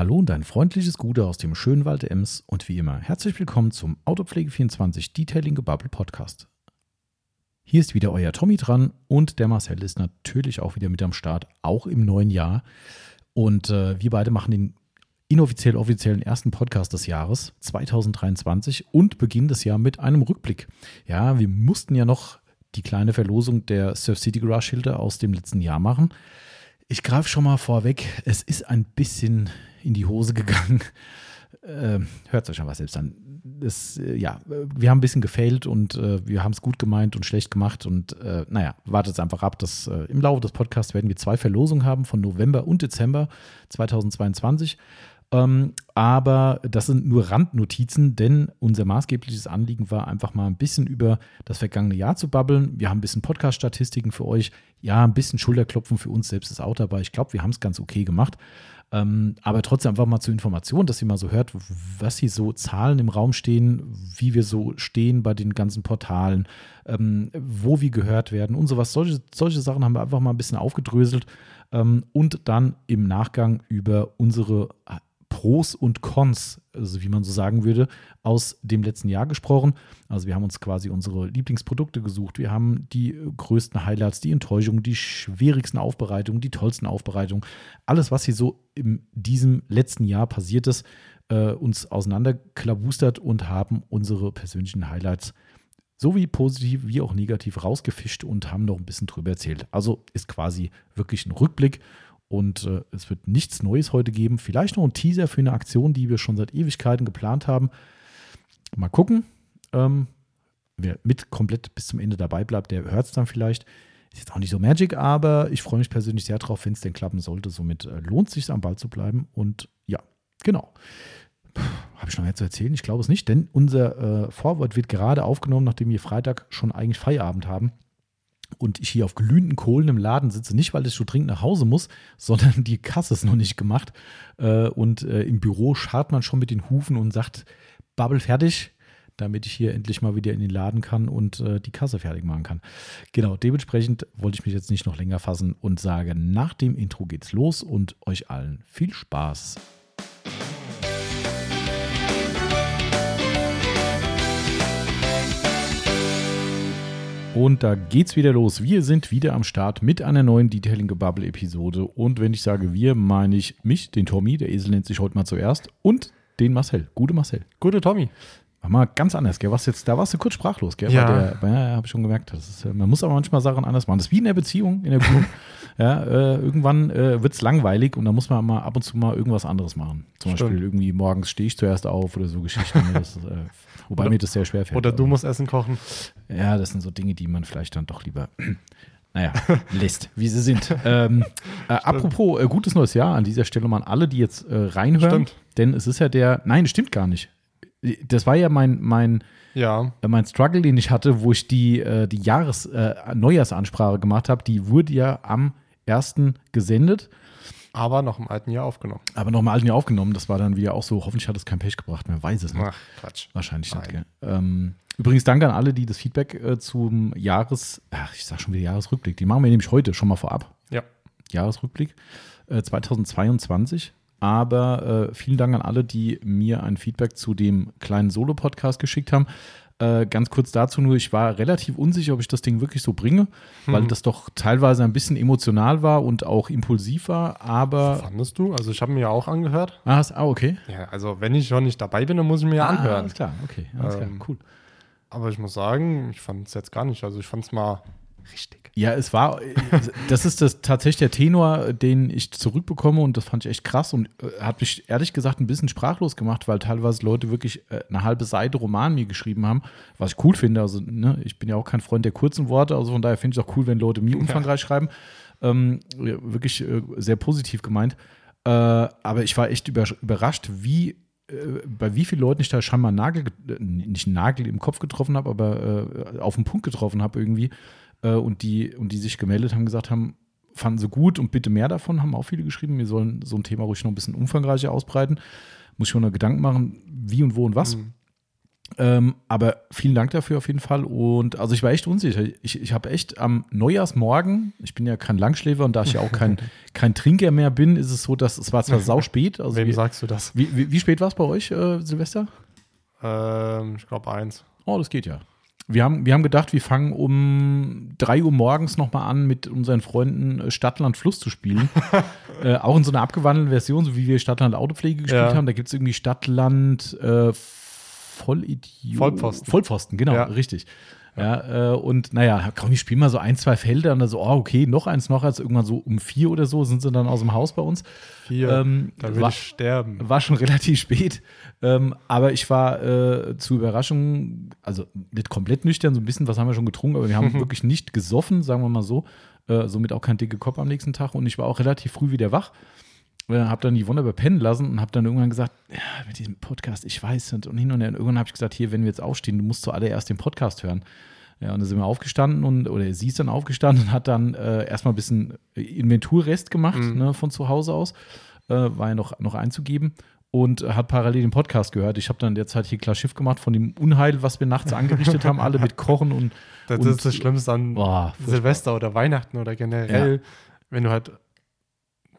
Hallo und ein freundliches Gute aus dem schönen Wald Ems und wie immer herzlich willkommen zum Autopflege24 Detailing Gebubble Podcast. Hier ist wieder euer Tommy dran und der Marcel ist natürlich auch wieder mit am Start, auch im neuen Jahr. Und äh, wir beide machen den inoffiziell offiziellen ersten Podcast des Jahres 2023 und beginnen das Jahr mit einem Rückblick. Ja, wir mussten ja noch die kleine Verlosung der Surf City Garage Schilder aus dem letzten Jahr machen. Ich greife schon mal vorweg, es ist ein bisschen in die Hose gegangen. Äh, hört euch aber selbst an. Das, äh, ja, wir haben ein bisschen gefailt und äh, wir haben es gut gemeint und schlecht gemacht. Und äh, naja, wartet einfach ab, dass äh, im Laufe des Podcasts werden wir zwei Verlosungen haben von November und Dezember 2022. Ähm, aber das sind nur Randnotizen, denn unser maßgebliches Anliegen war einfach mal ein bisschen über das vergangene Jahr zu babbeln. Wir haben ein bisschen Podcast-Statistiken für euch. Ja, ein bisschen Schulterklopfen für uns selbst ist auch dabei. Ich glaube, wir haben es ganz okay gemacht. Ähm, aber trotzdem einfach mal zur Information, dass ihr mal so hört, was hier so Zahlen im Raum stehen, wie wir so stehen bei den ganzen Portalen, ähm, wo wir gehört werden und sowas. Solche, solche Sachen haben wir einfach mal ein bisschen aufgedröselt ähm, und dann im Nachgang über unsere Pros und Cons, also wie man so sagen würde, aus dem letzten Jahr gesprochen. Also wir haben uns quasi unsere Lieblingsprodukte gesucht. Wir haben die größten Highlights, die Enttäuschungen, die schwierigsten Aufbereitungen, die tollsten Aufbereitungen. Alles, was hier so in diesem letzten Jahr passiert ist, äh, uns auseinanderklabustert und haben unsere persönlichen Highlights sowie positiv wie auch negativ rausgefischt und haben noch ein bisschen drüber erzählt. Also ist quasi wirklich ein Rückblick und äh, es wird nichts Neues heute geben. Vielleicht noch ein Teaser für eine Aktion, die wir schon seit Ewigkeiten geplant haben. Mal gucken. Ähm, wer mit komplett bis zum Ende dabei bleibt, der hört es dann vielleicht. Ist jetzt auch nicht so Magic, aber ich freue mich persönlich sehr drauf, wenn es denn klappen sollte. Somit äh, lohnt es sich, am Ball zu bleiben. Und ja, genau. Habe ich noch mehr zu erzählen? Ich glaube es nicht, denn unser äh, Vorwort wird gerade aufgenommen, nachdem wir Freitag schon eigentlich Feierabend haben und ich hier auf glühenden Kohlen im Laden sitze, nicht weil ich schon dringend nach Hause muss, sondern die Kasse ist noch nicht gemacht. Äh, und äh, im Büro scharrt man schon mit den Hufen und sagt, Bubble fertig, damit ich hier endlich mal wieder in den Laden kann und äh, die Kasse fertig machen kann. Genau, dementsprechend wollte ich mich jetzt nicht noch länger fassen und sage, nach dem Intro geht's los und euch allen viel Spaß. Und da geht's wieder los. Wir sind wieder am Start mit einer neuen Detailing Gebubble Episode. Und wenn ich sage wir, meine ich mich, den Tommy, der Esel nennt sich heute mal zuerst, und den Marcel. Gute Marcel. Gute Tommy. War mal ganz anders, gell? Was jetzt, da warst du kurz sprachlos, gell? Ja. Der, ja, habe ich schon gemerkt. Das ist, man muss aber manchmal Sachen anders machen. Das ist wie in der Beziehung, in der Beziehung. ja, äh, irgendwann äh, wird es langweilig und da muss man mal ab und zu mal irgendwas anderes machen. Zum Stimmt. Beispiel irgendwie morgens stehe ich zuerst auf oder so Geschichten. das äh, wobei Oder- mir das sehr schwer fällt. Oder du musst Essen kochen. Ja, das sind so Dinge, die man vielleicht dann doch lieber, naja, lässt, wie sie sind. Ähm, äh, apropos, äh, gutes neues Jahr an dieser Stelle mal an alle, die jetzt äh, reinhören. Stimmt. Denn es ist ja der, nein, stimmt gar nicht. Das war ja mein, mein, Ja. mein Struggle, den ich hatte, wo ich die, äh, die Jahres-, äh, Neujahrsansprache gemacht habe. Die wurde ja am 1. gesendet, Aber noch im alten Jahr aufgenommen. aber noch im alten Jahr aufgenommen. Das war dann wieder auch so, hoffentlich hat es kein Pech gebracht, man weiß es nicht. Ach, Quatsch. Wahrscheinlich nicht. Nein. Ähm, übrigens danke an alle, die das Feedback äh, zum Jahres, ach, ich sag schon wieder Jahresrückblick, die machen wir nämlich heute schon mal vorab. Ja. Jahresrückblick äh, 2022. Aber äh, vielen Dank an alle, die mir ein Feedback zu dem kleinen Solo-Podcast geschickt haben. Äh, ganz kurz dazu nur, ich war relativ unsicher, ob ich das Ding wirklich so bringe, weil das doch teilweise ein bisschen emotional war und auch impulsiv war, aber. Fandest du? Also ich habe mir ja auch angehört. Ah, ah okay. Ja, also wenn ich schon nicht dabei bin, dann muss ich mir ja Ah, anhören. alles klar, okay. Alles Ähm, klar, cool. Aber ich muss sagen, ich fand es jetzt gar nicht. Also ich fand es mal richtig. Ja, es war, das ist das tatsächlich der Tenor, den ich zurückbekomme und das fand ich echt krass und äh, hat mich ehrlich gesagt ein bisschen sprachlos gemacht, weil teilweise Leute wirklich äh, eine halbe Seite Roman mir geschrieben haben, was ich cool finde. Also, ne, ich bin ja auch kein Freund der kurzen Worte, also von daher finde ich es auch cool, wenn Leute mir umfangreich schreiben. Ähm, ja, wirklich äh, sehr positiv gemeint. Äh, aber ich war echt über, überrascht, wie äh, bei wie vielen Leuten ich da scheinbar Nagel, ge- äh, nicht Nagel im Kopf getroffen habe, aber äh, auf den Punkt getroffen habe irgendwie. Äh, und, die, und die sich gemeldet haben, gesagt haben, fanden sie gut und bitte mehr davon, haben auch viele geschrieben. Wir sollen so ein Thema ruhig noch ein bisschen umfangreicher ausbreiten. Muss ich mir noch Gedanken machen, wie und wo und was. Mhm. Ähm, aber vielen Dank dafür auf jeden Fall. Und also ich war echt unsicher. Ich, ich habe echt am Neujahrsmorgen, ich bin ja kein Langschläfer und da ich ja auch kein, kein Trinker mehr bin, ist es so, dass es war zwar sau spät. Also Wem wie, sagst du das? wie, wie, wie spät war es bei euch, äh, Silvester? Ähm, ich glaube eins. Oh, das geht ja. Wir haben, wir haben gedacht, wir fangen um 3 Uhr morgens nochmal an, mit unseren Freunden äh, Stadtland Fluss zu spielen. äh, auch in so einer abgewandelten Version, so wie wir Stadtland Autopflege gespielt Ja. haben. Da gibt es irgendwie Stadtland äh, Vollidiot. Vollpfosten. Vollpfosten, genau, Ja. richtig. Ja, äh, und naja, komm, ich spiele mal so ein, zwei Felder und dann so, oh, okay, noch eins, noch eins. Irgendwann so um vier oder so sind sie dann aus dem Haus bei uns. Vier. Ähm, da will war- ich sterben. war schon relativ spät, ähm, aber ich war äh, zur Überraschung, also nicht komplett nüchtern, so ein bisschen was haben wir schon getrunken, aber wir haben wirklich nicht gesoffen, sagen wir mal so. Äh, somit auch kein dicker Kopf am nächsten Tag und ich war auch relativ früh wieder wach. Äh, habe dann die Wunde überpennen lassen und habe dann irgendwann gesagt, ja, mit diesem Podcast, ich weiß nicht und hin und her. Und irgendwann habe ich gesagt, hier, wenn wir jetzt aufstehen, du musst zuallererst den Podcast hören. Ja, und dann sind wir aufgestanden und, oder sie ist dann aufgestanden und hat dann äh, erstmal ein bisschen Inventurrest gemacht ne, von zu Hause aus. Äh, war ja noch, noch einzugeben und hat parallel den Podcast gehört. Ich habe dann derzeit hier klar Schiff gemacht von dem Unheil, was wir nachts angerichtet haben, alle mit Kochen und. Das und, ist das Schlimmste an Boah. Silvester oder Weihnachten oder generell, wenn du halt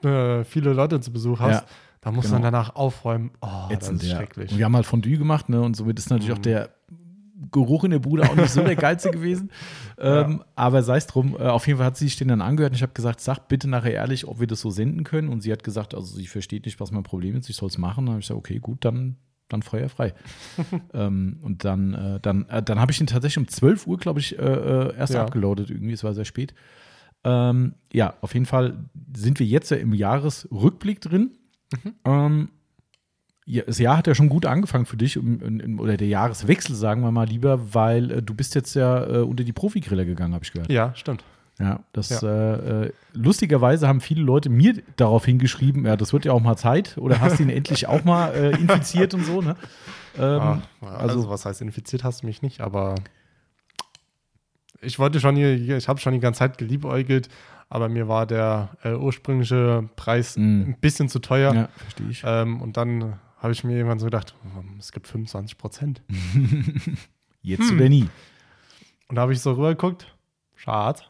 äh, viele Leute zu Besuch hast, Ja, da musst genau. du dann danach aufräumen. Oh, das ätzend, ist ja. schrecklich. Und wir haben halt Fondue gemacht, ne? Und somit ist natürlich auch Mhm. der Geruch in der Bude auch nicht so der geilste gewesen. Ähm, aber sei es drum, äh, auf jeden Fall hat sie sich den dann angehört und ich habe gesagt, sag bitte nachher ehrlich, ob wir das so senden können. Und sie hat gesagt, also sie versteht nicht, was mein Problem ist, ich soll es machen. Dann habe ich gesagt, okay, gut, dann, dann feuerfrei. ähm, und dann, äh, dann, äh, dann habe ich ihn tatsächlich um 12 Uhr, glaube ich, äh, erst Ja. abgeloadet. Irgendwie, es war sehr spät. Ähm, ja, auf jeden Fall sind wir jetzt ja im Jahresrückblick drin. Ähm, ja, das Jahr hat ja schon gut angefangen für dich, um- oder der Jahreswechsel, sagen wir mal lieber, weil äh, du bist jetzt ja äh, unter die Profigriller gegangen, habe ich gehört. Ja, stimmt. Ja, das Äh, äh, lustigerweise haben viele Leute mir darauf hingeschrieben, ja, das wird ja auch mal Zeit oder hast ihn endlich auch mal äh, infiziert und so, ne? Ähm, Ah, also, also- was heißt, infiziert hast du mich nicht, aber ich wollte schon hier, ich habe schon die ganze Zeit geliebäugelt, aber mir war der äh, ursprüngliche Preis Mm. ein bisschen zu teuer. ja, verstehe ich. Ähm, und dann habe ich mir irgendwann so gedacht, es gibt 25 Prozent. Jetzt hm. oder nie. Und da habe ich so rübergeguckt, schade.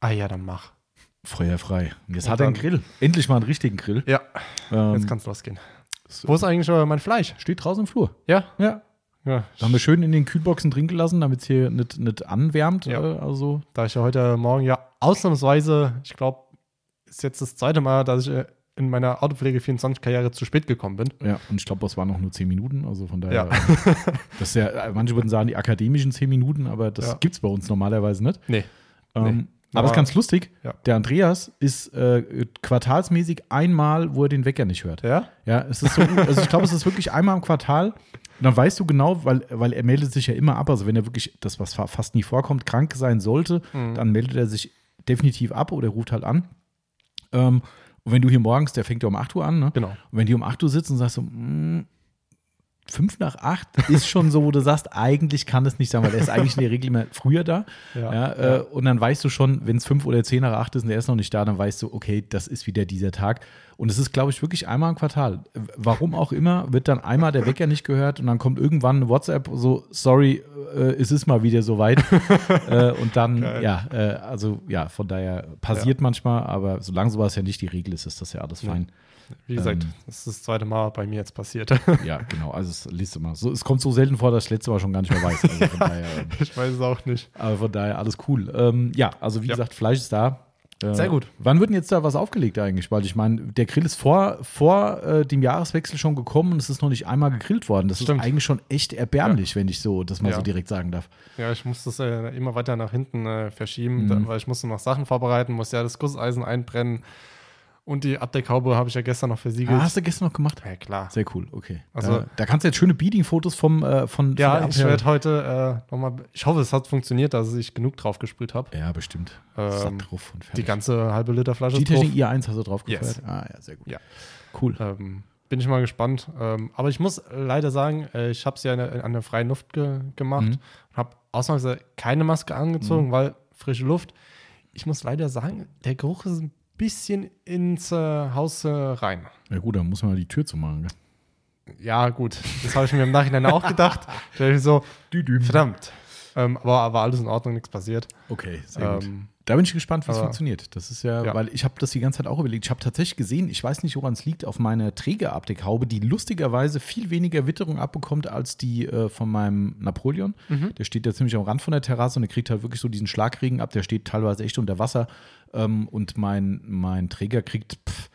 Ah ja, dann mach. Feuerfrei. Und jetzt Und hat er einen Grill. Endlich mal einen richtigen Grill. Ja, Ähm, jetzt kann es losgehen. Wo ist eigentlich mein Fleisch? steht draußen im Flur. Ja, Ja. Ja. Da haben wir schön in den Kühlboxen drin gelassen, damit es hier nicht, nicht anwärmt. Ja. Äh, also, Da ich ja heute Morgen ja ausnahmsweise, ich glaube, ist jetzt das zweite Mal, dass ich äh, in meiner Autopflege 24-Karriere zu spät gekommen bin. ja, und ich glaube, das waren noch nur zehn Minuten. Also von daher, Ja. das ist ja, äh, manche würden sagen, die akademischen zehn Minuten, aber das Ja. gibt es bei uns normalerweise nicht. Nee. Ähm, Nee. Aber es ist ganz lustig. Ja. Der Andreas ist äh, quartalsmäßig einmal, wo er den Wecker nicht hört. Ja? Ja, es ist so, also ich glaube, es ist wirklich einmal im Quartal. Und dann weißt du genau, weil, weil er meldet sich ja immer ab. Also wenn er wirklich, das was fa- fast nie vorkommt, krank sein sollte, Mhm. dann meldet er sich definitiv ab oder ruft halt an. Ähm, und wenn du hier morgens, der fängt ja um 8 Uhr an, ne? Genau. Und wenn die um 8 Uhr sitzen und sagst so, mm, 5 nach 8 ist schon so, wo du sagst, eigentlich kann es nicht sein, weil er ist eigentlich in der Regel immer früher da. Ja. Ja, äh, und dann weißt du schon, wenn es 5 oder 10 nach 8 ist und er ist noch nicht da, dann weißt du, okay, das ist wieder dieser Tag. Und es ist, glaube ich, wirklich einmal im Quartal. Warum auch immer, wird dann einmal der Wecker nicht gehört und dann kommt irgendwann eine WhatsApp so, sorry, äh, es ist mal wieder soweit. äh, und dann, Geil. ja, äh, also ja, von daher passiert manchmal, aber solange sowas ja nicht die Regel ist, ist das ja alles Ja. fein. Wie gesagt, Ähm. das ist das zweite Mal bei mir jetzt passiert. Ja, genau. Also es liest immer. So, es kommt so selten vor, dass ich das letzte Mal schon gar nicht mehr weiß. Also von daher, ähm, ich weiß es auch nicht. aber von daher alles cool. Ähm, ja, also wie Ja. gesagt, Fleisch ist da. Äh, Sehr gut. Wann wird denn jetzt da was aufgelegt eigentlich? Weil ich meine, der Grill ist vor, vor äh, dem Jahreswechsel schon gekommen und es ist noch nicht einmal gegrillt worden. Das Stimmt. ist eigentlich schon echt erbärmlich, wenn ich so das mal Ja. so direkt sagen darf. Ja, ich muss das äh, immer weiter nach hinten äh, verschieben, Mhm. da, weil ich musste noch Sachen vorbereiten, muss ja das Gusseisen einbrennen. Und die Abdeckhaube habe ich ja gestern noch versiegelt. Ah, hast du gestern noch gemacht? ja, klar. Sehr cool, okay. Also- da, da kannst du jetzt schöne Beading-Fotos vom äh, von, Ja, von ich werde heute äh, nochmal, ich hoffe, es hat funktioniert, dass ich genug drauf gesprüht habe. Ja, bestimmt. Ähm, Satt drauf und Die fertig. ganze halbe Liter Flasche G-Technik drauf. i1 hast du drauf Yes. Ah, ja, sehr gut. Ja. Cool. Ähm, bin ich mal gespannt. Ähm, aber ich muss leider sagen, äh, ich habe es ja in der- an der freien Luft ge gemacht Mhm. und habe ausnahmsweise keine Maske angezogen, weil frische Luft. Ich muss leider sagen, der Geruch ist ein bisschen ins äh, Haus äh, rein. Ja gut, dann muss man die Tür zumachen. Gell? ja, gut, das habe ich mir im Nachhinein auch gedacht. Da ich so, verdammt. Ähm, aber war alles in Ordnung, nichts passiert. Okay, sehr gut. Ähm, Da bin ich gespannt, wie es funktioniert. Das ist ja, Ja. weil ich habe das die ganze Zeit auch überlegt. Ich habe tatsächlich gesehen, ich weiß nicht, woran es liegt, auf meiner Trägerabdeckhaube, die lustigerweise viel weniger Witterung abbekommt als die äh, von meinem Napoleon. Mhm. Der steht ja ziemlich am Rand von der Terrasse und der kriegt halt wirklich so diesen Schlagregen ab. Der steht teilweise echt unter Wasser. Ähm, und mein, mein Träger kriegt pff,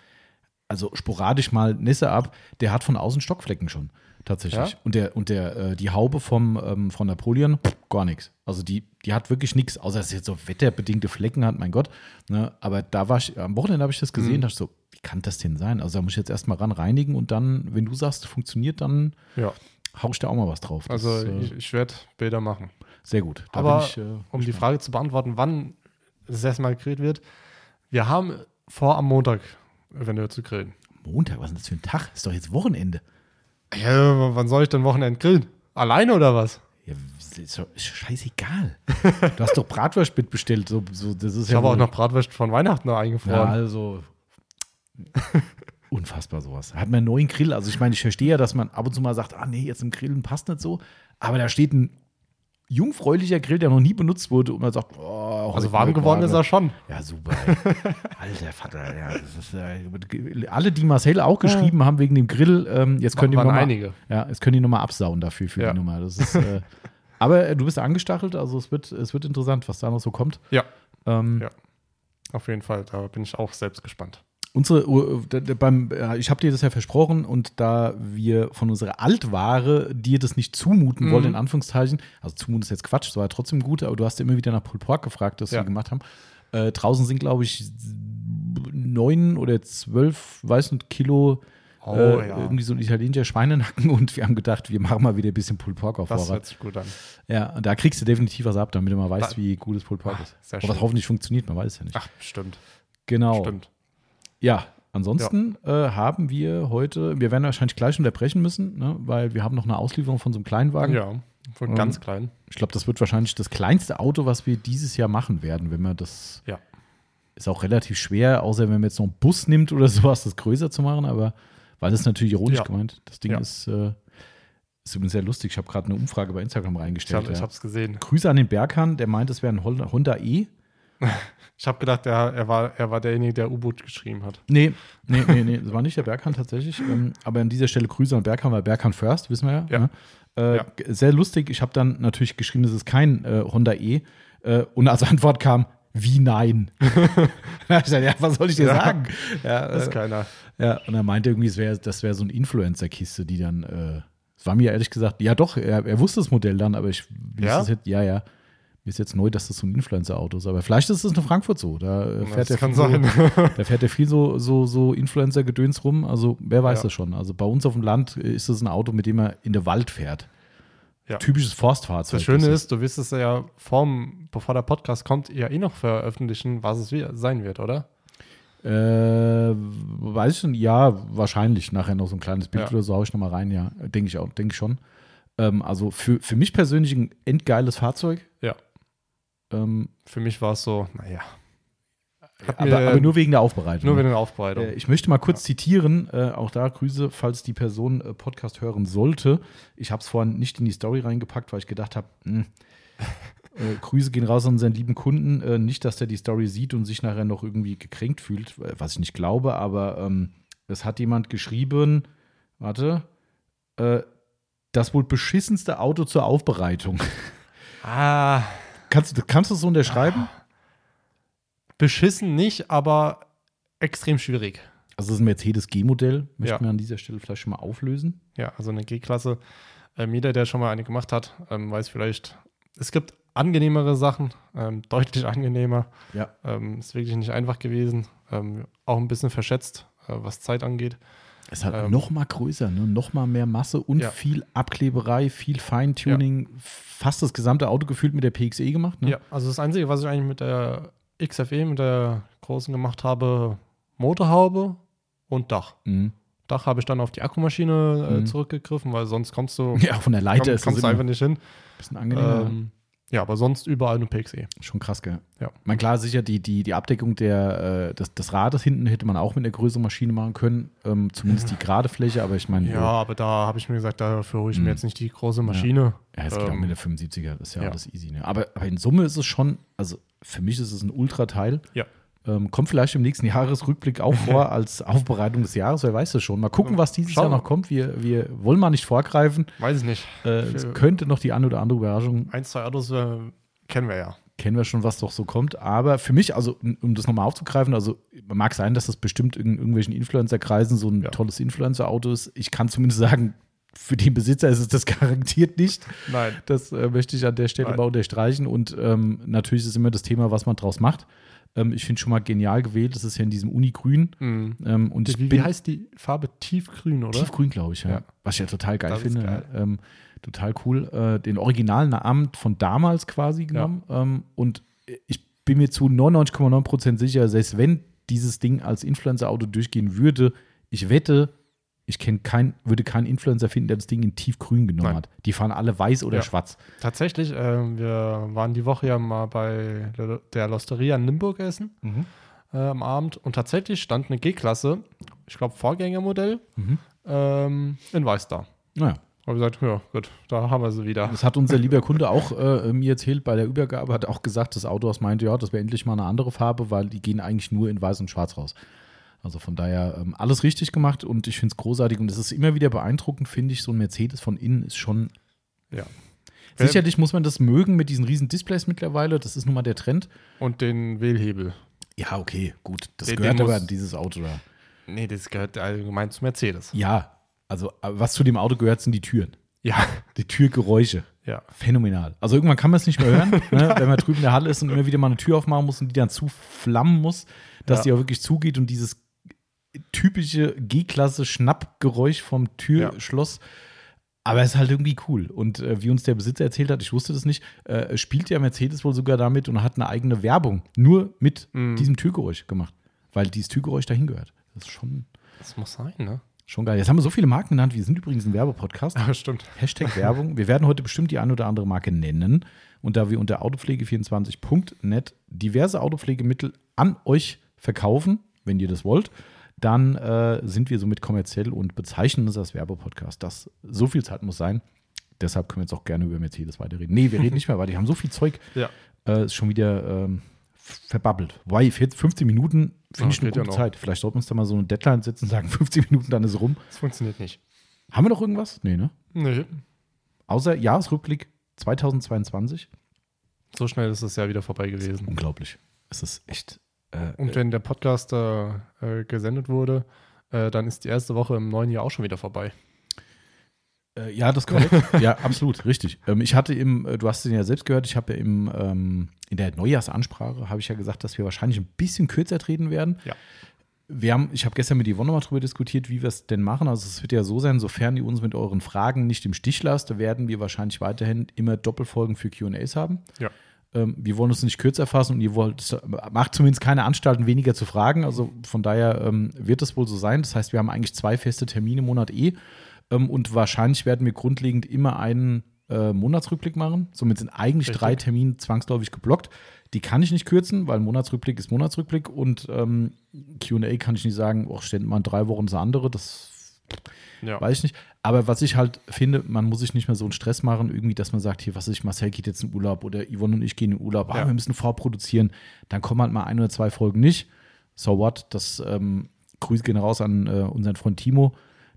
also sporadisch mal Nässe ab. Der hat von außen Stockflecken schon. Tatsächlich. Ja? Und der, und der, äh, die Haube vom, ähm, von Napoleon, pff, gar nichts. Also die, die hat wirklich nichts, außer dass sie jetzt so wetterbedingte Flecken hat, mein Gott. Ne? Aber da war ich, am Wochenende habe ich das Mhm. gesehen, dachte ich so, wie kann das denn sein? Also da muss ich jetzt erstmal ran reinigen und dann, wenn du sagst, funktioniert, dann ja, hau ich da auch mal was drauf. Das, also äh, ich, ich werde Bilder machen. sehr gut. Da Aber bin ich, äh, um die. Frage zu beantworten, wann das erste Mal gegrillt wird, wir haben vor, am Montag eventuell zu grillen. Montag, was ist denn das für ein Tag? Ist doch jetzt Wochenende. Ja, wann soll ich denn Wochenende grillen? Alleine oder was? Ja, ist doch scheißegal. du hast doch Bratwurst mitbestellt. So, so, das ist Ich ja habe auch noch Bratwurst von Weihnachten noch Ja, eingefroren. also unfassbar sowas. Hat man einen neuen Grill. Also ich meine, ich verstehe ja, dass man ab und zu mal sagt, ah nee, jetzt im Grillen passt nicht so. Aber da steht ein jungfräulicher Grill, der noch nie benutzt wurde und man sagt, oh, also warm geworden ist er schon. Ja, super. Alter Vater, ja, ist, äh, alle, die Marcel auch geschrieben haben wegen dem Grill, ähm, jetzt können die Waren noch mal, einige. Ja, jetzt können die nochmal absauen dafür für Ja. die Nummer. Das ist, äh, aber äh, du bist angestachelt, also es wird, es wird interessant, was da noch so kommt. Ja, Ähm, Ja. auf jeden Fall. Da bin ich auch selbst gespannt. Unsere, d- beim, äh, ich habe dir das ja versprochen und da wir von unserer Altware dir das nicht zumuten Mhm. wollen, in Anführungszeichen, also zumuten ist jetzt Quatsch, es war ja trotzdem gut, aber du hast immer wieder nach Pulled Pork gefragt, das Ja. wir gemacht haben. Äh, draußen sind, glaube ich, neun oder zwölf, weiß nicht, Kilo Oh, äh, ja. irgendwie so ein italienischer Schweinenacken und wir haben gedacht, wir machen mal wieder ein bisschen Pulled Pork auf Das Vorrat. hört sich gut an. Ja, und da kriegst du definitiv was ab, damit du mal weißt, Da- wie gut das Pulled Pork Ah, ist. Und was hoffentlich funktioniert, man weiß es ja nicht. Ach, stimmt. genau. Stimmt. Ja, ansonsten äh, haben wir heute, wir werden wahrscheinlich gleich unterbrechen müssen, ne, weil wir haben noch eine Auslieferung von so einem Kleinwagen. Ja, von Ähm, ganz klein. Ich glaube, das wird wahrscheinlich das kleinste Auto, was wir dieses Jahr machen werden, wenn wir das. Ja. Ist auch relativ schwer, außer wenn man jetzt noch einen Bus nimmt oder sowas, das größer zu machen, aber weil das ist natürlich ironisch Ja. gemeint. Das Ding Ja. ist, äh, ist übrigens sehr lustig. Ich habe gerade eine Umfrage bei Instagram Ich reingestellt. habe ja. es gesehen. Grüße an den Berghahn, der meint, es wäre ein Honda E. Ich habe gedacht, er, er, war, er war derjenige, der U-Boot geschrieben hat. Nee, nee, nee, nee, das war nicht der Berghahn tatsächlich. Ähm, aber an dieser Stelle Grüße an Berghahn, weil Berghahn first, wissen wir ja. Ja. Ne? Äh, Ja. Sehr lustig. Ich habe dann natürlich geschrieben, das ist kein äh, Honda E. Äh, und als Antwort kam, wie nein? Da ich gesagt, ja, was soll ich dir Ja. sagen? Ja, Das ist äh, keiner. ja, und er meinte irgendwie, es wär, das wäre so eine Influencer-Kiste, die dann, äh, es war mir ehrlich gesagt, ja doch, er, er wusste das Modell dann, aber ich, ist das jetzt, ja, ja, ist jetzt neu, dass das so ein Influencer-Auto ist, aber vielleicht ist es in Frankfurt so, da äh, fährt Das kann viel sein. So, da fährt er viel so, so, so Influencer-Gedöns rum, also wer weiß Ja. das schon, also bei uns auf dem Land äh, ist es ein Auto, mit dem er in den Wald fährt. Ja. Typisches Forstfahrzeug. Das Schöne ist, du wirst es ja vorm, bevor der Podcast kommt, ja eh noch veröffentlichen, was es sein wird, oder? Äh, weiß ich schon, ja, wahrscheinlich nachher noch so ein kleines Bild Ja. oder so haue ich nochmal rein, ja. Denke ich auch, denke ich schon. Ähm, also für, für mich persönlich ein endgeiles Fahrzeug. Ja. Ähm, Für mich war es so, naja. Aber, aber nur wegen der Aufbereitung. Nur wegen der Aufbereitung. äh, ich möchte mal kurz zitieren, äh, auch da Grüße, falls die Person äh, Podcast hören sollte. Ich habe es vorhin nicht in die Story reingepackt, weil ich gedacht habe, äh, Grüße gehen raus an unseren lieben Kunden. Äh, nicht, dass der die Story sieht und sich nachher noch irgendwie gekränkt fühlt, äh, was ich nicht glaube, aber ähm, es hat jemand geschrieben, warte, das wohl beschissenste Auto zur Aufbereitung. ah, kannst, du- kannst du das so unterschreiben? beschissen nicht, aber extrem schwierig. Also das ist ein Mercedes G-Modell, möchte Ja. man an dieser Stelle vielleicht schon mal auflösen. Ja, also eine G-Klasse. Ähm, jeder, der schon mal eine gemacht hat, ähm, weiß vielleicht, es gibt angenehmere Sachen, ähm, deutlich angenehmer. Ja. Ähm, ist wirklich nicht einfach gewesen. Ähm, auch ein bisschen verschätzt, äh, was Zeit angeht. Es ist halt Ähm, noch mal größer, ne? noch mal mehr Masse und Ja. viel Abkleberei, viel Feintuning. Fast das gesamte Auto gefühlt mit der PXE gemacht. Ne? Ja, also das Einzige, was ich eigentlich mit der XFE, mit der großen gemacht habe, Motorhaube und Dach. Mhm. Dach habe ich dann auf die Akkumaschine äh, Mhm. zurückgegriffen, weil sonst kommst du, ja, von der Leiter komm, kommst du einfach ein nicht hin. bisschen angenehmer. Ähm, Ja, aber sonst überall nur PXE. Schon krass, gell? Ja. Man klar, sicher, die, die, die Abdeckung der, äh, des, des Rades hinten hätte man auch mit einer größeren Maschine machen können. Ähm, zumindest die gerade Fläche, aber ich meine, Ja, aber da habe ich mir gesagt, dafür hole ich mir jetzt nicht die große Maschine. ja, es geht auch Ähm, mit der 75er, das ist ja, ja. alles easy. Ne? Aber, aber in Summe ist es schon, also für mich ist es ein Ultrateil. Ja. Ähm, kommt vielleicht im nächsten Jahresrückblick auch vor als Aufbereitung des Jahres, wer weiß das schon. Mal gucken, was dieses Schauen Jahr noch kommt. Wir, wir wollen mal nicht vorgreifen. Weiß ich nicht. Äh, es könnte noch die eine oder andere Überraschung Ein, zwei Autos äh, kennen wir ja. kennen wir schon, was doch so kommt. Aber für mich, also um um das nochmal aufzugreifen, also mag sein, dass das bestimmt in irgendwelchen Influencer-Kreisen so ein Ja. tolles Influencer-Auto ist. Ich kann zumindest sagen, für den Besitzer ist es das garantiert nicht. Nein. Das äh, möchte ich an der Stelle Nein. mal unterstreichen. Und ähm, natürlich ist immer das Thema, was man draus macht. Ähm, ich finde schon mal genial gewählt. Das ist ja in diesem Unigrün. Mhm. Ähm, und ich Wie, bin wie heißt die Farbe? Tiefgrün, oder? Tiefgrün, glaube ich, ja. Ja. Was ich ja total geil Das finde. geil. Ähm, total cool. Äh, den originalen Namen von damals quasi genommen. Ähm, und ich bin mir zu 99,9% sicher, selbst wenn dieses Ding als Influencer-Auto durchgehen würde, ich wette, ich kenne kein, würde keinen Influencer finden, der das Ding in tiefgrün genommen Nein. hat. Die fahren alle weiß oder Ja. schwarz. Tatsächlich, äh, wir waren die Woche ja mal bei der Losteria in Nimburg essen äh, am Abend und tatsächlich stand eine G-Klasse, ich glaube Vorgängermodell, Mhm. ähm, in Weiß da. Naja, Habe gesagt, ja gut, da haben wir sie wieder. das hat unser lieber Kunde auch äh, mir erzählt bei der Übergabe, hat auch gesagt, das Autohaus meinte, ja, das wäre endlich mal eine andere Farbe, weil die gehen eigentlich nur in weiß und schwarz raus. Also von daher ähm, alles richtig gemacht und ich finde es großartig und es ist immer wieder beeindruckend, finde ich, so ein Mercedes von innen ist schon. Ja. Sicherlich muss man das mögen mit diesen riesen Displays mittlerweile, das ist nun mal der Trend. Und den Wählhebel. Ja, okay, gut, das Den- gehört den aber an dieses Auto da. Nee, das gehört allgemein zu Mercedes. Ja, also aber was zu dem Auto gehört, sind die Türen. Ja. Die Türgeräusche. Ja. Phänomenal. Also irgendwann kann man es nicht mehr hören, ne? wenn man drüben in der Halle ist und immer wieder mal eine Tür aufmachen muss und die dann zuflammen muss, dass Ja. die auch wirklich zugeht und dieses typische G-Klasse Schnappgeräusch vom Türschloss. Aber es ist halt irgendwie cool. Und äh, wie uns der Besitzer erzählt hat, ich wusste das nicht, äh, spielt ja Mercedes wohl sogar damit und hat eine eigene Werbung nur mit Mhm. diesem Türgeräusch gemacht. Weil dieses Türgeräusch dahin gehört. Das ist schon, Das muss sein, ne? schon geil. Jetzt haben wir so viele Marken genannt. Wir sind übrigens ein Werbepodcast. Ja, stimmt. Hashtag Werbung. Wir werden heute bestimmt die eine oder andere Marke nennen. Und da wir unter autopflege24.net diverse Autopflegemittel an euch verkaufen, wenn ihr das wollt, dann äh, sind wir somit kommerziell und bezeichnen uns als Werbepodcast. Das, so viel Zeit muss sein. Deshalb können wir jetzt auch gerne über Mercedes weiterreden. Nee, wir reden nicht mehr weiter. Die haben so viel Zeug. Ja. Äh, ist schon wieder ähm, verbabbelt. 40, 15 Minuten finde Ja, ich eine ja gute noch. Zeit. Vielleicht sollten wir uns da mal so eine Deadline setzen und sagen, 15 Minuten, dann ist es rum. Das funktioniert nicht. Haben wir noch irgendwas? Nee, ne? Nee. Außer Jahresrückblick 2022. So schnell ist das Jahr wieder vorbei gewesen. Unglaublich. Es ist echt. Äh, Und wenn der Podcast äh, äh, gesendet wurde, äh, dann ist die erste Woche im neuen Jahr auch schon wieder vorbei. äh, ja, das ist korrekt. ja, absolut, richtig. Ähm, ich hatte im, äh, du hast den ja selbst gehört, ich habe ja im, ähm, in der Neujahrsansprache, habe ich ja gesagt, dass wir wahrscheinlich ein bisschen kürzer treten werden. Ja. Wir haben, ich habe gestern mit Yvonne mal drüber diskutiert, wie wir es denn machen. Also es wird ja so sein, sofern ihr uns mit euren Fragen nicht im Stich lasst, werden wir wahrscheinlich weiterhin immer Doppelfolgen für Q&As haben. Ja. Ähm, wir wollen uns nicht kürzer fassen und ihr wollt, macht zumindest keine Anstalten, weniger zu fragen. Also von daher ähm, wird es wohl so sein. Das heißt, wir haben eigentlich zwei feste Termine im Monat eh. Ähm, und wahrscheinlich werden wir grundlegend immer einen äh, Monatsrückblick machen. Somit sind eigentlich Richtig. drei Termine zwangsläufig geblockt. Die kann ich nicht kürzen, weil Monatsrückblick ist Monatsrückblick und ähm, QA kann ich nicht sagen, oh, stellen mal in drei Wochen das andere. Das Ja. weiß ich nicht. Aber was ich halt finde, man muss sich nicht mehr so einen Stress machen, irgendwie, dass man sagt, hier, was ich, Marcel geht jetzt in Urlaub oder Yvonne und ich gehen in Urlaub, ah, Ja. wir müssen vorproduzieren. Dann kommen halt mal ein oder zwei Folgen nicht. So what? Das ähm, Grüße gehen raus an äh, unseren Freund Timo,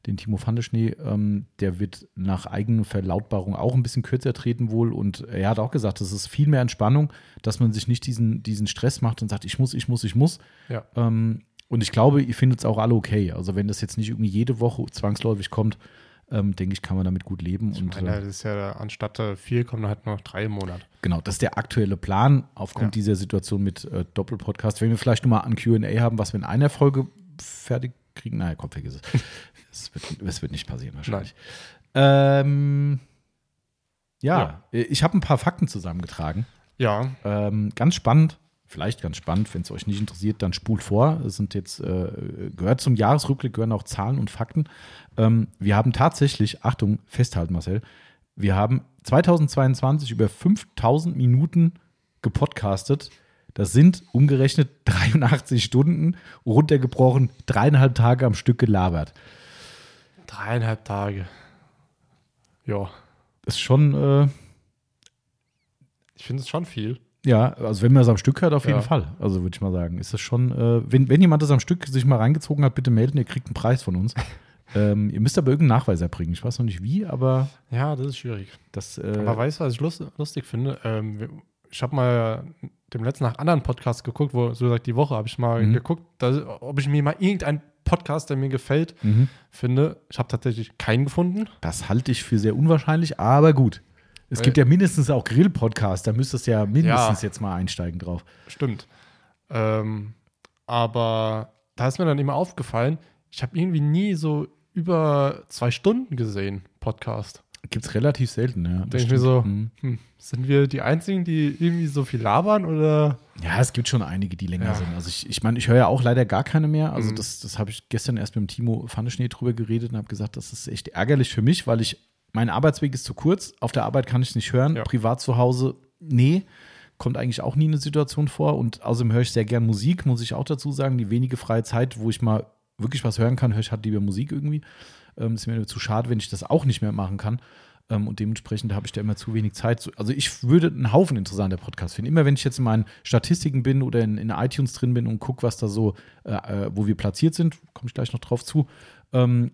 den Timo Fandeschnee. Ähm, der wird nach eigener Verlautbarung auch ein bisschen kürzer treten wohl. Und er hat auch gesagt, es ist viel mehr Entspannung, dass man sich nicht diesen, diesen Stress macht und sagt, ich muss, ich muss, ich muss. Ja. Ähm, und ich glaube, ihr findet es auch alle okay. Also wenn das jetzt nicht irgendwie jede Woche zwangsläufig kommt, ähm, denke ich, kann man damit gut leben. Ich und meine, äh, das ist ja anstatt äh, vier kommen halt noch drei im Monat. genau, das ist der aktuelle Plan aufgrund Ja. dieser Situation mit äh, Doppelpodcast. Wenn wir vielleicht nur mal an Q&A haben, was wir in einer Folge fertig kriegen, naja, komm, vergiss es. Es wird, wird nicht passieren wahrscheinlich. Ähm, ja, äh, ich habe ein paar Fakten zusammengetragen. Ja, Ähm, ganz spannend, vielleicht ganz spannend, wenn es euch nicht interessiert, dann spult vor. Es sind jetzt, äh, gehört zum Jahresrückblick, gehören auch Zahlen und Fakten. Ähm, wir haben tatsächlich, Achtung, festhalten, Marcel, Wir haben 2022 über 5000 Minuten gepodcastet. Das sind umgerechnet 83 Stunden, runtergebrochen, dreieinhalb Tage am Stück gelabert. Dreieinhalb Tage. Ja, Ist schon, äh, ich finde es schon viel. Ja, also wenn man es am Stück hört, auf jeden Ja. Fall. Also würde ich mal sagen, ist das schon, äh, wenn, wenn jemand das am Stück sich mal reingezogen hat, bitte melden, ihr kriegt einen Preis von uns. ähm, ihr müsst aber irgendeinen Nachweis erbringen. Ich weiß noch nicht wie, aber Ja, das ist schwierig. das. Äh, Aber weißt du, was ich lust, lustig finde? Ähm, ich habe mal dem letzten nach anderen Podcasts geguckt, wo so gesagt die Woche habe ich mal Mhm. geguckt, dass, ob ich mir mal irgendeinen Podcast, der mir gefällt, mhm. finde. Ich habe tatsächlich keinen gefunden. Das halte ich für sehr unwahrscheinlich, aber gut. Es Weil- gibt ja mindestens auch Grill-Podcasts, da müsstest du ja mindestens Ja. jetzt mal einsteigen drauf. Stimmt. Ähm, aber da ist mir dann immer aufgefallen, ich habe irgendwie nie so über zwei Stunden gesehen, Podcast. Gibt es relativ selten, ja. Denke ich mir so, Mhm. hm, sind wir die Einzigen, die irgendwie so viel labern oder? Ja, es gibt schon einige, die länger Ja. sind. Also ich, ich meine, ich höre ja auch leider gar keine mehr. Also Mhm. das, das habe ich gestern erst mit dem Timo Pfanneschnee drüber geredet und habe gesagt, das ist echt ärgerlich für mich, weil ich, mein Arbeitsweg ist zu kurz. Auf der Arbeit kann ich es nicht hören. Ja. Privat zu Hause, nee. Kommt eigentlich auch nie eine Situation vor. Und außerdem höre ich sehr gern Musik, muss ich auch dazu sagen. Die wenige freie Zeit, wo ich mal wirklich was hören kann, höre ich halt lieber Musik irgendwie. Ähm, ist mir zu schade, wenn ich das auch nicht mehr machen kann. Ähm, und dementsprechend habe ich da immer zu wenig Zeit. zu- Also ich würde einen Haufen interessanter Podcasts finden. Immer wenn ich jetzt in meinen Statistiken bin oder in, in iTunes drin bin und gucke, was da so, äh, äh, wo wir platziert sind, komme ich gleich noch drauf zu, ähm,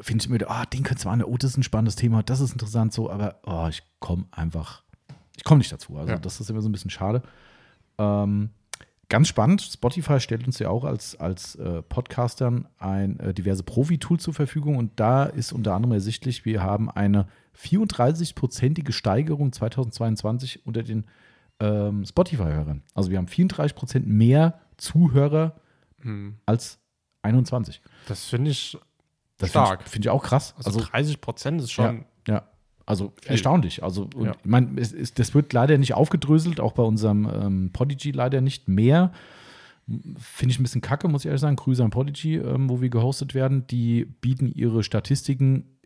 finde ich mir, ah, den könntest du mal, oh, das ist ein spannendes Thema, das ist interessant so, aber oh, ich komme einfach, ich komme nicht dazu. Also Ja. das ist immer so ein bisschen schade. Ähm, ganz spannend, Spotify stellt uns ja auch als, als äh, Podcastern ein äh, diverse Profi-Tool zur Verfügung und da ist unter anderem ersichtlich, wir haben eine 34-prozentige Steigerung 2022 unter den ähm, Spotify-Hörern. Also wir haben 34 Prozent mehr Zuhörer Hm, als 21. das finde ich, Das Stark. finde ich, find ich auch krass. also, Also, 30 Prozent ist schon, ja, also Viel. erstaunlich. Also Ja. ich meine, das wird leider nicht aufgedröselt, auch bei unserem ähm, Podigy leider nicht mehr. Finde ich ein bisschen kacke, muss ich ehrlich sagen. Grüße an Podigy, ähm, wo wir gehostet werden. Die bieten ihre Statistiken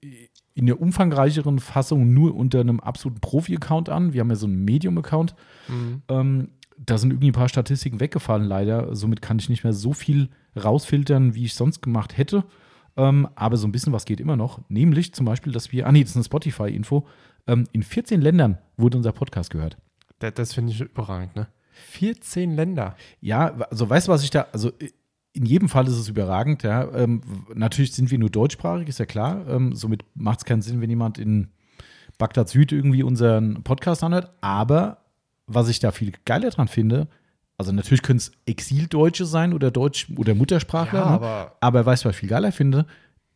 in der umfangreicheren Fassung nur unter einem absoluten Profi-Account an. Wir haben ja so einen Medium-Account. hm, Ähm, da sind irgendwie ein paar Statistiken weggefallen, leider. Somit kann ich nicht mehr so viel rausfiltern, wie ich sonst gemacht hätte. Ähm, aber so ein bisschen was geht immer noch. Nämlich zum Beispiel, dass wir, ah nee, das ist eine Spotify-Info, ähm, in 14 Ländern wurde unser Podcast gehört. das, das finde ich überragend, ne? 14 Länder. Ja, also weißt du, was ich da, also in jedem Fall ist es überragend, ja. Ähm, natürlich sind wir nur deutschsprachig, ist ja klar. Ähm, somit macht es keinen Sinn, wenn jemand in Bagdad Süd irgendwie unseren Podcast anhört. Aber was ich da viel geiler dran finde, also natürlich können es Exildeutsche sein oder Deutsch oder Muttersprachler, Ja, ne? aber aber weißt du, was ich viel geiler finde?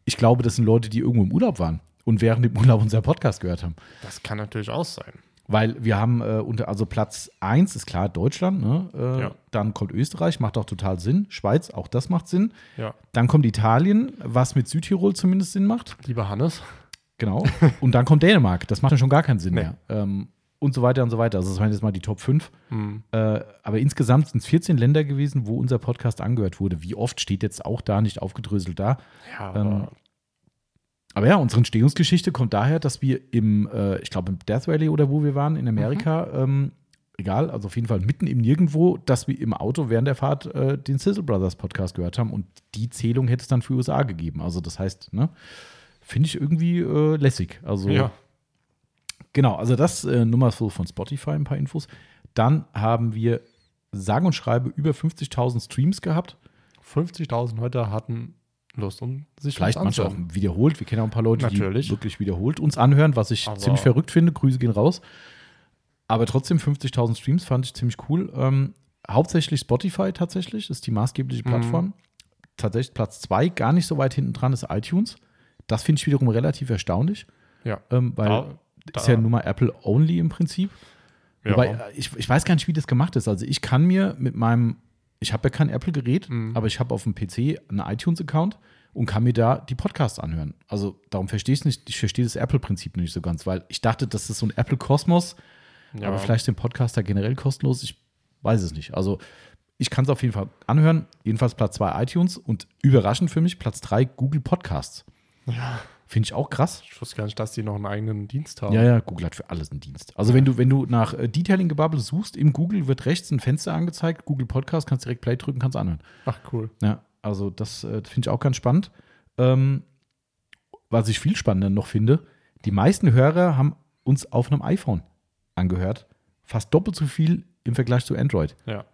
Ich glaube, das sind Leute, die irgendwo im Urlaub waren und während dem Urlaub unser Podcast gehört haben. das kann natürlich auch sein. Weil wir haben äh, unter, also Platz 1 ist klar Deutschland, ne? äh, Ja. dann kommt Österreich, macht auch total Sinn. Schweiz, auch das macht Sinn. Ja, Dann kommt Italien, was mit Südtirol zumindest Sinn macht. lieber Hannes. Genau. und dann kommt Dänemark, das macht dann schon gar keinen Sinn Nee. mehr. Ähm, und so weiter und so weiter. Also das waren jetzt mal die Top 5. Hm, Äh, aber insgesamt sind es 14 Länder gewesen, wo unser Podcast angehört wurde. Wie oft steht jetzt auch da nicht aufgedröselt da? Ja, Ähm, aber Aber ja, unsere Entstehungsgeschichte kommt daher, dass wir im, äh, ich glaube, im Death Valley oder wo wir waren, in Amerika, ähm, egal, also auf jeden Fall mitten im Nirgendwo, dass wir im Auto während der Fahrt äh, den Sizzle Brothers Podcast gehört haben und die Zählung hätte es dann für USA gegeben. Also das heißt, ne, finde ich irgendwie äh, lässig. Also ja. Genau, also das äh, Nummer so von Spotify, ein paar Infos. Dann haben wir sage und schreibe über 50.000 Streams gehabt. 50.000 Leute hatten Lust, um sich Vielleicht manche auch wiederholt. Wir kennen auch ein paar Leute, Natürlich. die wirklich wiederholt uns anhören, was ich Aber- ziemlich verrückt finde. Grüße gehen raus. Aber trotzdem 50.000 Streams fand ich ziemlich cool. Ähm, hauptsächlich Spotify tatsächlich, ist die maßgebliche Mhm. Plattform. Tatsächlich Platz zwei, gar nicht so weit hinten dran ist iTunes. Das finde ich wiederum relativ erstaunlich, Ja. ähm, weil Da- ist da- ja nun mal Apple only im Prinzip. Ja. Wobei, äh, ich, ich weiß gar nicht, wie das gemacht ist. Also ich kann mir mit meinem, ich habe ja kein Apple-Gerät, Mhm. aber ich habe auf dem PC einen iTunes-Account und kann mir da die Podcasts anhören. Also darum verstehe ich es nicht, ich verstehe das Apple-Prinzip nicht so ganz, weil ich dachte, das ist so ein Apple-Kosmos, ja. aber vielleicht den Podcaster generell kostenlos, ich weiß es nicht. Also ich kann es auf jeden Fall anhören. Jedenfalls Platz 2 iTunes und überraschend für mich Platz 3 Google Podcasts. Ja. Finde ich auch krass. Ich wusste gar nicht, dass die noch einen eigenen Dienst haben. Ja, ja, Google hat für alles einen Dienst. Also wenn du, wenn du nach äh, Detailing-Gebubble suchst, im Google wird rechts ein Fenster angezeigt, Google Podcast, kannst direkt Play drücken, kannst anhören. Ach, cool. Ja, also das äh, finde ich auch ganz spannend. Ähm, was ich viel spannender noch finde, die meisten Hörer haben uns auf einem iPhone angehört. Fast doppelt so viel im Vergleich zu Android. Ja.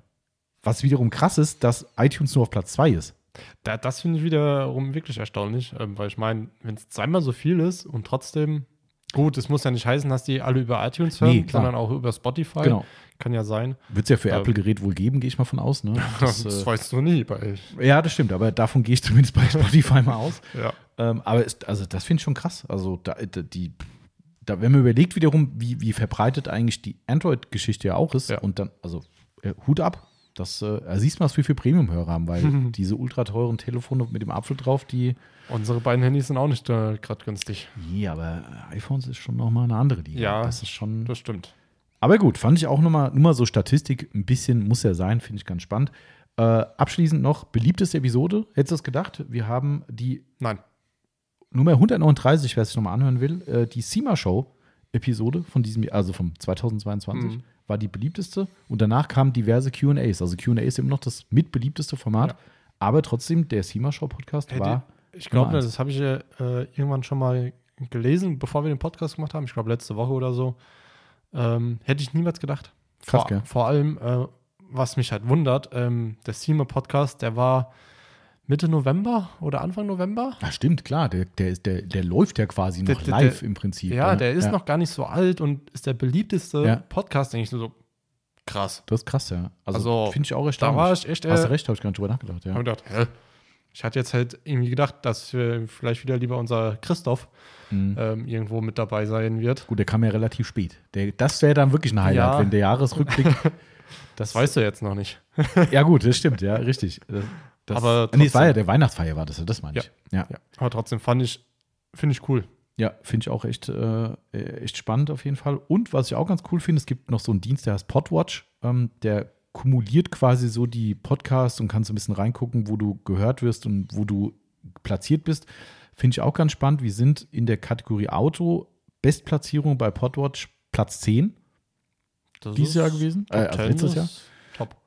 Was wiederum krass ist, dass iTunes nur auf Platz 2 ist. Da, das finde ich wiederum wirklich erstaunlich, ähm, weil ich meine, wenn es zweimal so viel ist und trotzdem, gut, es muss ja nicht heißen, dass die alle über iTunes hören, Nee, sondern auch über Spotify. Genau. Kann ja sein. Wird es ja für Ähm. Apple-Gerät wohl geben, gehe ich mal von aus. Ne? Das, Das, äh, weißt du nie bei ja, das stimmt, aber davon gehe ich zumindest bei Spotify mal aus. Ja. Ähm, aber ist, also das finde ich schon krass. Also da, da- die, da, wenn man überlegt wiederum, wie, wie verbreitet eigentlich die Android-Geschichte ja auch ist, Ja. und dann, also äh, Hut ab. Das äh, da siehst du, was wir für Premium-Hörer haben, weil diese ultra teuren Telefone mit dem Apfel drauf, die, Unsere beiden Handys sind auch nicht äh, gerade günstig. nee, aber iPhones ist schon nochmal eine andere Liga. Ja. Das ist schon. Das stimmt. Aber gut, fand ich auch nochmal, nur mal so Statistik, ein bisschen muss ja sein, finde ich ganz spannend. Äh, abschließend noch, beliebteste Episode, hättest du es gedacht? Wir haben die Nein. Nummer 139, wer sich nochmal anhören will, äh, die SEMA Show Episode von diesem Jahr, also vom 2022, Mhm. War die beliebteste und danach kamen diverse Q&As. Also Q&A ist immer noch das mitbeliebteste Format, Ja. aber trotzdem der SEMA Show Podcast Hätte- war Ich glaube, das habe ich ja äh, irgendwann schon mal gelesen, bevor wir den Podcast gemacht haben. Ich glaube, letzte Woche oder so. Ähm, hätte ich niemals gedacht. Krass, vor, vor allem, äh, was mich halt wundert, ähm, der SEMA-Podcast, der war Mitte November oder Anfang November. Ah, stimmt, klar, der, der, ist, der, der läuft ja quasi noch der- live der- im Prinzip. Ja, ne? der ist noch gar nicht so alt und ist der beliebteste Ja. Podcast, denke ich so, krass. Das ist krass, ja. Also, Also, finde ich auch Da erstaunlich. war ich echt, Hast du äh, recht, habe ich gar nicht drüber nachgedacht, ja. hab gedacht, hä? Ich hatte jetzt halt irgendwie gedacht, dass wir vielleicht wieder lieber unser Christoph Mhm. ähm, irgendwo mit dabei sein wird. Gut, der kam ja relativ spät. Der, das wäre dann wirklich ein Highlight, Ja. wenn der Jahresrückblick. Das weißt du jetzt noch nicht. ja, gut, das stimmt, ja, richtig. Das, das, Aber nee, es war trotzdem. ja der Weihnachtsfeier, war das, das meine ich. Ja, Ja, aber trotzdem fand ich, finde ich cool. ja finde ich auch echt, äh, echt spannend auf jeden Fall. Und was ich auch ganz cool finde, es gibt noch so einen Dienst, der heißt Podwatch. Ähm, der kumuliert quasi so die Podcasts und kannst ein bisschen reingucken, wo du gehört wirst und wo du platziert bist. Finde ich auch ganz spannend. Wir sind in der Kategorie Auto Bestplatzierung bei Podwatch Platz 10 Das dieses Jahr gewesen. Äh, also 10 letztes Jahr.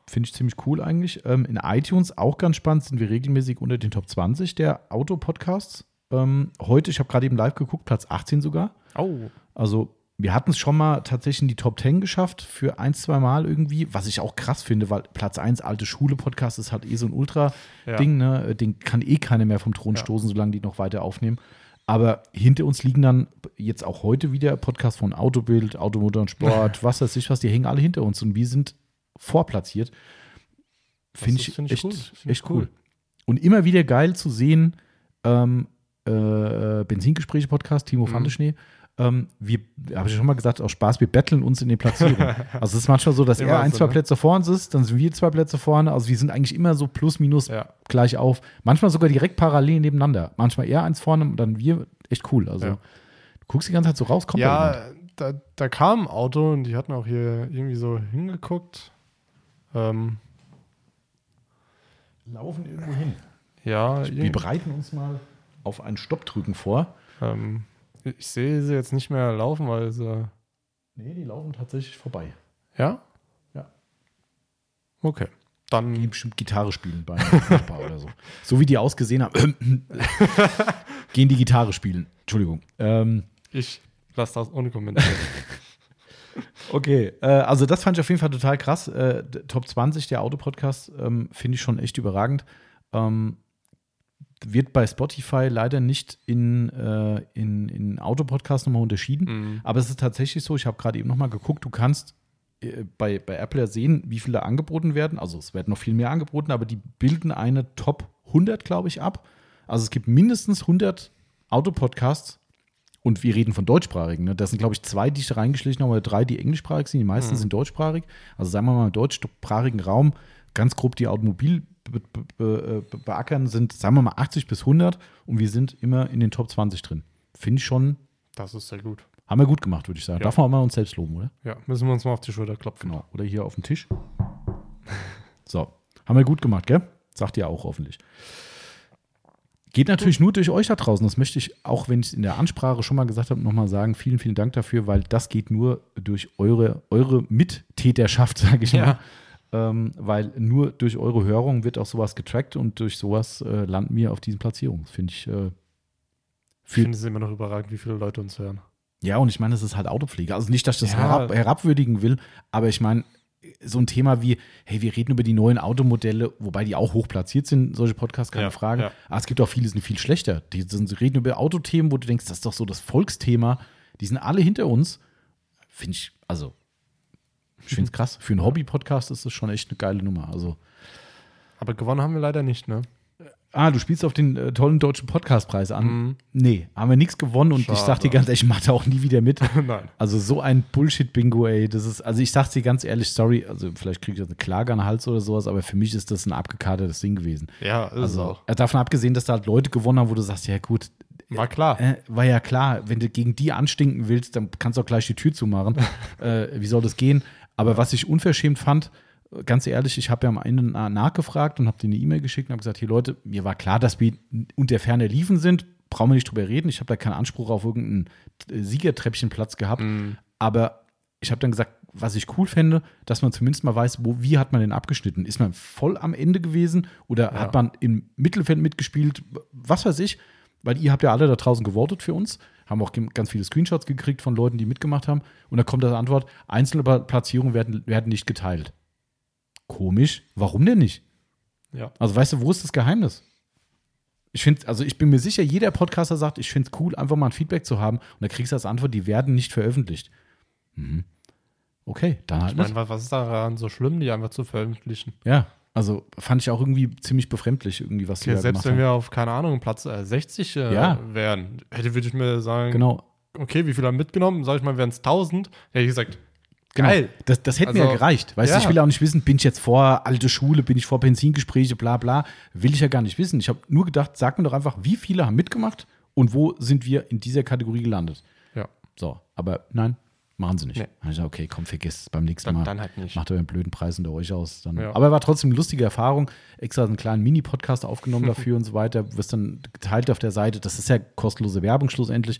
Finde ich ziemlich cool eigentlich. Ähm, in iTunes auch ganz spannend, sind wir regelmäßig unter den Top 20 der Autopodcasts. Ähm, heute, ich habe gerade eben live geguckt, Platz 18 sogar. Oh, Also wir hatten es schon mal tatsächlich in die Top 10 geschafft für ein, zwei Mal irgendwie, was ich auch krass finde, weil Platz 1 alte Schule-Podcast ist halt eh so ein Ultra-Ding, ne? Den kann eh keiner mehr vom Thron Ja. stoßen, solange die noch weiter aufnehmen. Aber hinter uns liegen dann jetzt auch heute wieder Podcasts von Autobild, Automotor und Sport, was weiß ich was, die hängen alle hinter uns und wir sind vorplatziert. Finde ich, find ich echt, cool. Find echt cool. cool. Und immer wieder geil zu sehen, ähm, äh, Benzingespräche-Podcast, Timo Mhm. Fandeschnee. Ähm, wir, habe ich schon mal gesagt, aus Spaß, wir betteln uns in den Platzierungen. also es ist manchmal so, dass Immer er ein, so, zwei ne? Plätze vor uns ist, dann sind wir zwei Plätze vorne. Also wir sind eigentlich immer so plus minus ja. gleich auf. Manchmal sogar direkt parallel nebeneinander. Manchmal er eins vorne und dann wir. Echt cool. Also Ja. du guckst die ganze Zeit so raus, kommt da. Ja, da, da kam ein Auto und die hatten auch hier irgendwie so hingeguckt. Ähm, Laufen irgendwo hin. ja, Wir bereiten uns mal auf ein Stoppdrücken vor. ähm, ich sehe sie jetzt nicht mehr laufen, weil sie. Nee, die laufen tatsächlich vorbei. Ja? Ja. Okay. Die Dann. bestimmt Gitarre spielen beim Nachbar oder so. So wie die ausgesehen haben, gehen die Gitarre spielen. Entschuldigung. Ähm, Ich lasse das ohne Kommentar. okay, äh, also das fand ich auf jeden Fall total krass. Äh, Top 20 der Autopodcast ähm, finde ich schon echt überragend. Ähm, wird bei Spotify leider nicht in, äh, in, in Autopodcast nochmal unterschieden. Mhm. Aber es ist tatsächlich so, ich habe gerade eben nochmal geguckt, du kannst äh, bei, bei Apple ja sehen, wie viele angeboten werden. Also es werden noch viel mehr angeboten, aber die bilden eine Top 100, glaube ich, ab. Also es gibt mindestens 100 Autopodcasts und wir reden von deutschsprachigen. Ne? Das sind, glaube ich, zwei, die ich reingeschlichen habe, oder drei, die englischsprachig sind. Die meisten Mhm. sind deutschsprachig. Also sagen wir mal, im deutschsprachigen Raum ganz grob die Automobil be be be be beackern sind, sagen wir mal, 80 bis 100 und wir sind immer in den Top 20 drin. Finde ich schon, Das ist sehr gut. haben wir gut gemacht, würde ich sagen. Ja. Darf man auch mal uns selbst loben, oder? Ja, müssen wir uns mal auf die Schulter klopfen. Genau. Oder hier auf dem Tisch. So, haben wir gut gemacht, gell? Sagt ihr auch hoffentlich. Geht natürlich nur durch euch da draußen. Das möchte ich, auch wenn ich es in der Ansprache schon mal gesagt habe, nochmal sagen. Vielen, vielen Dank dafür, weil das geht nur durch eure, eure Mittäterschaft, sage ich Ja. mal. Ähm, weil nur durch eure Hörung wird auch sowas getrackt und durch sowas äh, landen wir auf diesen Platzierungen. Das finde ich. Äh, Ich finde es immer noch überragend, wie viele Leute uns hören. ja, und ich meine, das ist halt Autopflege. Also nicht, dass ich das Ja. herab, herabwürdigen will, aber ich meine, so ein Thema wie, hey, wir reden über die neuen Automodelle, wobei die auch hoch platziert sind, solche Podcasts, keine Ja, Frage. ja. Aber es gibt auch viele, die sind viel schlechter. Die sind, reden über Autothemen, wo du denkst, das ist doch so das Volksthema. Die sind alle hinter uns. Finde ich, also, ich finde es krass. Für einen Hobby-Podcast ist das schon echt eine geile Nummer. Also, Aber gewonnen haben wir leider nicht, ne? Ah, du spielst auf den äh, tollen deutschen Podcastpreis an. Mhm. Nee, haben wir nichts gewonnen und ich sag Schade. dir ganz ehrlich, ich mache da auch nie wieder mit. Nein. Also so ein Bullshit-Bingo, ey. Das ist, also ich sag's dir ganz ehrlich, sorry, also vielleicht kriege ich jetzt eine Klage an den Hals oder sowas, aber für mich ist das ein abgekatertes Ding gewesen. Ja, ist Also auch. äh, davon abgesehen, dass da halt Leute gewonnen haben, wo du sagst, ja gut, War klar. äh, war ja klar, wenn du gegen die anstinken willst, dann kannst du auch gleich die Tür zumachen. äh, wie soll das gehen? Aber was ich unverschämt fand, äh, ganz ehrlich, ich habe ja am Ende na- nachgefragt und habe dir eine E-Mail geschickt und habe gesagt, hier Leute, mir war klar, dass wir unter Ferne liefen sind, brauchen wir nicht drüber reden. Ich habe da keinen Anspruch auf irgendeinen äh, Siegertreppchenplatz gehabt. Mhm. Aber ich habe dann gesagt, was ich cool fände, dass man zumindest mal weiß, wo, wie hat man denn abgeschnitten? Ist man voll am Ende gewesen oder Ja. hat man im Mittelfeld mitgespielt? Was weiß ich. Weil ihr habt ja alle da draußen gewotet für uns, haben auch ganz viele Screenshots gekriegt von Leuten, die mitgemacht haben. Und da kommt das Antwort, einzelne Pla- Platzierungen werden, werden nicht geteilt. Komisch. Warum denn nicht? Ja. Also weißt du, wo ist das Geheimnis? Ich finde, also ich bin mir sicher, jeder Podcaster sagt, ich finde es cool, einfach mal ein Feedback zu haben. Und da kriegst du als Antwort, die werden nicht veröffentlicht. Mhm. Okay, dann halt Ich meine, was- ist daran so schlimm, die einfach zu veröffentlichen? Ja, also fand ich auch irgendwie ziemlich befremdlich, irgendwie, was Ja, da selbst wenn haben. wir auf, keine Ahnung, Platz äh, 60 äh, Ja. wären, hätte würde ich mir sagen, Genau, okay, wie viele haben mitgenommen? Sag ich mal, wären es 1000. Hätte ich gesagt, genau. geil. Das, das hätte mir ja Also, gereicht. Weißt du, ja. ich will auch nicht wissen, bin ich jetzt vor alte Schule, bin ich vor Benzingespräche, bla bla. Will ich ja gar nicht wissen. Ich habe nur gedacht, sag mir doch einfach, wie viele haben mitgemacht und wo sind wir in dieser Kategorie gelandet. Ja, So, aber nein, machen sie nicht. Nee. Dann hab ich gesagt, okay, komm, vergiss es beim nächsten dann, Mal. dann halt nicht. Macht euren blöden Preis unter euch aus. Dann. Ja. Aber war trotzdem eine lustige Erfahrung. Extra einen kleinen Mini-Podcast aufgenommen dafür und so weiter. Wirst dann geteilt auf der Seite. Das ist ja kostenlose Werbung schlussendlich.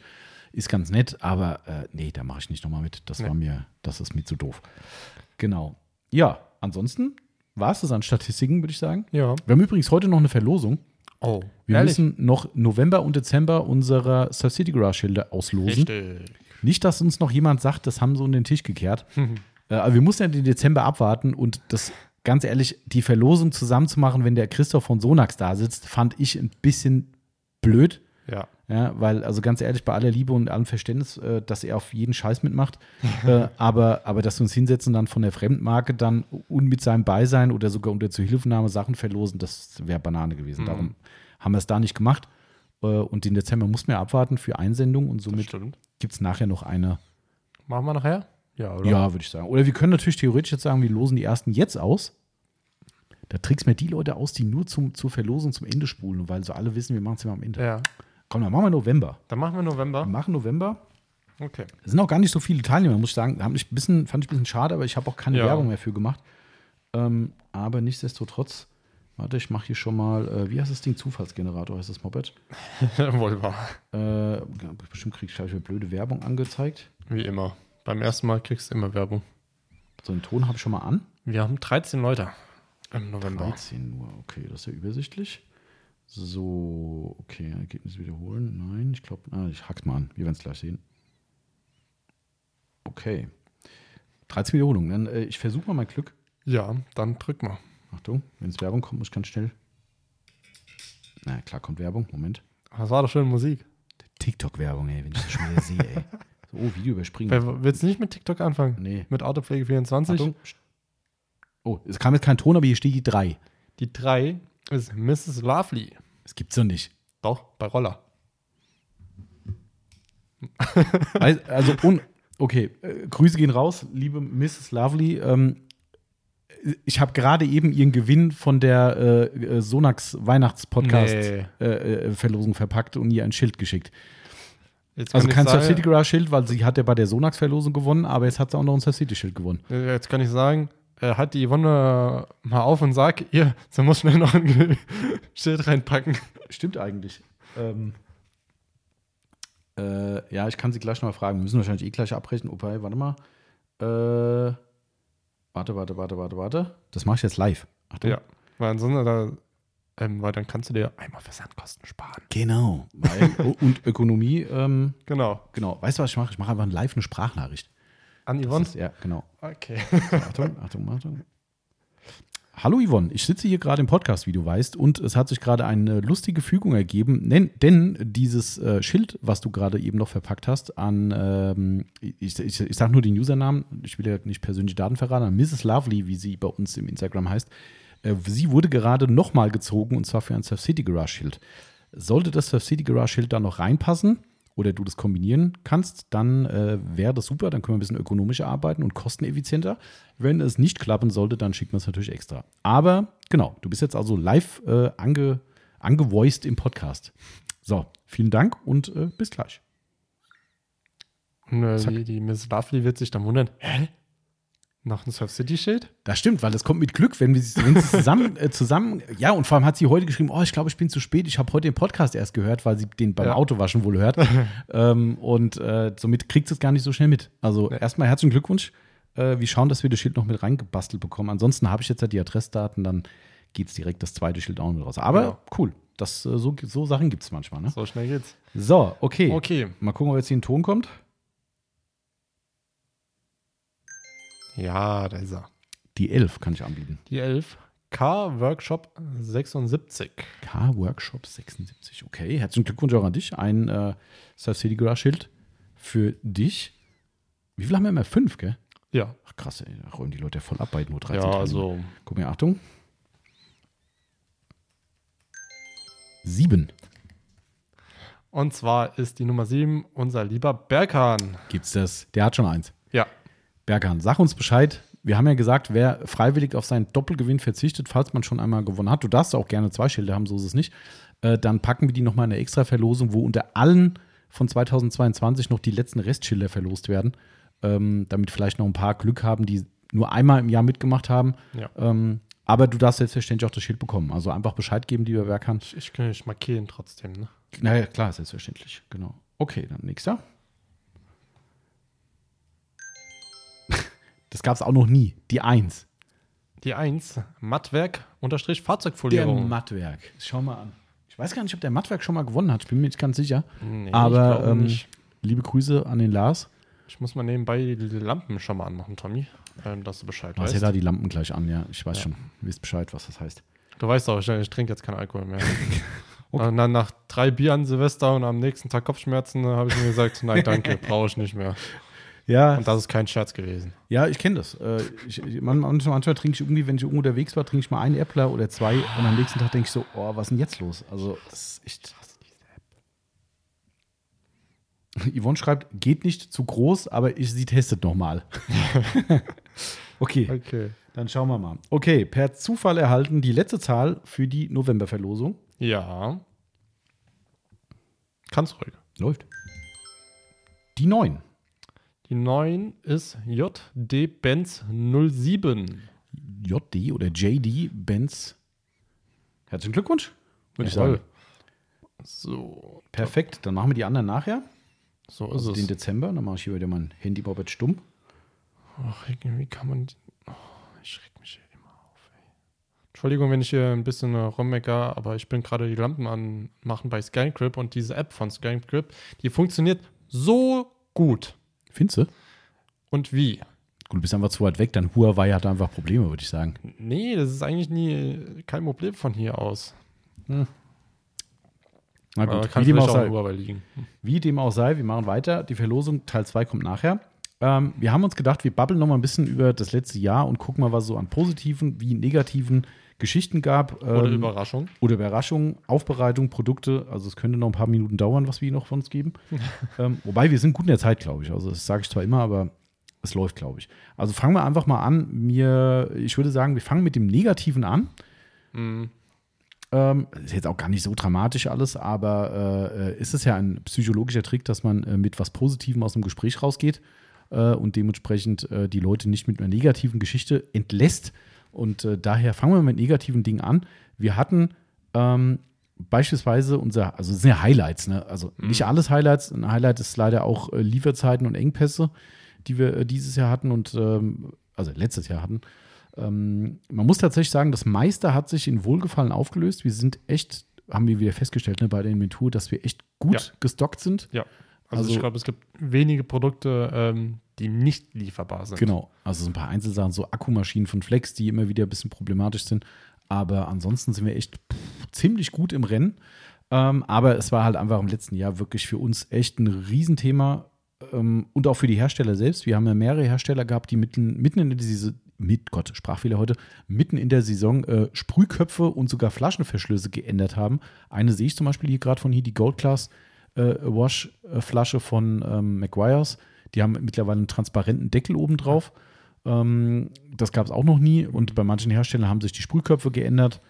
Ist ganz nett, aber äh, nee, da mache ich nicht nochmal mit. Das Nee. war mir, das ist mir zu doof. Genau. Ja, ansonsten war es das an Statistiken, würde ich sagen. Ja. Wir haben übrigens heute noch eine Verlosung. Oh, Wir ehrlich? müssen noch November und Dezember unsere Star City Garage Schilder auslosen. Richtig. Nicht, dass uns noch jemand sagt, das haben sie unter den Tisch gekehrt. äh, aber wir mussten ja den Dezember abwarten und das, ganz ehrlich, die Verlosung zusammenzumachen, wenn der Christoph von Sonax da sitzt, fand ich ein bisschen blöd. Ja. Ja, weil, also ganz ehrlich, bei aller Liebe und allem Verständnis, äh, dass er auf jeden Scheiß mitmacht, äh, aber, aber dass wir uns hinsetzen und dann von der Fremdmarke dann und mit seinem Beisein oder sogar unter Zuhilfenahme Sachen verlosen, das wäre Banane gewesen. Mhm. Darum haben wir es da nicht gemacht. Äh, und den Dezember mussten wir abwarten für Einsendung und somit gibt es nachher noch eine. Machen wir nachher? Ja, oder? Ja, würde ich sagen. Oder wir können natürlich theoretisch jetzt sagen, wir losen die ersten jetzt aus. Da trickst mir die Leute aus, die nur zum, zur Verlosung zum Ende spulen, weil so alle wissen, wir machen es immer am Ende. Ja. Komm, dann machen wir November. Dann machen wir November. Wir machen November. Okay. Es sind auch gar nicht so viele Teilnehmer, muss ich sagen. Haben mich ein bisschen, fand ich ein bisschen schade, aber ich habe auch keine Ja. Werbung mehr für gemacht. Ähm, aber nichtsdestotrotz, warte, ich mache hier schon mal, äh, wie heißt das Ding? Zufallsgenerator heißt das Moped. Volva. Äh, bestimmt kriege ich gleich wieder blöde Werbung angezeigt. Wie immer. Beim ersten Mal kriegst du immer Werbung. So einen Ton habe ich schon mal an. Wir haben 13 Leute im November. 13 nur, okay, das ist ja übersichtlich. So, okay, Ergebnis wiederholen. Nein, ich glaube, ah, ich hack's mal an. Wir werden es gleich sehen. Okay. 13 Wiederholungen. Dann, äh, ich versuche mal mein Glück. Ja, dann drück mal. Achtung, wenn es Werbung kommt, muss ich ganz schnell. Na klar, kommt Werbung. Moment. Das war doch schön Musik. TikTok-Werbung, ey, wenn ich das schon wieder sehe, ey. So, oh, Video überspringen. Wer- Willst du nicht mit TikTok anfangen? Nee. Mit Autopflege 24? Achtung. Oh, es kam jetzt kein Ton, aber hier steht die 3. Die 3 ist Mrs. Lovely. Das gibt's doch nicht. Doch, bei Roller. Also, un, okay, äh, Grüße gehen raus, liebe Mrs. Lovely. Ähm, ich habe gerade eben ihren Gewinn von der äh, äh, Sonax Nee. Weihnachts-Podcast-Verlosung verpackt und ihr ein Schild geschickt. Jetzt Also kein sagen- City Garage Schild, weil sie hat ja bei der Sonax-Verlosung gewonnen, aber jetzt hat sie auch noch ein Star City Schild gewonnen. Äh, Jetzt kann ich sagen, äh, halt die Yvonne mal auf und sag ihr, sie muss schnell noch ein Schild reinpacken. Stimmt eigentlich. Ähm, äh, ja, ich kann sie gleich noch mal fragen. Wir müssen wahrscheinlich eh gleich abbrechen. Wobei, warte mal. Äh, warte, warte, warte, warte, warte. Das mache ich jetzt live. Achtung. Ja, weil ansonsten, da, ähm, weil dann kannst du dir einmal Versandkosten sparen. Genau. Weil, und Ökonomie, ähm, Genau. genau. Weißt du, was ich mache? Ich mache einfach live eine Sprachnachricht. An Yvonne? ist, ja, genau. Okay. So, Achtung, Achtung, Achtung. Hallo Yvonne, ich sitze hier gerade im Podcast, wie du weißt, und es hat sich gerade eine lustige Fügung ergeben, denn, denn dieses äh, Schild, was du gerade eben noch verpackt hast, an, ähm, ich, ich, ich sage nur den Usernamen, ich will ja nicht persönliche Daten verraten, an Mrs. Lovely, wie sie bei uns im Instagram heißt, äh, sie wurde gerade nochmal gezogen und zwar für ein Surf City Garage Schild. Sollte das Surf City Garage Schild da noch reinpassen oder du das kombinieren kannst, dann äh, wäre das super. Dann können wir ein bisschen ökonomischer arbeiten und kosteneffizienter. Wenn es nicht klappen sollte, dann schickt man es natürlich extra. Aber genau, du bist jetzt also live äh, ange, angevoiced im Podcast. So, vielen Dank und äh, bis gleich. Zack. die, die Miss Lovely wird sich dann wundern, hä? Noch ein Surf City-Schild? Das stimmt, weil das kommt mit Glück, wenn wir sie- wenn sie zusammen, äh, zusammen, ja, und vor allem hat sie heute geschrieben, oh, ich glaube, ich bin zu spät, ich habe heute den Podcast erst gehört, weil sie den beim Ja. Autowaschen wohl hört. ähm, und äh, somit kriegt sie es gar nicht so schnell mit. Also erstmal herzlichen Glückwunsch. Äh, wir schauen, dass wir das Schild noch mit reingebastelt bekommen. Ansonsten habe ich jetzt ja die Adressdaten, dann geht es direkt das zweite Schild auch mit raus. Aber Genau. cool, das, äh, so, so Sachen gibt es manchmal. Ne? So schnell geht's. So, okay. Okay. Mal gucken, ob jetzt hier ein Ton kommt. Ja, da ist er. Die 11 kann ich anbieten. Die 11. K-Workshop 76. K-Workshop 76. Okay, herzlichen Glückwunsch auch an dich. Ein äh, Surf City Garage Schild für dich. Wie viel haben wir immer? Fünf, gell? Ja. Ach krass, ey, da räumen die Leute voll ab bei nur 13 Ja, Teilnehmern. also Guck mir, Achtung. Sieben. Und zwar ist die Nummer 7 unser lieber Berghahn. Gibt's das? Der hat schon eins. Berghahn, sag uns Bescheid. Wir haben ja gesagt, wer freiwillig auf seinen Doppelgewinn verzichtet, falls man schon einmal gewonnen hat, du darfst auch gerne zwei Schilder haben, so ist es nicht, äh, dann packen wir die nochmal in eine extra Verlosung, wo unter allen von 2022 noch die letzten Restschilder verlost werden, ähm, damit vielleicht noch ein paar Glück haben, die nur einmal im Jahr mitgemacht haben. Ja. Ähm, aber du darfst selbstverständlich auch das Schild bekommen. Also einfach Bescheid geben, lieber Berghahn. Ich, ich kann nicht markieren trotzdem. Ne? Naja, klar, selbstverständlich. Genau. Okay, dann nächster. Das gab es auch noch nie. Die Eins. Die 1. Mattwerk unterstrich Der Fahrzeugfolierung. Mattwerk. Schau mal an. Ich weiß gar nicht, ob der Mattwerk schon mal gewonnen hat. Ich bin mir nicht ganz sicher. Nee, Aber ähm, liebe Grüße an den Lars. Ich muss mal nebenbei die Lampen schon mal anmachen, Tommy. Ähm, dass du Bescheid Du hast ja weißt. da die Lampen gleich an, ja. Ich weiß schon. Du wisst Bescheid, was das heißt. Du weißt auch, ich, ich trinke jetzt keinen Alkohol mehr. Und dann nach drei Bier an Silvester und am nächsten Tag Kopfschmerzen habe ich mir gesagt, nein, danke, brauche ich nicht mehr. Ja, Und das ist kein Scherz gewesen. ja ich kenne das. Äh, ich, ich, man- manchmal, manchmal trinke ich irgendwie, wenn ich irgendwo unterwegs war, trinke ich mal einen Äppler oder zwei und am nächsten Tag denke ich so, oh, was ist denn jetzt los? Also, das ist echt. Yvonne schreibt, geht nicht zu groß, aber ich, sie testet nochmal. okay, Okay. dann schauen wir mal. Okay, per Zufall erhalten die letzte Zahl für die Novemberverlosung. Ja. Kannst ruhig. Läuft. Die 9. Die 9 ist JD Benz 07. JD oder JD Benz. Herzlichen Glückwunsch, würde ich sagen. So, Perfekt, dann machen wir die anderen nachher. so ist Also den es. Dezember. Dann mache ich hier wieder mein Handy jetzt stumm. Ach, irgendwie kann man. Oh, ich reg mich hier immer auf, ey. Entschuldigung, wenn ich hier ein bisschen äh, rummecker, aber ich bin gerade die Lampen anmachen bei ScanCrip und diese App von ScanCrip, die funktioniert so gut. Findest du? Und wie? Gut, du bist einfach zu weit weg. Dann Huawei hat einfach Probleme, würde ich sagen. Nee, das ist eigentlich nie kein Problem von hier aus. Na Aber gut, wie dem, sei, Huawei liegen. wie dem auch sei, wir machen weiter. Die Verlosung Teil 2 kommt nachher. Ähm, wir haben uns gedacht, wir babbeln noch mal ein bisschen über das letzte Jahr und gucken mal, was so an positiven wie negativen Geschichten gab. Oder ähm, Überraschung. oder Überraschungen, Aufbereitung, Produkte. Also es könnte noch ein paar Minuten dauern, was wir noch von uns geben. ähm, wobei wir sind gut in der Zeit, glaube ich. Also das sage ich zwar immer, aber es läuft, glaube ich. Also fangen wir einfach mal an. Mir, ich würde sagen, wir fangen mit dem Negativen an. Mhm. Ähm, ist jetzt auch gar nicht so dramatisch alles, aber äh, ist es ja ein psychologischer Trick, dass man äh, mit was Positivem aus dem Gespräch rausgeht äh, und dementsprechend äh, die Leute nicht mit einer negativen Geschichte entlässt. Und äh, daher fangen wir mit negativen Dingen an. Wir hatten ähm, beispielsweise unser, also sind ja Highlights, ne? Also Mhm. nicht alles Highlights. Ein Highlight ist leider auch äh, Lieferzeiten und Engpässe, die wir äh, dieses Jahr hatten und ähm, also letztes Jahr hatten. Ähm, man muss tatsächlich sagen, das meiste hat sich in Wohlgefallen aufgelöst. Wir sind echt, haben wir wieder festgestellt ne, bei der Inventur, dass wir echt gut Ja. gestockt sind. Ja. Also, Also- ich glaube, es gibt wenige Produkte, ähm, die nicht lieferbar sind. Genau. Also so ein paar Einzelsachen, so Akkumaschinen von Flex, die immer wieder ein bisschen problematisch sind. Aber ansonsten sind wir echt pff, ziemlich gut im Rennen. Ähm, aber es war halt einfach im letzten Jahr wirklich für uns echt ein Riesenthema ähm, und auch für die Hersteller selbst. Wir haben ja mehrere Hersteller gehabt, die mitten, mitten in diese, mit Gott, Sprachfehler heute, mitten in der Saison äh, Sprühköpfe und sogar Flaschenverschlüsse geändert haben. Eine sehe ich zum Beispiel hier gerade von hier, die Gold Class äh, Wash äh, Flasche von ähm, McGuire's. Die haben mittlerweile einen transparenten Deckel oben drauf. Ähm, das gab es auch noch nie. Und bei manchen Herstellern haben sich die Sprühköpfe geändert.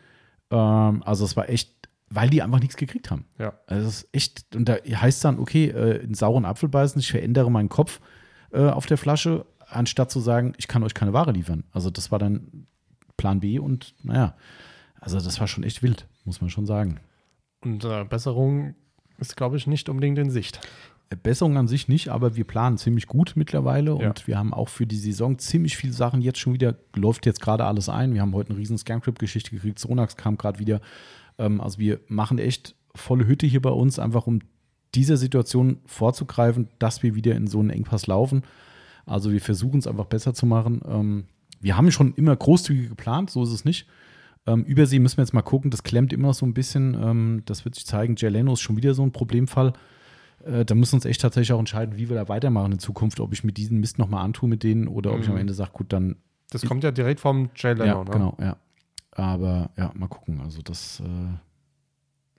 Ähm, also es war echt, weil die einfach nichts gekriegt haben. Ja. Also es ist echt, und da heißt dann, okay, äh, einen sauren Apfel beißen, ich verändere meinen Kopf äh, auf der Flasche, anstatt zu sagen, ich kann euch keine Ware liefern. Also das war dann Plan B und naja, also das war schon echt wild, muss man schon sagen. Und äh, Besserung ist, glaube ich, nicht unbedingt in Sicht. Besserung an sich nicht, aber wir planen ziemlich gut mittlerweile Ja. und wir haben auch für die Saison ziemlich viele Sachen jetzt schon wieder, läuft jetzt gerade alles ein. Wir haben heute eine riesen Scancrypt-Geschichte gekriegt, Sonax kam gerade wieder. Ähm, also wir machen echt volle Hütte hier bei uns, einfach um dieser Situation vorzugreifen, dass wir wieder in so einen Engpass laufen. Also wir versuchen es einfach besser zu machen. Ähm, wir haben schon immer großzügig geplant, so ist es nicht. Ähm, Übersee müssen wir jetzt mal gucken, das klemmt immer noch so ein bisschen. Ähm, das wird sich zeigen. Jeleno ist schon wieder so ein Problemfall. Äh, da müssen wir uns echt tatsächlich auch entscheiden, wie wir da weitermachen in Zukunft, ob ich mit diesen Mist nochmal antue mit denen oder ob ich Mhm. am Ende sage, gut, dann. Das kommt ja direkt vom Jay Leno, ja, ne? genau, ja. Aber ja, mal gucken. Also das äh,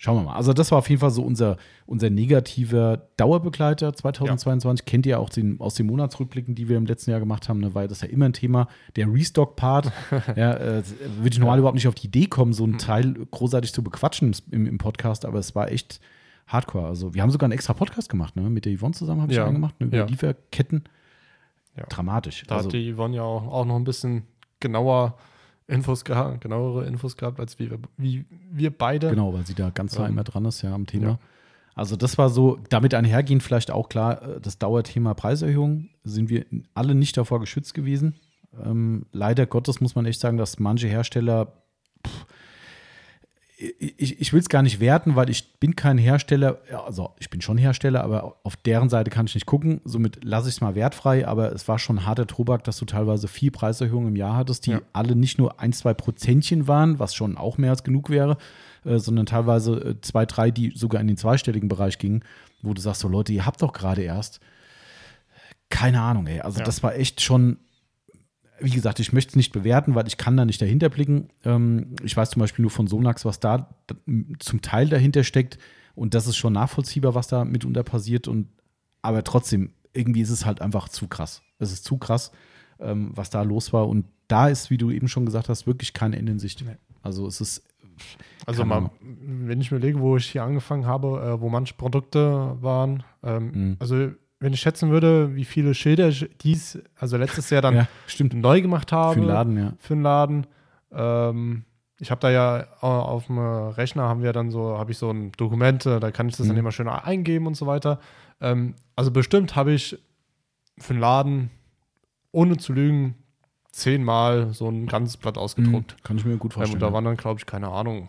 schauen wir mal. Also das war auf jeden Fall so unser, unser negativer Dauerbegleiter 2022. Kennt ihr auch den, aus den Monatsrückblicken, die wir im letzten Jahr gemacht haben, ne, war das ja immer ein Thema. Der Restock-Part, ja, äh, würde ich normal überhaupt nicht auf die Idee kommen, so einen Teil großartig zu bequatschen im, im Podcast, aber es war echt hardcore. Also wir haben sogar einen extra Podcast gemacht, ne? Mit der Yvonne zusammen habe ich Ja. einen gemacht, ne, über Ja. Lieferketten. Ja. Dramatisch. Da also, hat die Yvonne ja auch, auch noch ein bisschen genauer Infos gehabt, genauere Infos gehabt, als wie wir, wie wir beide. Genau, weil sie da ganz nah Ähm, immer dran ist, ja, am Thema. ja. Also das war so, damit einhergehend vielleicht auch klar, äh, das Dauerthema Preiserhöhung, sind wir alle nicht davor geschützt gewesen. Ähm, leider Gottes muss man echt sagen, dass manche Hersteller, pff, ich, ich will es gar nicht werten, weil ich bin kein Hersteller, ja, also ich bin schon Hersteller, aber auf deren Seite kann ich nicht gucken. Somit lasse ich es mal wertfrei, aber es war schon harter Tobak, dass du teilweise vier Preiserhöhungen im Jahr hattest, die Ja. alle nicht nur ein, zwei Prozentchen waren, was schon auch mehr als genug wäre, äh, sondern teilweise äh, zwei, drei, die sogar in den zweistelligen Bereich gingen, wo du sagst, so Leute, ihr habt doch gerade erst. Keine Ahnung, ey. Also Ja. das war echt schon, wie gesagt, ich möchte es nicht bewerten, weil ich kann da nicht dahinter blicken. Ähm, ich weiß zum Beispiel nur von Sonax, was da zum Teil dahinter steckt. Und das ist schon nachvollziehbar, was da mitunter passiert. Und, aber trotzdem, irgendwie ist es halt einfach zu krass. Es ist zu krass, ähm, was da los war. Und da ist, wie du eben schon gesagt hast, wirklich kein Ende in Sicht. Nee. Also es ist, Also mal, wenn ich mir lege, wo ich hier angefangen habe, äh, wo manche Produkte waren, ähm, Mhm. also wenn ich schätzen würde, wie viele Schilder ich dies, also letztes Jahr dann ja, neu gemacht habe Für den Laden, ja. für den Laden. Ähm, ich habe da ja au- auf dem Rechner haben wir dann so, habe ich so ein Dokument, äh, da kann ich das dann Mhm. immer schön eingeben und so weiter. Ähm, also bestimmt habe ich für den Laden, ohne zu lügen, zehnmal so ein ganzes Blatt ausgedruckt. Mhm, Kann ich mir gut Ähm, vorstellen. und da waren dann, glaube ich, keine Ahnung,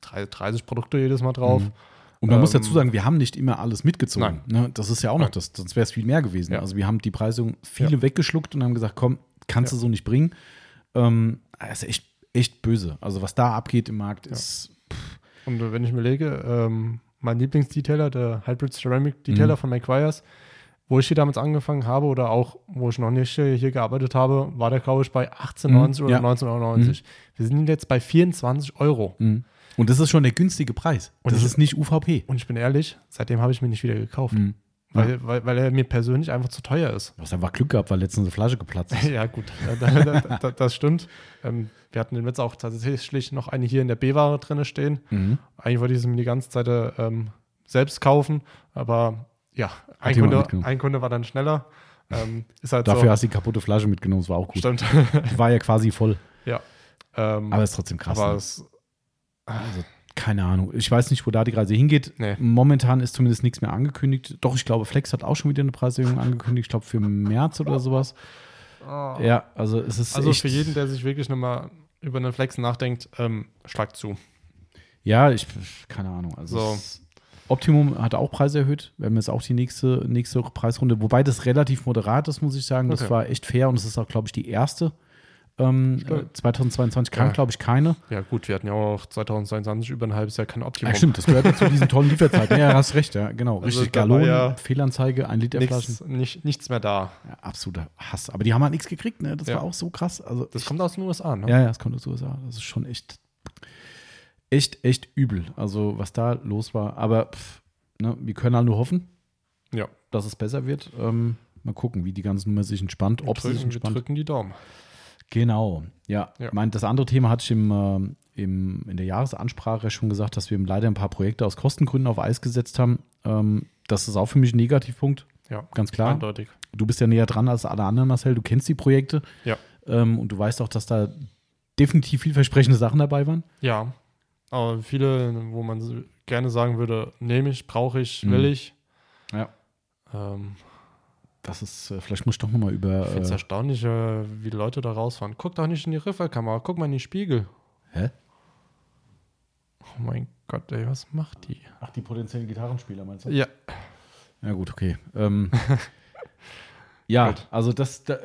drei- 30 Produkte jedes Mal drauf. Mhm. Und man muss Ähm, dazu sagen, wir haben nicht immer alles mitgezogen. Ne? Das ist ja auch noch Nein. das, sonst wäre es viel mehr gewesen. Ja. Also wir haben die Preisung viele Ja. weggeschluckt und haben gesagt, komm, kannst du so nicht bringen. Ähm, das ist echt, echt böse. Also was da abgeht im Markt ist, Und äh, wenn ich mir lege, ähm, mein Lieblingsdetailer, der Hybrid Ceramic Detailer Mhm. von McGuire's, wo ich hier damals angefangen habe oder auch, wo ich noch nicht hier gearbeitet habe, war der, glaube ich, bei 18,90 Mhm, oder ja. 19,99. Wir sind jetzt bei 24 Euro. mh. Und das ist schon der günstige Preis. Und das ich- ist nicht UVP. Und ich bin ehrlich, seitdem habe ich mir nicht wieder gekauft, Mhm. weil, weil, weil er mir persönlich einfach zu teuer ist. Du hast einfach Glück gehabt, weil letztens eine Flasche geplatzt ist. ja, gut, da, da, da, das stimmt. Ähm, wir hatten jetzt auch tatsächlich noch eine hier in der B-Ware drin stehen. Mhm. Eigentlich wollte ich sie mir die ganze Zeit ähm, selbst kaufen, aber ja, ein Kunde, ein Kunde war dann schneller. Ähm, halt Dafür so. hast du die kaputte Flasche mitgenommen, das war auch gut. Stimmt. Die war ja quasi voll. ja. Ähm, Aber ist trotzdem krass. aber ne? es, also, keine Ahnung. Ich weiß nicht, wo da die Reise hingeht. Nee. Momentan ist zumindest nichts mehr angekündigt. Doch, ich glaube, Flex hat auch schon wieder eine Preiserhöhung angekündigt. Ich glaube, für März oder sowas. Ja, also es ist Also für jeden, der sich wirklich nochmal über einen Flex nachdenkt, ähm, schlag zu. Ja, ich, keine Ahnung. Also So. Optimum hat auch Preise erhöht. Wir haben jetzt auch die nächste, nächste Preisrunde, wobei das relativ moderat ist, muss ich sagen. Das Okay. war echt fair und es ist auch, glaube ich, die erste. Ähm, Stimmt. äh, 2022 kam, Ja. glaube ich, keine. Ja, gut, wir hatten ja auch 2022 über ein halbes Jahr kein Optimum. Ja, stimmt, das gehört ja zu diesen tollen Lieferzeiten. Ja, hast recht, ja, genau. Also Richtig, Galon, ja Fehlanzeige, ein Liter Flaschen. Nichts, nicht, nichts mehr da. Ja, absoluter Hass. Aber die haben halt nichts gekriegt, ne? Das war auch so krass. Also Das kommt aus den USA, ne? Ja, ja, es kommt aus den USA. Das ist schon echt, echt, echt übel. Also, was da los war. Aber pff, ne, wir können halt nur hoffen, Ja. dass es besser wird. Ähm, mal gucken, wie die ganze Nummer sich entspannt, ob sie sich drücken, wir entspannt. drücken die Daumen. Genau, ja. Ja. Mein, das andere Thema hatte ich im, ähm, im, in der Jahresansprache schon gesagt, dass wir leider ein paar Projekte aus Kostengründen auf Eis gesetzt haben. Ähm, das ist auch für mich ein Negativpunkt, Ja, ganz klar. eindeutig. Du bist ja näher dran als alle anderen, Marcel. Du kennst die Projekte. Ja. Ähm, und du weißt auch, dass da definitiv vielversprechende Sachen dabei waren. Ja, aber viele, wo man gerne sagen würde, nehme ich, brauche ich, Mhm. will ich. Ja. Ähm, Das ist, äh, vielleicht muss ich doch nochmal über. ich finde es Äh, erstaunlich, äh, wie Leute da rausfahren. Guck doch nicht in die Riffelkamera, guck mal in die Spiegel. hä? Oh mein Gott, ey, was macht die? Ach, die potenziellen Gitarrenspieler meinst du? Ja, Ja, gut, okay. Ähm, ja, Gut. also das da,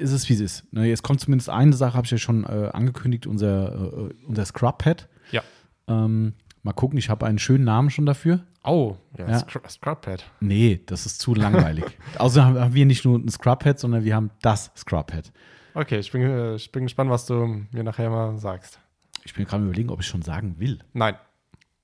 ist es, wie es ist. Ne, jetzt kommt zumindest eine Sache, habe ich ja schon äh, angekündigt, unser, äh, unser Scrub-Pad. Ja. Ähm, mal gucken, ich habe einen schönen Namen schon dafür. Oh, ja, Ja. Scrub- Scrubpad. Nee, das ist zu langweilig. Außerdem haben- haben wir nicht nur ein Scrub-Pad, sondern wir haben das Scrub-Pad. Okay, ich bin, äh, ich bin gespannt, was du mir nachher mal sagst. Ich bin gerade überlegen, ob ich schon sagen will. Nein.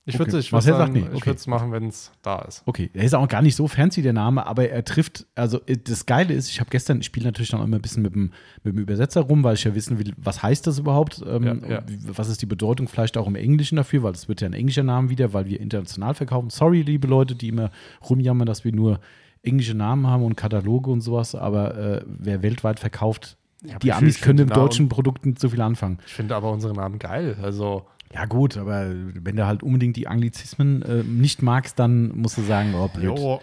Ich Okay. würde es okay. würd's machen, wenn es da ist. Okay, er ist auch gar nicht so fancy, der Name, aber er trifft, also äh, das Geile ist, ich habe gestern, ich spiele natürlich noch immer ein bisschen mit dem, mit dem Übersetzer rum, weil ich ja wissen will, was heißt das überhaupt, ähm, Ja, ja. was ist die Bedeutung vielleicht auch im Englischen dafür, weil es wird ja ein englischer Name wieder, weil wir international verkaufen. Sorry, liebe Leute, die immer rumjammern, dass wir nur englische Namen haben und Kataloge und sowas, aber äh, wer weltweit verkauft, Ja, die Amis können mit deutschen Produkten so viel anfangen. Ich finde aber unsere Namen geil. Also, Ja gut, aber wenn du halt unbedingt die Anglizismen äh, nicht magst, dann musst du sagen, oh blöd. jo,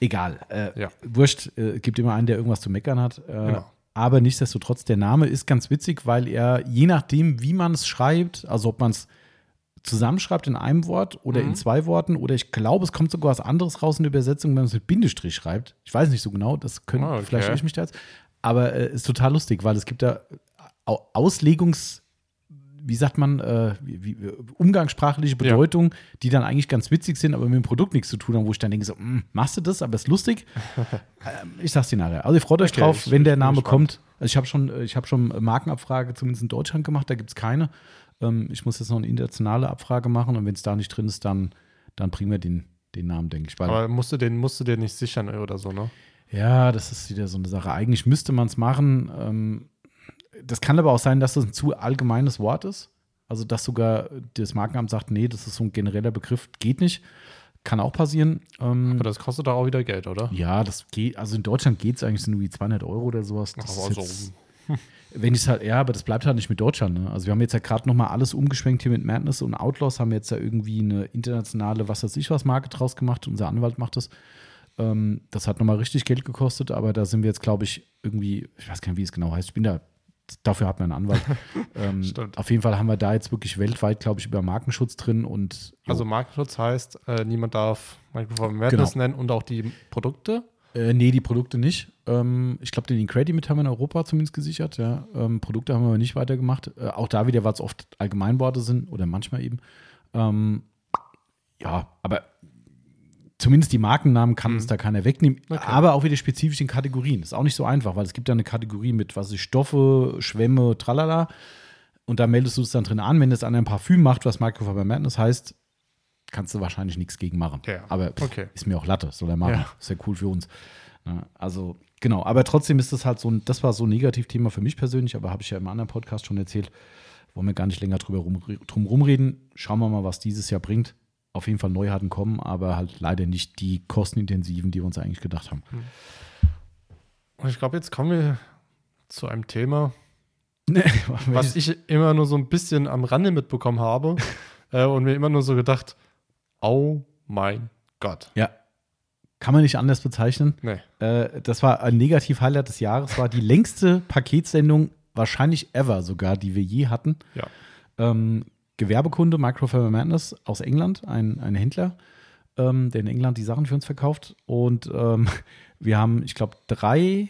Egal. Äh, Ja. Wurscht, äh, gibt immer einen, der irgendwas zu meckern hat. Äh, Genau. Aber nichtsdestotrotz, der Name ist ganz witzig, weil er, je nachdem, wie man es schreibt, also ob man es zusammenschreibt in einem Wort oder Mhm. in zwei Worten, oder ich glaube, es kommt sogar was anderes raus in der Übersetzung, wenn man es mit Bindestrich schreibt. Ich weiß nicht so genau, das könnte, Ah, okay. vielleicht ich mich da jetzt. Aber äh, ist total lustig, weil es gibt da Au- Auslegungs- wie sagt man, äh, wie, wie, umgangssprachliche Ja. Bedeutungen, die dann eigentlich ganz witzig sind, aber mit dem Produkt nichts zu tun haben, wo ich dann denke, so, "Mm, machst du das, aber ist lustig. ähm, ich sag's dir nachher. Also ihr freut euch Okay, drauf, ich- wenn der Name kommt. Also ich habe schon, äh, ich habe schon Markenabfrage zumindest in Deutschland gemacht, da gibt's keine. Ähm, ich muss jetzt noch eine internationale Abfrage machen und wenn es da nicht drin ist, dann, dann bringen wir den, den Namen, denke ich. Weil, aber musst du den, musst du den nicht sichern oder so, ne? ja, das ist wieder so eine Sache. Eigentlich müsste man es machen. Ähm, das kann aber auch sein, dass das ein zu allgemeines Wort ist. Also, dass sogar das Markenamt sagt, nee, das ist so ein genereller Begriff, geht nicht. Kann auch passieren. Ähm, Aber das kostet doch auch wieder Geld, oder? ja, das geht. Also in Deutschland geht es eigentlich so irgendwie 200 Euro oder sowas. Das Aber ist so- jetzt, wenn ich halt, ja, aber das bleibt halt nicht mit Deutschland. Ne? Also wir haben jetzt ja gerade nochmal alles umgeschwenkt hier mit Madness und Outlaws, haben jetzt ja irgendwie eine internationale, was weiß ich was, Marke draus gemacht. Unser Anwalt macht das. Ähm, das hat nochmal richtig Geld gekostet, aber da sind wir jetzt, glaube ich, irgendwie, ich weiß gar nicht, wie es genau heißt. Ich bin da, dafür hat man einen Anwalt. ähm, auf jeden Fall haben wir da jetzt wirklich weltweit, glaube ich, über Markenschutz drin und jo. Also Markenschutz heißt, äh, niemand darf Microphone Madness Genau. nennen und auch die Produkte. Äh, nee, die Produkte nicht. Ähm, ich glaube, den Incredimit haben wir in Europa zumindest gesichert. Ja. Ähm, Produkte haben wir aber nicht weitergemacht. Äh, auch da wieder, weil es oft Allgemeinworte sind oder manchmal eben. Ähm, ja, aber zumindest die Markennamen kann uns da keiner wegnehmen. Okay. Aber auch wieder spezifisch in Kategorien. Das ist auch nicht so einfach, weil es gibt da eine Kategorie mit, was ich, Stoffe, Schwämme, tralala. Und da meldest du es dann drin an. Wenn das an einem Parfüm macht, was Microfiber Madness heißt, kannst du wahrscheinlich nichts gegen machen. Ja, Aber pff, okay. ist mir auch Latte, soll er machen. Ja. Ist ja cool für uns. Also, genau. Aber trotzdem ist das halt so ein, das war so ein Negativthema für mich persönlich, aber habe ich ja im anderen Podcast schon erzählt. Wollen wir gar nicht länger drüber rum, drum rumreden. Schauen wir mal, was dieses Jahr bringt. Auf jeden Fall Neuheiten kommen, aber halt leider nicht die kostenintensiven, die wir uns eigentlich gedacht haben. Und ich glaube, jetzt kommen wir zu einem Thema, Nee, was ich immer nur so ein bisschen am Rande mitbekommen habe. äh, und mir immer nur so gedacht, oh mein Gott. Ja. Kann man nicht anders bezeichnen. Nee. Äh, das war ein Negativ-Highlight des Jahres, war die längste Paketsendung, wahrscheinlich ever sogar, die wir je hatten. Ja. Ähm, Gewerbekunde, Microfiber Madness aus England, ein, ein Händler, ähm, der in England die Sachen für uns verkauft. Und ähm, wir haben, ich glaube, drei,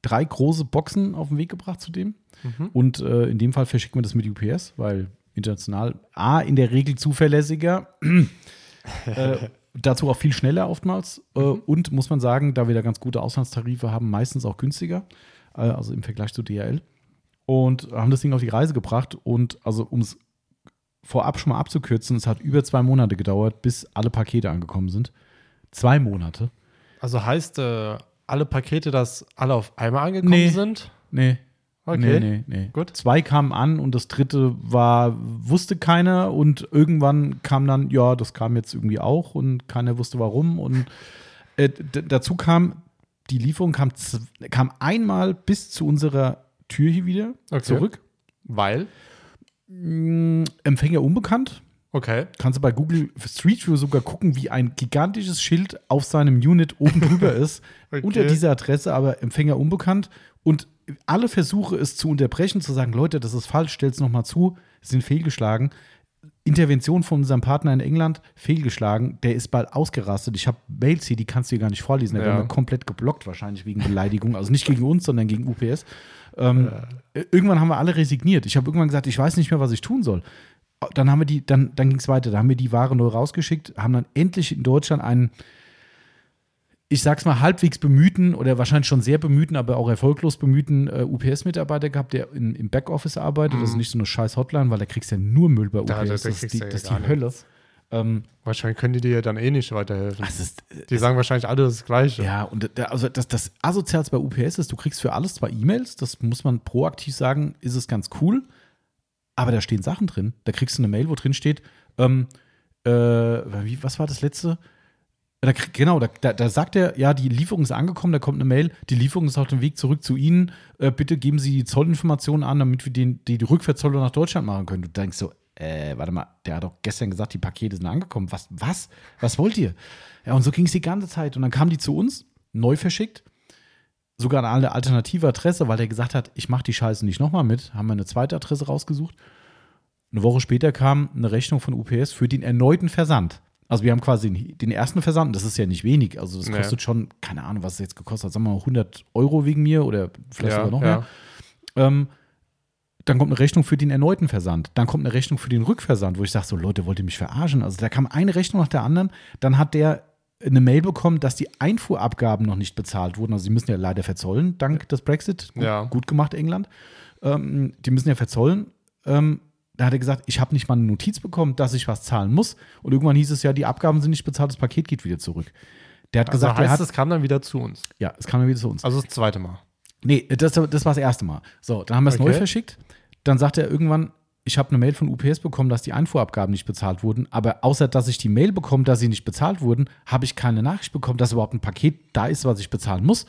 drei große Boxen auf den Weg gebracht zu dem. Mhm. Und äh, in dem Fall verschicken wir das mit UPS, weil international A, in der Regel zuverlässiger, äh, dazu auch viel schneller oftmals. Äh, und muss man sagen, da wir da ganz gute Auslandstarife haben, meistens auch günstiger, äh, also im Vergleich zu DHL. Und haben das Ding auf die Reise gebracht. Und also, um es vorab schon mal abzukürzen, es hat über zwei Monate gedauert, bis alle Pakete angekommen sind. Zwei Monate. Also heißt äh, alle Pakete, dass alle auf einmal angekommen Nee. sind? Nee. Okay. Nee, nee, nee. Gut. Zwei kamen an und das dritte war, wusste keiner und irgendwann kam dann, ja, das kam jetzt irgendwie auch und keiner wusste warum. Und äh, dazu kam, die Lieferung kam, kam einmal bis zu unserer Tür hier wieder Okay. zurück. Weil? Mm, Empfänger unbekannt. Okay. Kannst du bei Google Street View sogar gucken, wie ein gigantisches Schild auf seinem Unit oben drüber ist. Okay. Unter dieser Adresse, aber Empfänger unbekannt. Und alle Versuche, es zu unterbrechen, zu sagen, Leute, das ist falsch, stell's nochmal zu, sind fehlgeschlagen. Intervention von unserem Partner in England fehlgeschlagen. Der ist bald ausgerastet. Ich habe Mails hier, die kannst du dir gar nicht vorlesen. Da Ja. wir komplett geblockt, wahrscheinlich wegen Beleidigung. Also nicht gegen uns, sondern gegen UPS. Ähm, Irgendwann haben wir alle resigniert. Ich habe irgendwann gesagt, ich weiß nicht mehr, was ich tun soll. Dann haben wir die, dann, dann ging es weiter. Da haben wir die Ware neu rausgeschickt, haben dann endlich in Deutschland einen, ich sag's mal, halbwegs bemühten oder wahrscheinlich schon sehr bemühten, aber auch erfolglos bemühten äh, UPS-Mitarbeiter gehabt, der in, im Backoffice arbeitet. Das ist nicht so eine scheiß Hotline, weil da kriegst du ja nur Müll bei UPS. Da- da- da das ist die, das ist die Hölle. nichts. Ähm, Wahrscheinlich können die dir dann eh nicht weiterhelfen. das ist, die sagen wahrscheinlich alle das Gleiche. Ja, und da, also das, das Asozials bei UPS ist, du kriegst für alles zwar E-Mails, das muss man proaktiv sagen, ist es ganz cool, aber da stehen Sachen drin. Da kriegst du eine Mail, wo drin steht, ähm, äh, wie, was war das letzte? Da, genau, da, da, sagt er, ja, die Lieferung ist angekommen, da kommt eine Mail, die Lieferung ist auf dem Weg zurück zu Ihnen, äh, bitte geben Sie die Zollinformationen an, damit wir den, die, die Rückverzollung nach Deutschland machen können. Du denkst so, äh, warte mal, der hat doch gestern gesagt, die Pakete sind angekommen. Was, was? Was wollt ihr? Ja, und so ging es die ganze Zeit. Und dann kamen die zu uns, neu verschickt, sogar an eine alternative Adresse, weil der gesagt hat, ich mache die Scheiße nicht nochmal mit. Haben wir eine zweite Adresse rausgesucht. Eine Woche später kam eine Rechnung von UPS für den erneuten Versand. Also wir haben quasi den, ersten Versand, das ist ja nicht wenig. Also das kostet schon, keine Ahnung, was es jetzt gekostet hat, sagen wir mal 100 Euro wegen mir oder vielleicht Ja, sogar noch ja. mehr. Ähm, dann kommt eine Rechnung für den erneuten Versand. Dann kommt eine Rechnung für den Rückversand, wo ich sage, so Leute, wollt ihr mich verarschen? Also da kam eine Rechnung nach der anderen. Dann hat der eine Mail bekommen, dass die Einfuhrabgaben noch nicht bezahlt wurden. Also sie müssen ja leider verzollen, dank des Brexit. Gut, Ja. gut gemacht, England. Ähm, die müssen ja verzollen. Ähm, da hat er gesagt, ich habe nicht mal eine Notiz bekommen, dass ich was zahlen muss. Und irgendwann hieß es ja, die Abgaben sind nicht bezahlt, das Paket geht wieder zurück. Der hat Also gesagt, er heißt, hat, es kam dann wieder zu uns. ja, es kam ja wieder zu uns. Also das zweite Mal. Nee, das, das war das erste Mal. So, dann haben wir es Okay. neu verschickt. Dann sagt er irgendwann, ich habe eine Mail von UPS bekommen, dass die Einfuhrabgaben nicht bezahlt wurden. Aber außer dass ich die Mail bekomme, dass sie nicht bezahlt wurden, habe ich keine Nachricht bekommen, dass überhaupt ein Paket da ist, was ich bezahlen muss.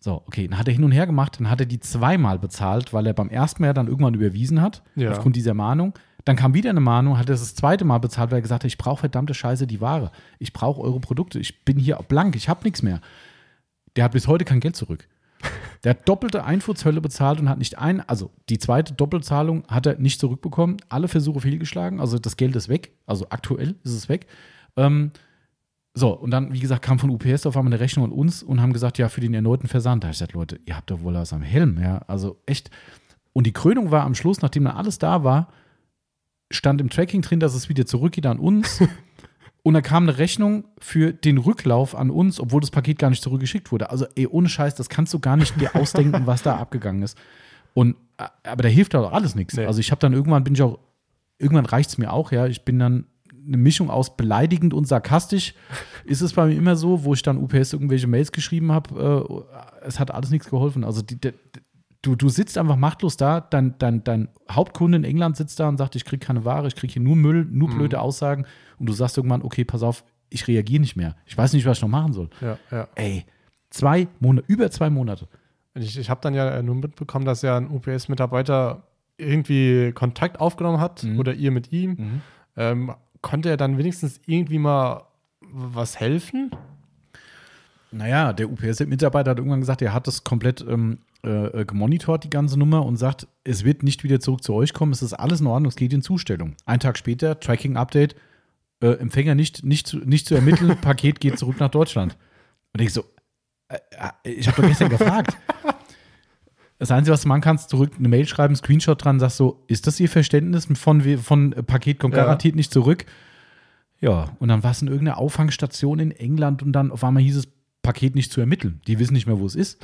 So, okay, dann hat er hin und her gemacht, dann hat er die zweimal bezahlt, weil er beim ersten Mal dann irgendwann überwiesen hat, Ja. aufgrund dieser Mahnung. Dann kam wieder eine Mahnung, hat er das zweite Mal bezahlt, weil er gesagt hat, ich brauche verdammte Scheiße die Ware. Ich brauche eure Produkte. Ich bin hier blank, ich habe nichts mehr. Der hat bis heute kein Geld zurück. Der hat doppelte Einfuhrzölle bezahlt und hat nicht ein, also die zweite Doppelzahlung hat er nicht zurückbekommen. Alle Versuche fehlgeschlagen, also das Geld ist weg, also aktuell ist es weg. Ähm, so, und dann, wie gesagt, kam von UPS auf einmal eine Rechnung an uns und haben gesagt, ja, für den erneuten Versand. Da habe ich gesagt, Leute, ihr habt doch wohl was am Helm, ja, also echt. Und die Krönung war am Schluss, nachdem dann alles da war, stand im Tracking drin, dass es wieder zurückgeht an uns. Und da kam eine Rechnung für den Rücklauf an uns, obwohl das Paket gar nicht zurückgeschickt wurde. Also, ey, ohne Scheiß, das kannst du gar nicht dir ausdenken, was da abgegangen ist. Und, äh, aber da hilft auch alles nichts. Nee. Also, ich habe dann irgendwann, bin ich auch, irgendwann reicht es mir auch, ja. Ich bin dann eine Mischung aus beleidigend und sarkastisch. Ist es bei mir immer so, wo ich dann UPS irgendwelche Mails geschrieben habe, äh, es hat alles nichts geholfen. Also, die, die, du, du sitzt einfach machtlos da, dein, dein, dein Hauptkunde in England sitzt da und sagt, ich kriege keine Ware, ich kriege hier nur Müll, nur Mhm. blöde Aussagen und du sagst irgendwann, okay, pass auf, ich reagiere nicht mehr. Ich weiß nicht, was ich noch machen soll. Ja, ja. Ey, zwei Monate, über zwei Monate. Ich, ich habe dann ja nur mitbekommen, dass ja ein UPS-Mitarbeiter irgendwie Kontakt aufgenommen hat Mhm. oder ihr mit ihm Ähm, konnte er dann wenigstens irgendwie mal was helfen? Naja, der UPS-Mitarbeiter hat irgendwann gesagt, er hat das komplett ähm, äh, äh, gemonitort, die ganze Nummer, und sagt, es wird nicht wieder zurück zu euch kommen, es ist alles in Ordnung, es geht in Zustellung. Ein Tag später, Tracking-Update, äh, Empfänger nicht, nicht, zu, nicht zu ermitteln, Paket geht zurück nach Deutschland. Und ich so, äh, äh, ich habe doch gestern gefragt. Das Einzige, was du machen kannst, zurück eine Mail schreiben, Screenshot dran, sagst so, ist das Ihr Verständnis von, von äh, Paket kommt Ja. garantiert nicht zurück? Ja, und dann war es in irgendeiner Auffangstation in England und dann auf einmal hieß es, Paket nicht zu ermitteln. Die wissen nicht mehr, wo es ist.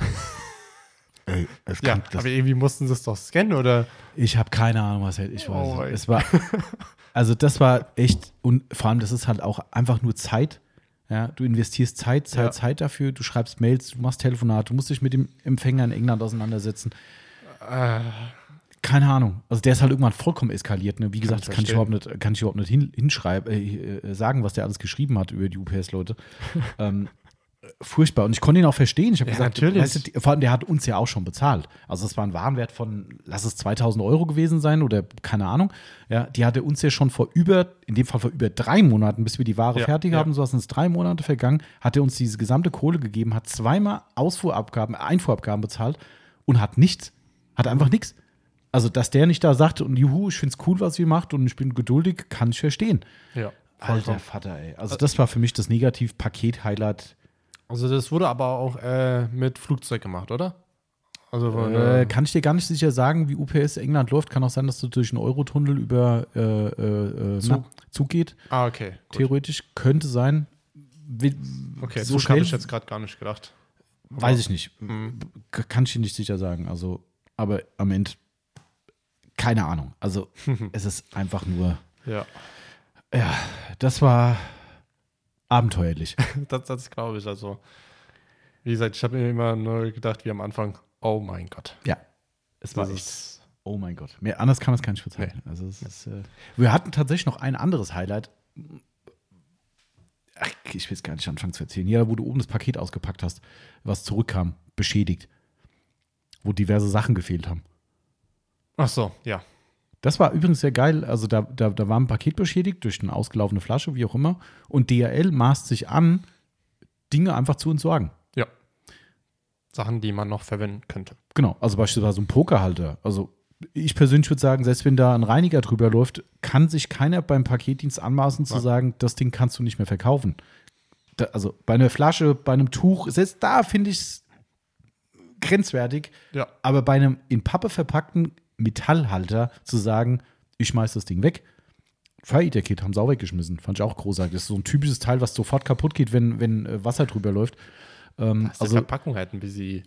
Ey, es Ja, aber irgendwie mussten sie es doch scannen, oder? ich habe keine Ahnung, was ich weiß. Oh, es war, also das war echt, und vor allem, das ist halt auch einfach nur Zeit. Ja, du investierst Zeit, Zeit, Ja. Zeit dafür, du schreibst Mails, du machst Telefonate, du musst dich mit dem Empfänger in England auseinandersetzen. Äh, Keine Ahnung. Also der ist halt irgendwann vollkommen eskaliert. Ne? Wie gesagt, ich das kann ich überhaupt nicht, kann ich überhaupt nicht hin, hinschreiben, äh, äh, sagen, was der alles geschrieben hat über die UPS-Leute. ähm, furchtbar. Und ich konnte ihn auch verstehen. Ich habe Ja, gesagt, natürlich. Weißt du, vor allem, der hat uns ja auch schon bezahlt. Also es war ein Warenwert von, lass es 2000 Euro gewesen sein oder keine Ahnung. Ja, die hatte uns ja schon vor über, in dem Fall vor über drei Monaten, bis wir die Ware Ja, fertig ja. haben, so sind es drei Monate vergangen, hat er uns diese gesamte Kohle gegeben, hat zweimal Ausfuhrabgaben, Einfuhrabgaben bezahlt und hat nichts. Hat einfach nichts. Also, dass der nicht da sagt und juhu, ich finde es cool, was ihr macht und ich bin geduldig, kann ich verstehen. ja. Alter. Vater, ey. Also, das war für mich das Negativ-Paket-Highlight. Also das wurde aber auch äh, mit Flugzeug gemacht, oder? Also von, Äh, äh, kann ich dir gar nicht sicher sagen, wie UPS England läuft. Kann auch sein, dass du durch einen Eurotunnel über äh, äh, äh, Zug. na, Zug geht. ah, okay. Gut. Theoretisch könnte sein. Wie, Okay, so habe ich jetzt gerade gar nicht gedacht. weiß ich nicht. Mhm. Kann ich dir nicht sicher sagen. Also, aber am Ende keine Ahnung. Also, es ist einfach nur. Ja, Ja, das war abenteuerlich. das, das glaube ich. Also, wie gesagt, ich habe mir immer nur gedacht, wie am Anfang, oh mein Gott. Ja, es war echt. Oh mein Gott. Mehr anders kann man es gar nicht bezeichnen. Also es ist, äh, wir hatten tatsächlich noch ein anderes Highlight. Ach, ich will es gar nicht anfangen zu erzählen. Ja, wo du oben das Paket ausgepackt hast, was zurückkam, beschädigt. Wo diverse Sachen gefehlt haben. Ach so, ja. Das war übrigens sehr geil. Also da, da, da war ein Paket beschädigt durch eine ausgelaufene Flasche, wie auch immer. Und DHL maßt sich an, Dinge einfach zu entsorgen. Ja. Sachen, die man noch verwenden könnte. Genau, also beispielsweise so ein Pokerhalter. Also ich persönlich würde sagen, selbst wenn da ein Reiniger drüber läuft, kann sich keiner beim Paketdienst anmaßen zu Nein. sagen, das Ding kannst du nicht mehr verkaufen. Da, also bei einer Flasche, bei einem Tuch, selbst da finde ich es grenzwertig. Ja. Aber bei einem in Pappe verpackten Metallhalter zu sagen, ich schmeiß das Ding weg. Fire Eater Kit haben sie auch weggeschmissen. Fand ich auch großartig. Das ist so ein typisches Teil, was sofort kaputt geht, wenn, wenn äh, Wasser drüber läuft. Ähm, Das ist die Verpackung halt ein bisschen.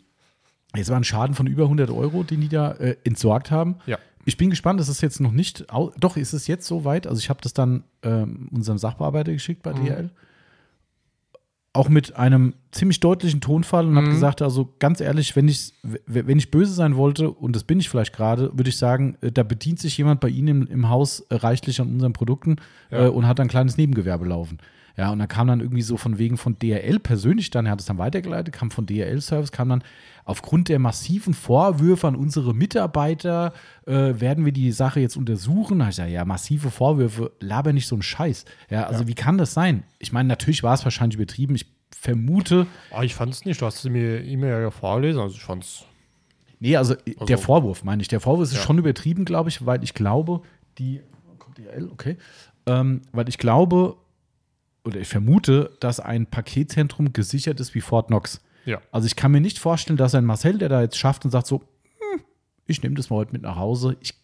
Jetzt war ein Schaden von über 100 Euro, den die da äh, entsorgt haben. Ja. Ich bin gespannt, das ist jetzt noch nicht, doch, ist es jetzt soweit. Also ich habe das dann ähm, unserem Sachbearbeiter geschickt bei Mhm. DHL. Auch mit einem ziemlich deutlichen Tonfall und habe Mhm. gesagt, also ganz ehrlich, wenn ich, wenn ich böse sein wollte, und das bin ich vielleicht gerade, würde ich sagen, äh, da bedient sich jemand bei Ihnen im, im Haus reichlich an unseren Produkten Ja. äh, und hat ein kleines Nebengewerbe laufen. Ja, und dann kam dann irgendwie so von wegen von DRL persönlich dann, er hat es dann weitergeleitet, kam von DRL-Service, kam dann aufgrund der massiven Vorwürfe an unsere Mitarbeiter, äh, werden wir die Sache jetzt untersuchen. Da ich gesagt, ja, massive Vorwürfe, laber nicht so einen Scheiß. Ja, also wie kann das sein? Ich meine, natürlich war es wahrscheinlich übertrieben. Ich vermute, Ah, ich fand es nicht. Du hast mir E-Mail ja vorgelesen. Also ich fand es. nee, also, der Also- Vorwurf, meine ich. Der Vorwurf ist Ja. schon übertrieben, glaube ich, weil ich glaube, die, kommt DRL, okay, ähm, weil ich glaube, oder ich vermute, dass ein Paketzentrum gesichert ist wie Fort Knox. Ja. Also ich kann mir nicht vorstellen, dass ein Marcel, der da jetzt schafft und sagt so, hm, ich nehme das mal heute mit nach Hause. Ich,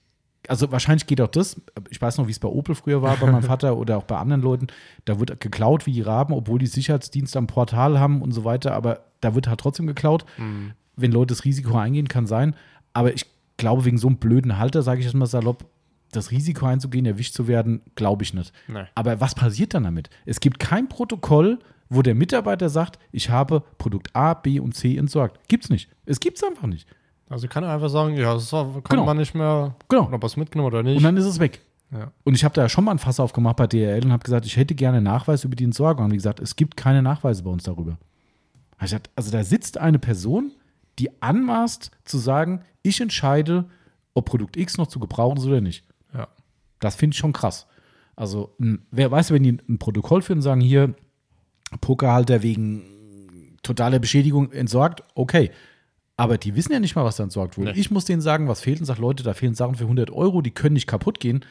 also wahrscheinlich geht auch das. Ich weiß noch, wie es bei Opel früher war, bei meinem Vater oder auch bei anderen Leuten. Da wird geklaut wie die Raben, obwohl die Sicherheitsdienste am Portal haben und so weiter. Aber da wird halt trotzdem geklaut. Mhm. Wenn Leute das Risiko eingehen, kann sein. Aber ich glaube, wegen so einem blöden Halter, sage ich jetzt mal salopp, das Risiko einzugehen, erwischt zu werden, glaube ich nicht. Nee. Aber was passiert dann damit? Es gibt kein Protokoll, wo der Mitarbeiter sagt, ich habe Produkt A, B und C entsorgt. Gibt's nicht. Es gibt's einfach nicht. Also kann er einfach sagen, ja, das war, konnte Genau. man nicht mehr. Genau. Oder was mitgenommen oder nicht. Und dann ist es weg. ja. Und ich habe da schon mal ein Fass aufgemacht bei DRL und habe gesagt, ich hätte gerne Nachweis über die Entsorgung. Und wie gesagt, es gibt keine Nachweise bei uns darüber. Ich Also da sitzt eine Person, die anmaßt zu sagen, ich entscheide, ob Produkt X noch zu gebrauchen ist oder nicht. Das finde ich schon krass. Also, wer weiß, wenn die ein Protokoll führen und sagen, hier, Pokerhalter wegen totaler Beschädigung entsorgt, okay. Aber die wissen ja nicht mal, was da entsorgt wurde. Nee. Ich muss denen sagen, was fehlt und sage, Leute, da fehlen Sachen für 100 Euro, die können nicht kaputt gehen.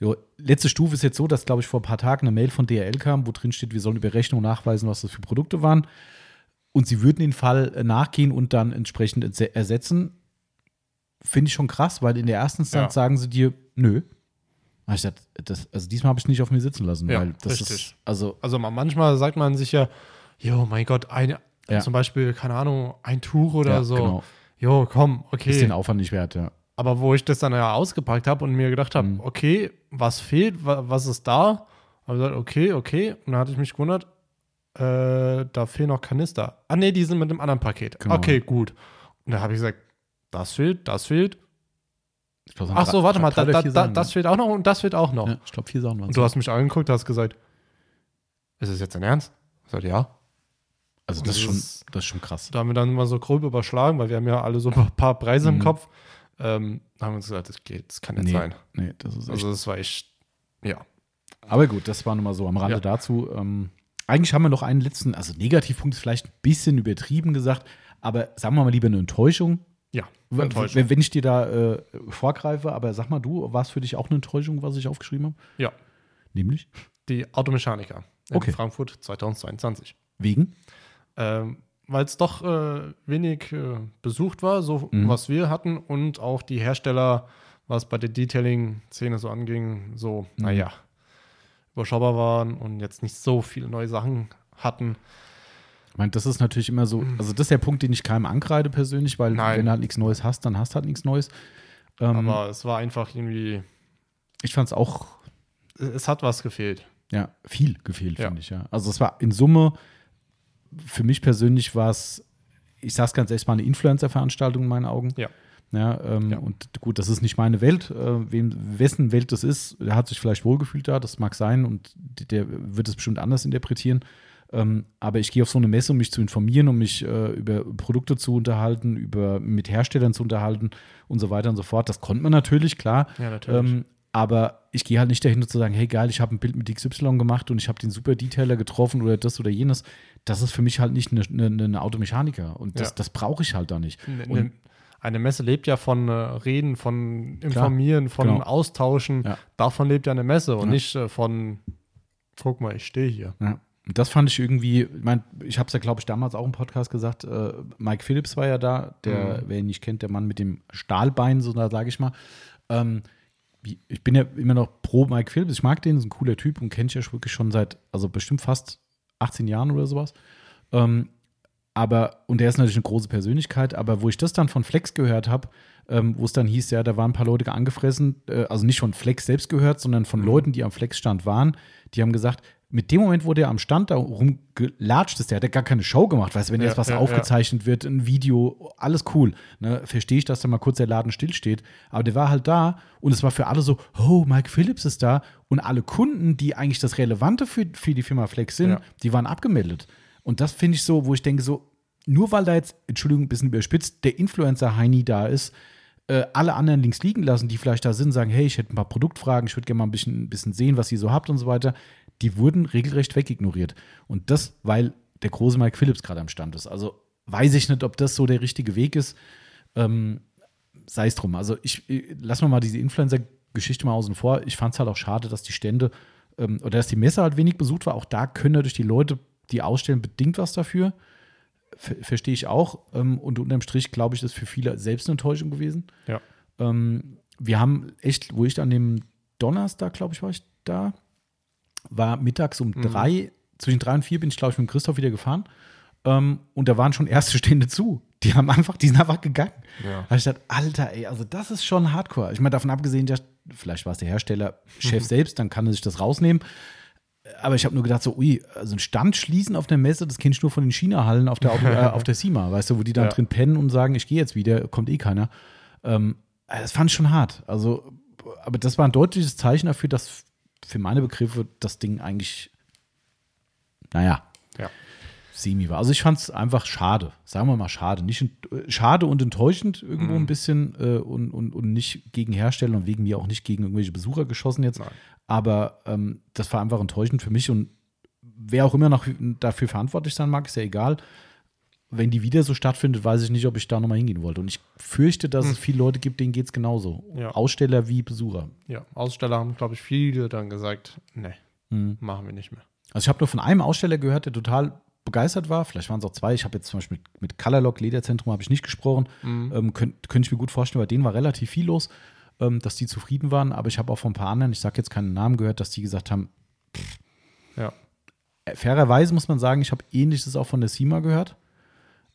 Jo, letzte Stufe ist jetzt so, dass, glaube ich, vor ein paar Tagen eine Mail von DRL kam, wo drin steht, wir sollen über Rechnung nachweisen, was das für Produkte waren. Und sie würden den Fall äh, nachgehen und dann entsprechend erse- ersetzen. Finde ich schon krass, weil in der ersten Instanz Ja. sagen sie dir, nö. Ich dachte, das, also diesmal habe ich nicht auf mir sitzen lassen, Ja, weil das richtig. ist, also, Also ma- manchmal sagt man sich ja, jo, mein Gott, eine, Ja. zum Beispiel, keine Ahnung, ein Tuch oder ja, so. genau, Jo, komm, ist den okay. Aufwand nicht wert, ja. Aber wo ich das dann ja ausgepackt habe und mir gedacht habe, Mhm. okay, was fehlt, wa- was ist da? Habe gesagt, okay, okay. Und dann hatte ich mich gewundert, äh, da fehlen noch Kanister. Ah, nee, die sind mit dem anderen Paket. Genau. Okay, gut. Und da habe ich gesagt, das fehlt, das fehlt. Ich glaub, Ach so, drei- warte mal, da, da, da, das fehlt auch noch und das fehlt auch noch. ja, ich glaube, vier Sachen waren Und du hast mich angeguckt, hast gesagt, ist es jetzt dein Ernst? Ich sagte, ja. Also, das ist, das schon, ist- das ist schon krass. Da haben wir dann mal so grob überschlagen, weil wir haben ja alle so ein paar Preise Mhm. im Kopf. Ähm, da haben wir uns gesagt, das geht, das kann nicht Nee, sein. nee, das ist Also das war echt, ja. Aber gut, das war nun mal so am Rande Ja. dazu. Ähm, eigentlich haben wir noch einen letzten, also Negativpunkt ist vielleicht ein bisschen übertrieben gesagt, aber sagen wir mal lieber eine Enttäuschung. Ja, Enttäuschung. Wenn, wenn ich dir da äh, vorgreife, aber sag mal du, war es für dich auch eine Enttäuschung, was ich aufgeschrieben habe? Ja, Nämlich? die Automechaniker in Okay. Frankfurt 2022. Wegen? Ähm, Weil es doch äh, wenig äh, besucht war, so Mhm. was wir hatten und auch die Hersteller, was bei der Detailing-Szene so anging, so, Mhm. naja, überschaubar waren und jetzt nicht so viele neue Sachen hatten. Ich meine, das ist natürlich immer so, also das ist der Punkt, den ich keinem ankreide persönlich, weil Nein. wenn du halt nichts Neues hast, dann hast du halt nichts Neues. Ähm, Aber es war einfach irgendwie, ich fand es auch es, hat was gefehlt. ja, viel gefehlt, Ja. finde ich, ja. Also es war in Summe, für mich persönlich war es, ich sag's ganz ehrlich, war eine Influencer-Veranstaltung in meinen Augen. Ja. Ja, ähm, Ja. und gut, das ist nicht meine Welt. Äh, wem, wessen Welt das ist, der hat sich vielleicht wohlgefühlt da, das mag sein und der wird es bestimmt anders interpretieren. Ähm, aber ich gehe auf so eine Messe, um mich zu informieren, um mich äh, über Produkte zu unterhalten, über mit Herstellern zu unterhalten und so weiter und so fort. Das konnte man natürlich, klar. Ja, natürlich. Ähm, aber ich gehe halt nicht dahin, zu sagen, hey geil, ich habe ein Bild mit XY gemacht und ich habe den super Detailer getroffen oder das oder jenes. Das ist für mich halt nicht eine, eine, eine Automechaniker. Und das, Ja. das brauche ich halt da nicht. Ne- ne- eine Messe lebt ja von äh, Reden, von Informieren, von genau. Austauschen. Ja. Davon lebt ja eine Messe und Ja. nicht äh, von, guck mal, ich stehe hier. Ja. Und das fand ich irgendwie, ich mein, ich habe es ja, glaube ich, damals auch im Podcast gesagt, äh, Mike Phillips war ja da, der, Mhm. wer ihn nicht kennt, der Mann mit dem Stahlbein, so da sage ich mal. Ähm, ich bin ja immer noch pro Mike Phillips, ich mag den, ist ein cooler Typ und kenne ich ja wirklich schon seit, also bestimmt fast 18 Jahren oder sowas. Ähm, aber, und der ist natürlich eine große Persönlichkeit, aber wo ich das dann von Flex gehört habe, ähm, wo es dann hieß, ja, da waren ein paar Leute angefressen, äh, also nicht von Flex selbst gehört, sondern von Leuten, die am Flex-Stand waren, die haben gesagt, mit dem Moment, wo der am Stand da rumgelatscht ist, der hat ja gar keine Show gemacht, weißt du, wenn Ja, jetzt was ja, aufgezeichnet wird, ein Video, alles cool, ne, verstehe ich, dass da mal kurz der Laden stillsteht, aber der war halt da und es war für alle so, oh, Mike Phillips ist da und alle Kunden, die eigentlich das Relevante für, für die Firma Flex sind, Ja. die waren abgemeldet. Und das finde ich so, wo ich denke, so, nur weil da jetzt, Entschuldigung, ein bisschen überspitzt, der Influencer-Heini da ist, äh, alle anderen links liegen lassen, die vielleicht da sind, sagen, hey, ich hätte ein paar Produktfragen, ich würde gerne mal ein bisschen, ein bisschen sehen, was ihr so habt und so weiter, die wurden regelrecht wegignoriert. Und das, weil der große Mike Phillips gerade am Stand ist. Also weiß ich nicht, ob das so der richtige Weg ist. Ähm, sei es drum. Also ich, ich lass mal mal diese Influencer-Geschichte mal außen vor. Ich fand es halt auch schade, dass die Stände ähm, oder dass die Messe halt wenig besucht war. Auch da können natürlich die Leute, die ausstellen, bedingt was dafür. Ver Verstehe ich auch. Ähm, und unterm Strich, glaube ich, ist für viele selbst eine Enttäuschung gewesen. Ja. Ähm, wir haben echt, wo ich an dem Donnerstag, glaube ich, war ich da, war mittags um drei, zwischen drei und vier bin ich, glaube ich, mit Christoph wieder gefahren. Ähm, und da waren schon erste Stände zu. Die haben einfach, die sind einfach gegangen. Ja. Da ich gedacht, Alter, ey, also das ist schon hardcore. Ich meine, davon abgesehen, ja, vielleicht war es der Hersteller, Chef selbst, dann kann er sich das rausnehmen. Aber ich habe nur gedacht, so, ui, also ein Stand schließen auf der Messe, das kenne ich nur von den China-Hallen auf der, äh, auf der SEMA, weißt du, wo die dann Ja. drin pennen und sagen, ich gehe jetzt wieder, kommt eh keiner. Ähm, das fand ich schon hart. Also, aber das war ein deutliches Zeichen dafür, dass für meine Begriffe das Ding eigentlich, naja, Ja. semi war. Also ich fand es einfach schade, sagen wir mal schade. Nicht schade und enttäuschend irgendwo Mhm. ein bisschen äh, und, und, und nicht gegen Hersteller und wegen mir auch nicht gegen irgendwelche Besucher geschossen jetzt. Nein. Aber ähm, das war einfach enttäuschend für mich und wer auch immer noch dafür verantwortlich sein mag, ist ja egal. Wenn die wieder so stattfindet, weiß ich nicht, ob ich da nochmal hingehen wollte. Und ich fürchte, dass es viele Leute gibt, denen geht es genauso. Hm. Ja. Aussteller wie Besucher. Ja, Aussteller haben, glaube ich, viele dann gesagt, nee, Mhm. machen wir nicht mehr. Also ich habe nur von einem Aussteller gehört, der total begeistert war. Vielleicht waren es auch zwei. Ich habe jetzt zum Beispiel mit, mit Colorlock Lederzentrum habe ich nicht gesprochen. Ähm, Könnte könnt ich mir gut vorstellen, bei denen war relativ viel los, ähm, dass die zufrieden waren. Aber ich habe auch von ein paar anderen, ich sage jetzt keinen Namen gehört, dass die gesagt haben, Ja. äh, fairerweise muss man sagen, ich habe ähnliches auch von der SEMA gehört,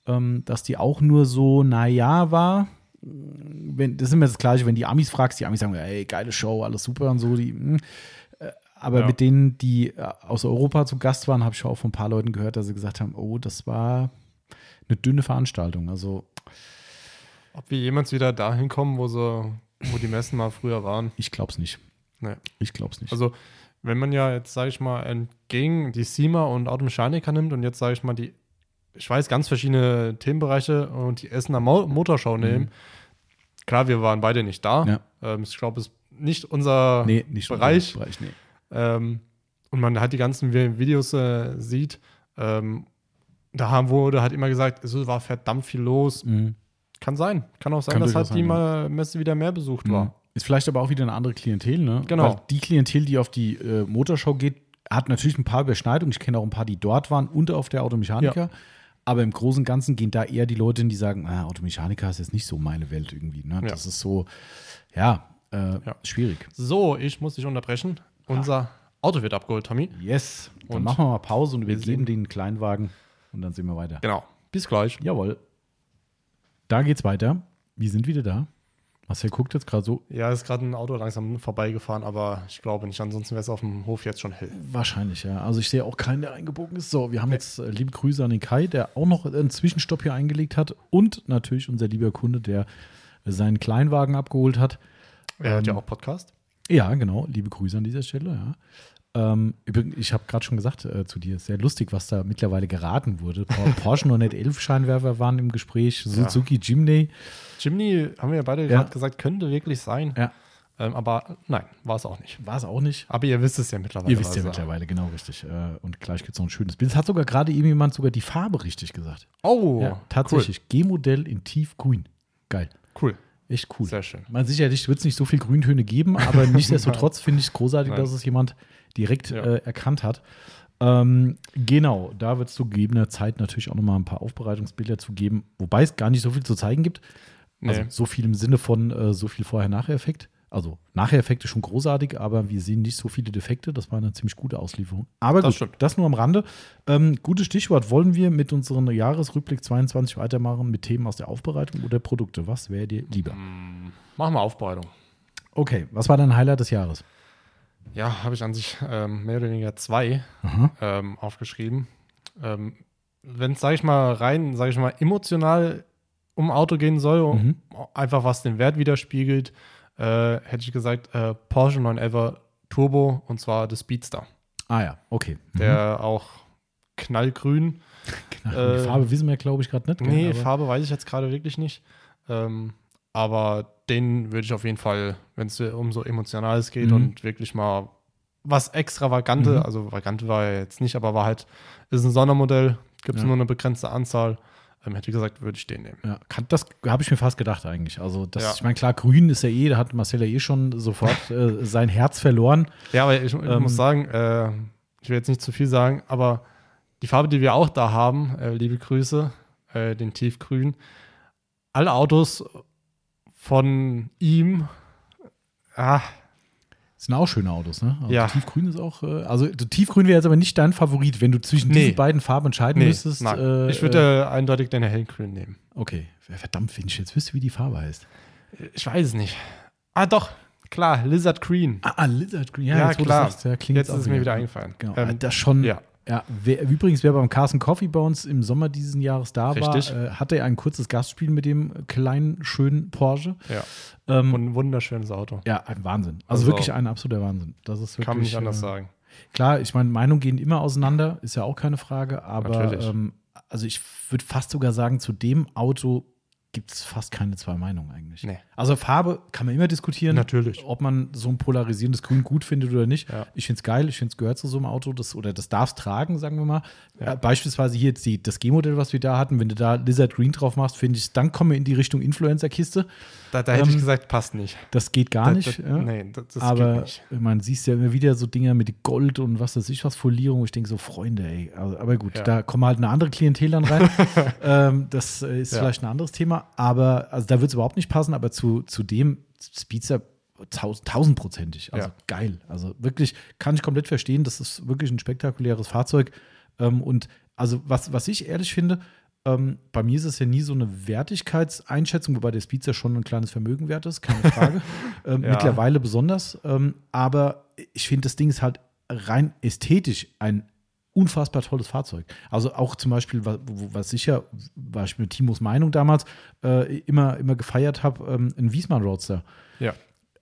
ähm, dass die auch nur so, naja, war. Wenn, das ist immer das Gleiche, wenn die Amis fragst, die Amis sagen, ey, geile Show, alles super und so. Die, hm. Äh, aber Ja. mit denen, die äh, aus Europa zu Gast waren, habe ich auch von ein paar Leuten gehört, dass sie gesagt haben, oh, das war eine dünne Veranstaltung. Also Ob wir jemals wieder dahin kommen, wo, so, wo die Messen mal früher waren. ich glaube es nicht. Nee. Ich glaube es nicht. Also, wenn man ja jetzt, sage ich mal, entgegen die SEMA und Automechaniker nimmt und jetzt, sage ich mal, die, ich weiß, ganz verschiedene Themenbereiche und die Essener Mo Motorshow nehmen. Klar, wir waren beide nicht da. Ja. Ähm, ich glaube, es ist nicht unser nee, nicht Bereich. Bereich nee. Ähm, und man halt die ganzen Vi- Videos äh, sieht, ähm, da haben, wurde halt immer gesagt, es war verdammt viel los. Mhm. Kann sein. Kann auch sein, Kann dass halt die mal Messe wieder mehr besucht Mhm. war. Ist vielleicht aber auch wieder eine andere Klientel, ne? Genau. Weil die Klientel, die auf die äh, Motorshow geht, hat natürlich ein paar Überschneidungen. Ich kenne auch ein paar, die dort waren und auf der Automechaniker. Aber im Großen und Ganzen gehen da eher die Leute hin, die sagen, ah, Automechaniker ist jetzt nicht so meine Welt irgendwie. Ne? Das ist so, ja, äh, Ja. schwierig. So, ich muss dich unterbrechen. Unser Auto wird abgeholt, Tommy. Yes. Dann Und machen wir mal Pause und wir sehen- den Kleinwagen und dann sehen wir weiter. Genau. Bis gleich. Jawohl. Da geht's weiter. Wir sind wieder da. Marcel guckt jetzt gerade so Ja, ist gerade ein Auto langsam vorbeigefahren, aber ich glaube nicht. Ansonsten wäre es auf dem Hof jetzt schon hell. Wahrscheinlich, ja. Also ich sehe auch keinen, der eingebogen ist. So, wir haben jetzt äh, liebe Grüße an den Kai, der auch noch einen Zwischenstopp hier eingelegt hat. Und natürlich unser lieber Kunde, der seinen Kleinwagen abgeholt hat. Er hat ja Ähm, auch Podcast. Ja, genau. Liebe Grüße an dieser Stelle, ja. Ähm, übrigens, ich habe gerade schon gesagt äh, zu dir, sehr lustig, was da mittlerweile geraten wurde. Por- Porsche 911 Scheinwerfer waren im Gespräch, Suzuki Jimny. Jimny, haben wir ja beide Ja. gerade gesagt, könnte wirklich sein. Ja, Ähm, aber nein, war es auch nicht. war es auch nicht. Aber ihr wisst es ja mittlerweile. Ihr wisst ja er- mittlerweile, genau richtig. Äh, und gleich gibt es noch ein schönes Bild. Es hat sogar gerade eben jemand sogar die Farbe richtig gesagt. Oh, ja, tatsächlich. G-Modell in tiefgrün. Geil. Cool. Echt cool. Sehr schön. Man sicherlich wird es nicht so viel Grüntöne geben, aber nichtsdestotrotz finde ich es großartig, dass es jemand direkt Ja. äh, erkannt hat. Ähm, genau, da wird es zu gegebener Zeit natürlich auch nochmal ein paar Aufbereitungsbilder zu geben, wobei es gar nicht so viel zu zeigen gibt. Also Nee. so viel im Sinne von äh, so viel Vorher-Nachher-Effekt. Also Nachher-Effekt ist schon großartig, aber wir sehen nicht so viele Defekte. Das war eine ziemlich gute Auslieferung. Aber Das gut, das nur am Rande. Ähm, gutes Stichwort. Wollen wir mit unserem Jahresrückblick 22 weitermachen mit Themen aus der Aufbereitung oder Produkte? Was wäre dir lieber? Mm, Machen wir Aufbereitung. Okay, was war dein Highlight des Jahres? Ja, habe ich an sich ähm, mehr oder weniger zwei Aha. ähm, aufgeschrieben. Ähm, Wenn es, sage ich mal, rein, sage ich mal, emotional um Auto gehen soll, Mhm. einfach was den Wert widerspiegelt, äh, hätte ich gesagt, äh, Porsche 911 Turbo und zwar das Speedster. Ah ja, okay. Mhm. Der auch knallgrün. Genau. äh, Die Farbe wissen wir, glaube ich, gerade nicht. Nee, Farbe weiß ich jetzt gerade wirklich nicht. Ähm, aber den würde ich auf jeden Fall, wenn es um so Emotionales geht Mhm. und wirklich mal was Extravagante, Mhm. also Vagante war er jetzt nicht, aber war halt, ist ein Sondermodell, gibt es Ja. nur eine begrenzte Anzahl. Ähm, hätte ich gesagt, würde ich den nehmen. Ja, kann, das habe ich mir fast gedacht eigentlich. Also, das, Ja. ich meine, klar, grün ist ja eh, da hat Marcel ja eh schon sofort äh, sein Herz verloren. Ja, aber ich, ich Ähm, muss sagen, äh, ich will jetzt nicht zu viel sagen, aber die Farbe, die wir auch da haben, äh, liebe Grüße, äh, den Tiefgrün, alle Autos von ihm, ah, Das sind auch schöne Autos, ne? Also Ja. Tiefgrün ist auch, äh, also Tiefgrün wäre jetzt aber nicht dein Favorit, wenn du zwischen Nee. diesen beiden Farben entscheiden nee, müsstest. nein. äh, ich würde äh, eindeutig den hellgrün nehmen. äh, okay, verdammt, wenn ich jetzt wüsste, wie die Farbe heißt. Ich weiß es nicht. Ah, doch, klar, Lizard Green. Ah, ah Lizard Green, ja, Ja, jetzt, klar. sagst, ja, klingt Jetzt ist es mir wieder wieder eingefallen. Genau, Ähm, das schon. ja. Ja, wer, übrigens, wer beim Carson Coffee bei uns im Sommer diesen Jahres da Richtig. war, äh, hatte er ein kurzes Gastspiel mit dem kleinen, schönen Porsche. ja. Ähm, Und ein wunderschönes Auto. ja, ein Wahnsinn. Also, Also- wirklich ein absoluter Wahnsinn. Das ist wirklich, Kann man nicht anders äh, sagen. Klar, ich meine, Meinungen gehen immer auseinander, ist ja auch keine Frage, aber ähm, also ich würde fast sogar sagen, zu dem Auto gibt es fast keine zwei Meinungen eigentlich. Nee. Also Farbe kann man immer diskutieren. Natürlich. Ob man so ein polarisierendes Grün gut findet oder nicht. Ja. Ich finde es geil, ich finde es gehört zu so einem Auto, das, oder das darf es tragen, sagen wir mal. Äh, beispielsweise hier jetzt die, das G-Modell, was wir da hatten, wenn du da Lizard Green drauf machst, finde ich, dann kommen wir in die Richtung Influencer-Kiste. Da, da hätte ich Ähm, gesagt, passt nicht. Das geht gar Da- nicht. da- ja. Nee, das, das Aber geht nicht. man siehst ja immer wieder so Dinger mit Gold und was weiß ich was, Folierung. Ich denke so, Freunde, ey. Also, aber gut, Ja. da kommen halt eine andere Klientel dann rein. ähm, das äh, ist Ja. vielleicht ein anderes Thema. Aber also da wird es überhaupt nicht passen, aber zu, zu dem Speedster taus- tausendprozentig. Also geil. Also wirklich kann ich komplett verstehen. Das ist wirklich ein spektakuläres Fahrzeug. Ähm, und also was, was ich ehrlich finde, ähm, bei mir ist es ja nie so eine Wertigkeitseinschätzung, wobei der Speedster schon ein kleines Vermögen wert ist, keine Frage. ähm, Ja. Mittlerweile besonders. Ähm, aber ich finde, das Ding ist halt rein ästhetisch ein unfassbar tolles Fahrzeug. Also auch zum Beispiel, was, was ich ja, was ich mit Timos Meinung damals äh, immer, immer gefeiert habe, ähm, ein Wiesmann Roadster Ja.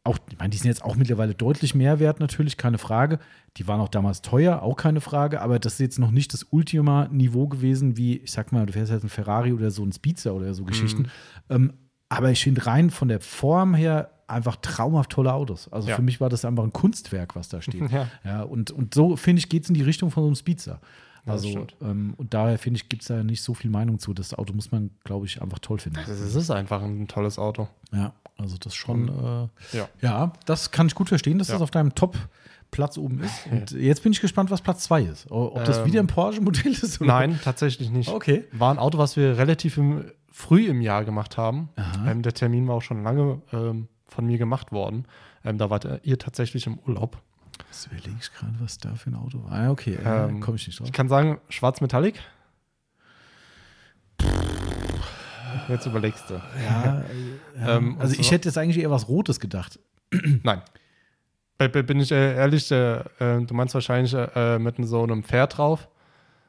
Auch, ich meine, die sind jetzt auch mittlerweile deutlich mehr wert, natürlich, keine Frage. Die waren auch damals teuer, auch keine Frage, aber das ist jetzt noch nicht das Ultima-Niveau gewesen, wie, ich sag mal, du fährst jetzt ein Ferrari oder so ein Speedster oder so Geschichten. Mhm. Ähm, aber ich finde rein von der Form her einfach traumhaft tolle Autos. Also Ja. für mich war das einfach ein Kunstwerk, was da steht. Ja. ja und, und so, finde ich, geht es in die Richtung von so einem Speedster. Ja, Also, ähm, und daher finde ich, gibt es da nicht so viel Meinung zu. Das Auto muss man, glaube ich, einfach toll finden. Es ist einfach ein tolles Auto. Ja, also das schon. Äh, Ja. ja, das kann ich gut verstehen, dass Ja. das auf deinem Top-Platz oben ist. Und jetzt bin ich gespannt, was Platz 2 ist. Ob das Ähm, wieder ein Porsche-Modell ist? oder- Nein, tatsächlich nicht. Okay. War ein Auto, was wir relativ im, früh im Jahr gemacht haben. Ähm, der Termin war auch schon lange ähm, von mir gemacht worden. Ähm, da wart ihr tatsächlich im Urlaub. Das überlege ich gerade, was da für ein Auto war. Ah, okay, äh, Ähm, komme ich nicht drauf. Ich kann sagen, schwarz Metallic. Jetzt überlegst du. Ja, ja. Ähm, also ich so- hätte jetzt eigentlich eher was Rotes gedacht. Nein. Bin- ich äh, ehrlich, äh, du meinst wahrscheinlich äh, mit so einem Pferd drauf.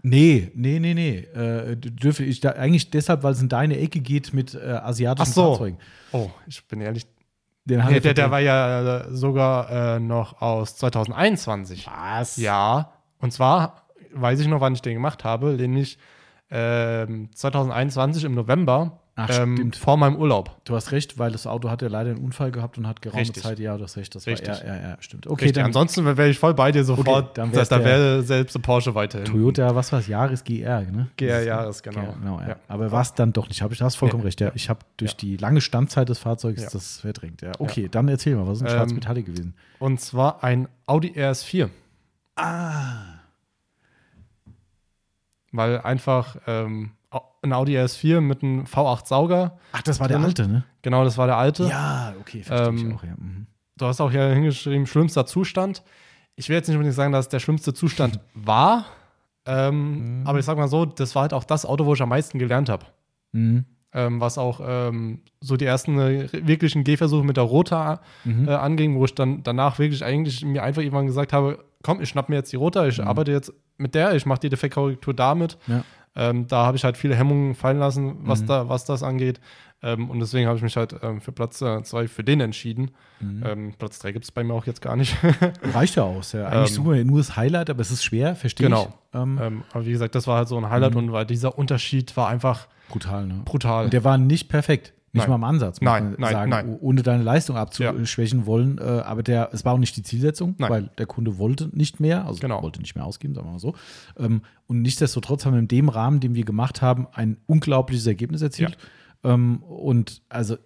Nee, nee, nee, nee. Äh, dürfe ich da eigentlich deshalb, weil es in deine Ecke geht mit asiatischen Ach so. Fahrzeugen. Oh, ich bin ehrlich. Den hat Der, er der, war ja äh, sogar äh, noch aus 2021. Was? Ja, und zwar weiß ich noch, wann ich den gemacht habe, nämlich ähm, 2021 im November Ach, ähm, stimmt. vor meinem Urlaub. Du hast recht, weil das Auto hat ja leider einen Unfall gehabt und hat geraume Richtig. Zeit. Ja, du hast recht. Das Richtig. war ja, ja, ja, stimmt. Okay, Richtig, dann ansonsten wäre ich voll bei dir sofort. dann da wäre selbst ein Porsche weiterhin. Toyota, was war es? Jahres GR, ne? GR Jahres, genau. Ja, genau ja. Ja. Aber war es dann doch nicht. Hab ich, du hast vollkommen recht. Ja. Ich habe durch die lange Standzeit des Fahrzeugs das verdrängt. Ja. Okay, dann erzähl mal, was ist ein Ähm, schwarz Metallic gewesen? Und zwar ein Audi RS4. Ah. Weil einfach ähm, ein Audi RS4 mit einem V8-Sauger. Ach, das war der alte, ne? Genau, das war der alte. Ja, okay, verstehe ich Ähm, auch, ja. Mhm. Du hast auch hier hingeschrieben, schlimmster Zustand. Ich will jetzt nicht unbedingt sagen, dass es der schlimmste Zustand war. Ähm, Mhm. Aber ich sag mal so, das war halt auch das Auto, wo ich am meisten gelernt habe. Mhm. Ähm, was auch ähm, so die ersten äh, wirklichen Gehversuche mit der Rota Mhm. äh, anging, wo ich dann danach wirklich eigentlich mir einfach irgendwann gesagt habe, komm, ich schnapp mir jetzt die Rota, ich arbeite jetzt mit der, ich mache die Defektkorrektur damit. Mhm. Ja. Ähm, da habe ich halt viele Hemmungen fallen lassen, was, Mhm. da, was das angeht. Ähm, und deswegen habe ich mich halt ähm, für Platz 2 für den entschieden. Mhm. Ähm, Platz 3 gibt es bei mir auch jetzt gar nicht. Reicht ja aus, ja. Eigentlich Ähm, suchen wir nur das Highlight, aber es ist schwer, verstehe Genau. ich. Ähm, aber wie gesagt, das war halt so ein Highlight Mhm. und weil dieser Unterschied war einfach brutal, ne? brutal. Und der war nicht perfekt. Nicht Nein. mal im Ansatz, Nein, nein, sagen, nein. o- ohne deine Leistung abzuschwächen wollen. Äh, aber der, es war auch nicht die Zielsetzung, Nein. weil der Kunde wollte nicht mehr, also Genau. wollte nicht mehr ausgeben, sagen wir mal so. Ähm, und nichtsdestotrotz haben wir in dem Rahmen, den wir gemacht haben, ein unglaubliches Ergebnis erzielt. Ähm, und also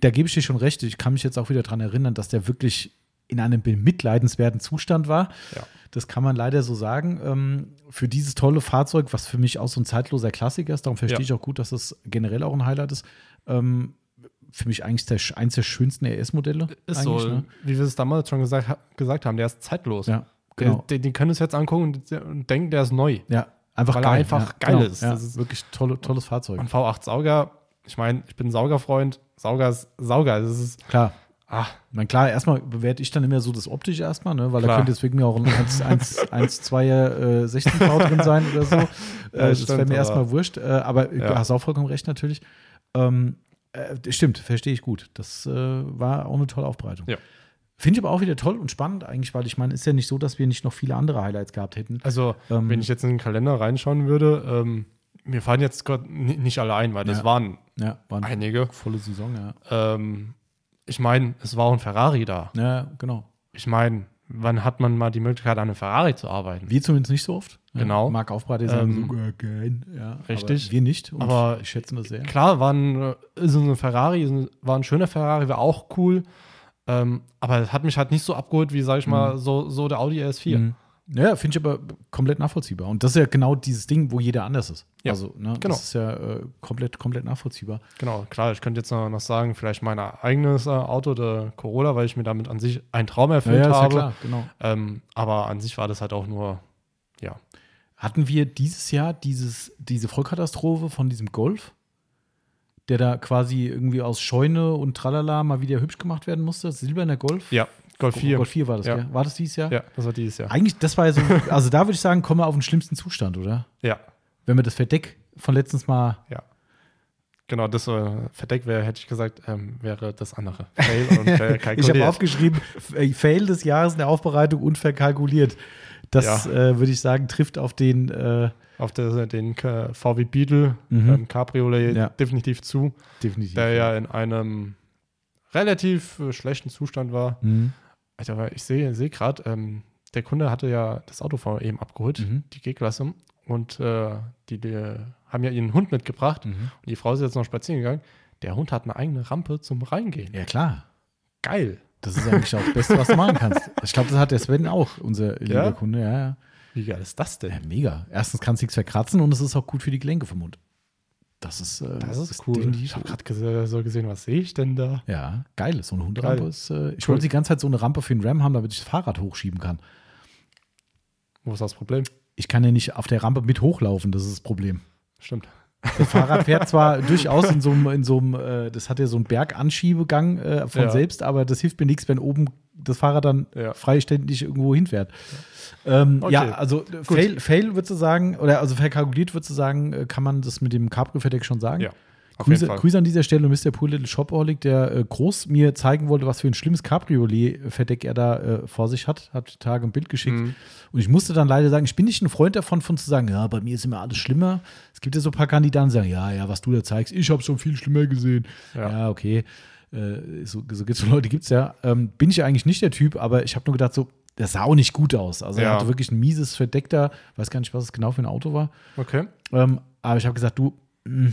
da gebe ich dir schon recht. Ich kann mich jetzt auch wieder daran erinnern, dass der wirklich in einem bemitleidenswerten Zustand war. Ja. Das kann man leider so sagen. Ähm, für dieses tolle Fahrzeug, was für mich auch so ein zeitloser Klassiker ist, darum verstehe Ja. ich auch gut, dass es generell auch ein Highlight ist. Ähm, für mich eigentlich der, eins der schönsten RS-Modelle. Ist so, eigentlich, ne? wie wir es damals schon gesagt, gesagt haben, der ist zeitlos. Ja, genau. Die, die können es jetzt angucken und, und denken, der ist neu. ja, einfach weil er geil. einfach ja, geil genau. ist. Ja, Das ist- wirklich tolle, tolles Fahrzeug. Und V8 Sauger, ich meine, ich bin Saugerfreund. Sauger ist Sauger. Das ist, Klar. ah, Ich meine, klar, erstmal bewerte ich dann immer so das Optische erstmal, ne? weil da Klar. könnte deswegen mir auch ein 1, 1, 1 2 äh, 16 V drin sein oder so. Äh, das wäre mir erstmal wurscht. Äh, aber du Ja. hast auch vollkommen recht natürlich. Ähm, äh, stimmt, verstehe ich gut. Das äh, war auch eine tolle Aufbereitung. Ja. Finde ich aber auch wieder toll und spannend eigentlich, weil ich meine, ist ja nicht so, dass wir nicht noch viele andere Highlights gehabt hätten. Also, Ähm, wenn ich jetzt in den Kalender reinschauen würde, ähm, mir fallen jetzt gerade ni- nicht alle ein, weil das Ja. waren Ja, war eine einige. volle Saison, ja. Ähm, ich meine, es war auch ein Ferrari da. Ja, genau. Ich meine, wann hat man mal die Möglichkeit, an einem Ferrari zu arbeiten? Wir zumindest nicht so oft. Ja, Genau. Marc Aufbreiter sagen Ähm, sogar kein. Ja, richtig. Wir nicht. Aber ich schätze das sehr. Klar, war ein, äh, so ein Ferrari, ist ein- war ein schöner Ferrari, war auch cool. Ähm, aber es hat mich halt nicht so abgeholt, wie, sag ich mal, so, so der Audi RS4. Mhm. Ja, finde ich aber komplett nachvollziehbar. Und das ist ja genau dieses Ding, wo jeder anders ist. Ja, also, ne, genau. das ist ja äh, komplett, komplett nachvollziehbar. Genau, klar, ich könnte jetzt noch, noch sagen, vielleicht mein eigenes äh, Auto, der Corolla, weil ich mir damit an sich einen Traum erfüllt ist ja habe. klar, genau. Ähm, aber an sich war das halt auch nur, ja. Hatten wir dieses Jahr dieses, diese Vollkatastrophe von diesem Golf, der da quasi irgendwie aus Scheune und Tralala mal wieder hübsch gemacht werden musste? Silberner Golf? Ja, Golf 4. Golf 4 war das, Ja. gell? War das dieses Jahr? Ja, das war dieses Jahr. Eigentlich, das war ja so, also da würde ich sagen, kommen wir auf den schlimmsten Zustand, oder? Ja, Wenn wir das Verdeck von letztens mal. ja. Genau, das äh, Verdeck wäre, hätte ich gesagt, ähm, wäre das andere. Fail und fail Ich habe aufgeschrieben, F- Fail des Jahres in der Aufbereitung unverkalkuliert. Das Ja. äh, würde ich sagen, trifft auf den. Äh, auf der, den äh, VW Beetle, Mhm. ähm, Cabriolet Ja. definitiv zu, definitiv. der ja in einem relativ äh, schlechten Zustand war. Mhm. Also, aber ich sehe sehe gerade, ähm, der Kunde hatte ja das Auto von eben abgeholt, Mhm. die G-Klasse, und äh, die, die haben ja ihren Hund mitgebracht Mhm. und die Frau ist jetzt noch spazieren gegangen. Der Hund hat eine eigene Rampe zum Reingehen. Ja, klar. Geil. Das ist eigentlich auch das Beste, was du machen kannst. Ich glaube, das hat der Sven auch, unser lieber Ja? Kunde. Ja, ja. Wie geil ist das denn? ja, mega. Erstens kannst du nichts verkratzen und es ist auch gut für die Gelenke vom Mund. Das ist, äh, Das ist cool. definitiv Ich habe gerade so gesehen, was sehe ich denn da? Ja, geil. So eine Hunderampe ist. Äh, ich Cool. wollte die ganze Zeit so eine Rampe für den Ram haben, damit ich das Fahrrad hochschieben kann. Wo ist das Problem? Ich kann ja nicht auf der Rampe mit hochlaufen, das ist das Problem. Stimmt. Das Fahrrad fährt zwar durchaus in so einem, in so einem äh, das hat ja so einen Berganschiebegang äh, von Ja. selbst, aber das hilft mir nichts, wenn oben das Fahrrad dann Ja. freiständig irgendwo hinfährt. Ähm, Okay. Ja, also äh, Fail, Fail würdest du sagen, oder also verkalkuliert würdest du sagen, äh, kann man das mit dem Cabrio-Verdeck schon sagen? Ja, Grüße. Grüße an dieser Stelle Mr. Poor Little Shopaholic, der äh, groß mir zeigen wollte, was für ein schlimmes Cabriolet-Verdeck er da äh, vor sich hat. Hat die Tage ein Bild geschickt. Mhm. Und ich musste dann leider sagen, ich bin nicht ein Freund davon, von zu sagen, ja, bei mir ist immer alles schlimmer. Es gibt ja so ein paar Kandidaten, die sagen, ja, ja, was du da zeigst, ich habe schon viel schlimmer gesehen. Ja, Ja. okay. Äh, so so, so Leute gibt es ja. Ähm, bin ich eigentlich nicht der Typ, aber ich habe nur gedacht, so, das sah auch nicht gut aus. Also er Ja. hatte wirklich ein mieses Verdeck da. Weiß gar nicht, was es genau für ein Auto war. Okay. Ähm, aber ich habe gesagt, du, mh,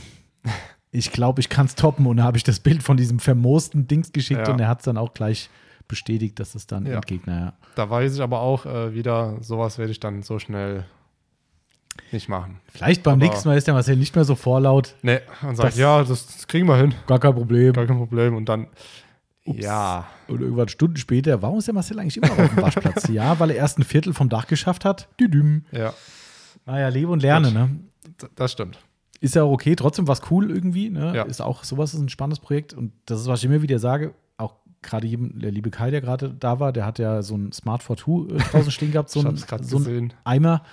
ich glaube, ich kann es toppen. Und da habe ich das Bild von diesem vermoosten Dings geschickt Ja. und er hat es dann auch gleich bestätigt, dass es dann Ja. Endgegner, ja. Da weiß ich aber auch äh, wieder, sowas werde ich dann so schnell nicht machen. Vielleicht beim Aber- nächsten Mal ist der Marcel nicht mehr so vorlaut. Nee, und sagt, Das- ja, das, das kriegen wir hin. Gar kein Problem. Gar kein Problem. Und dann, Ups. ja, Und irgendwann Stunden später, warum ist der Marcel eigentlich immer noch auf dem Waschplatz? ja, weil er erst ein Viertel vom Dach geschafft hat. Düdüm. ja, Naja, lebe und lerne, Gut. ne? das stimmt. Ist ja auch okay, trotzdem was cool irgendwie, ne? Ja. Ist auch, sowas ist ein spannendes Projekt und das ist, was ich immer wieder sage, auch gerade jedem, der liebe Kai, der gerade da war, der hat ja so ein Smart 42 äh, draußen stehen gehabt, so Ich ein, so ein. Eimer.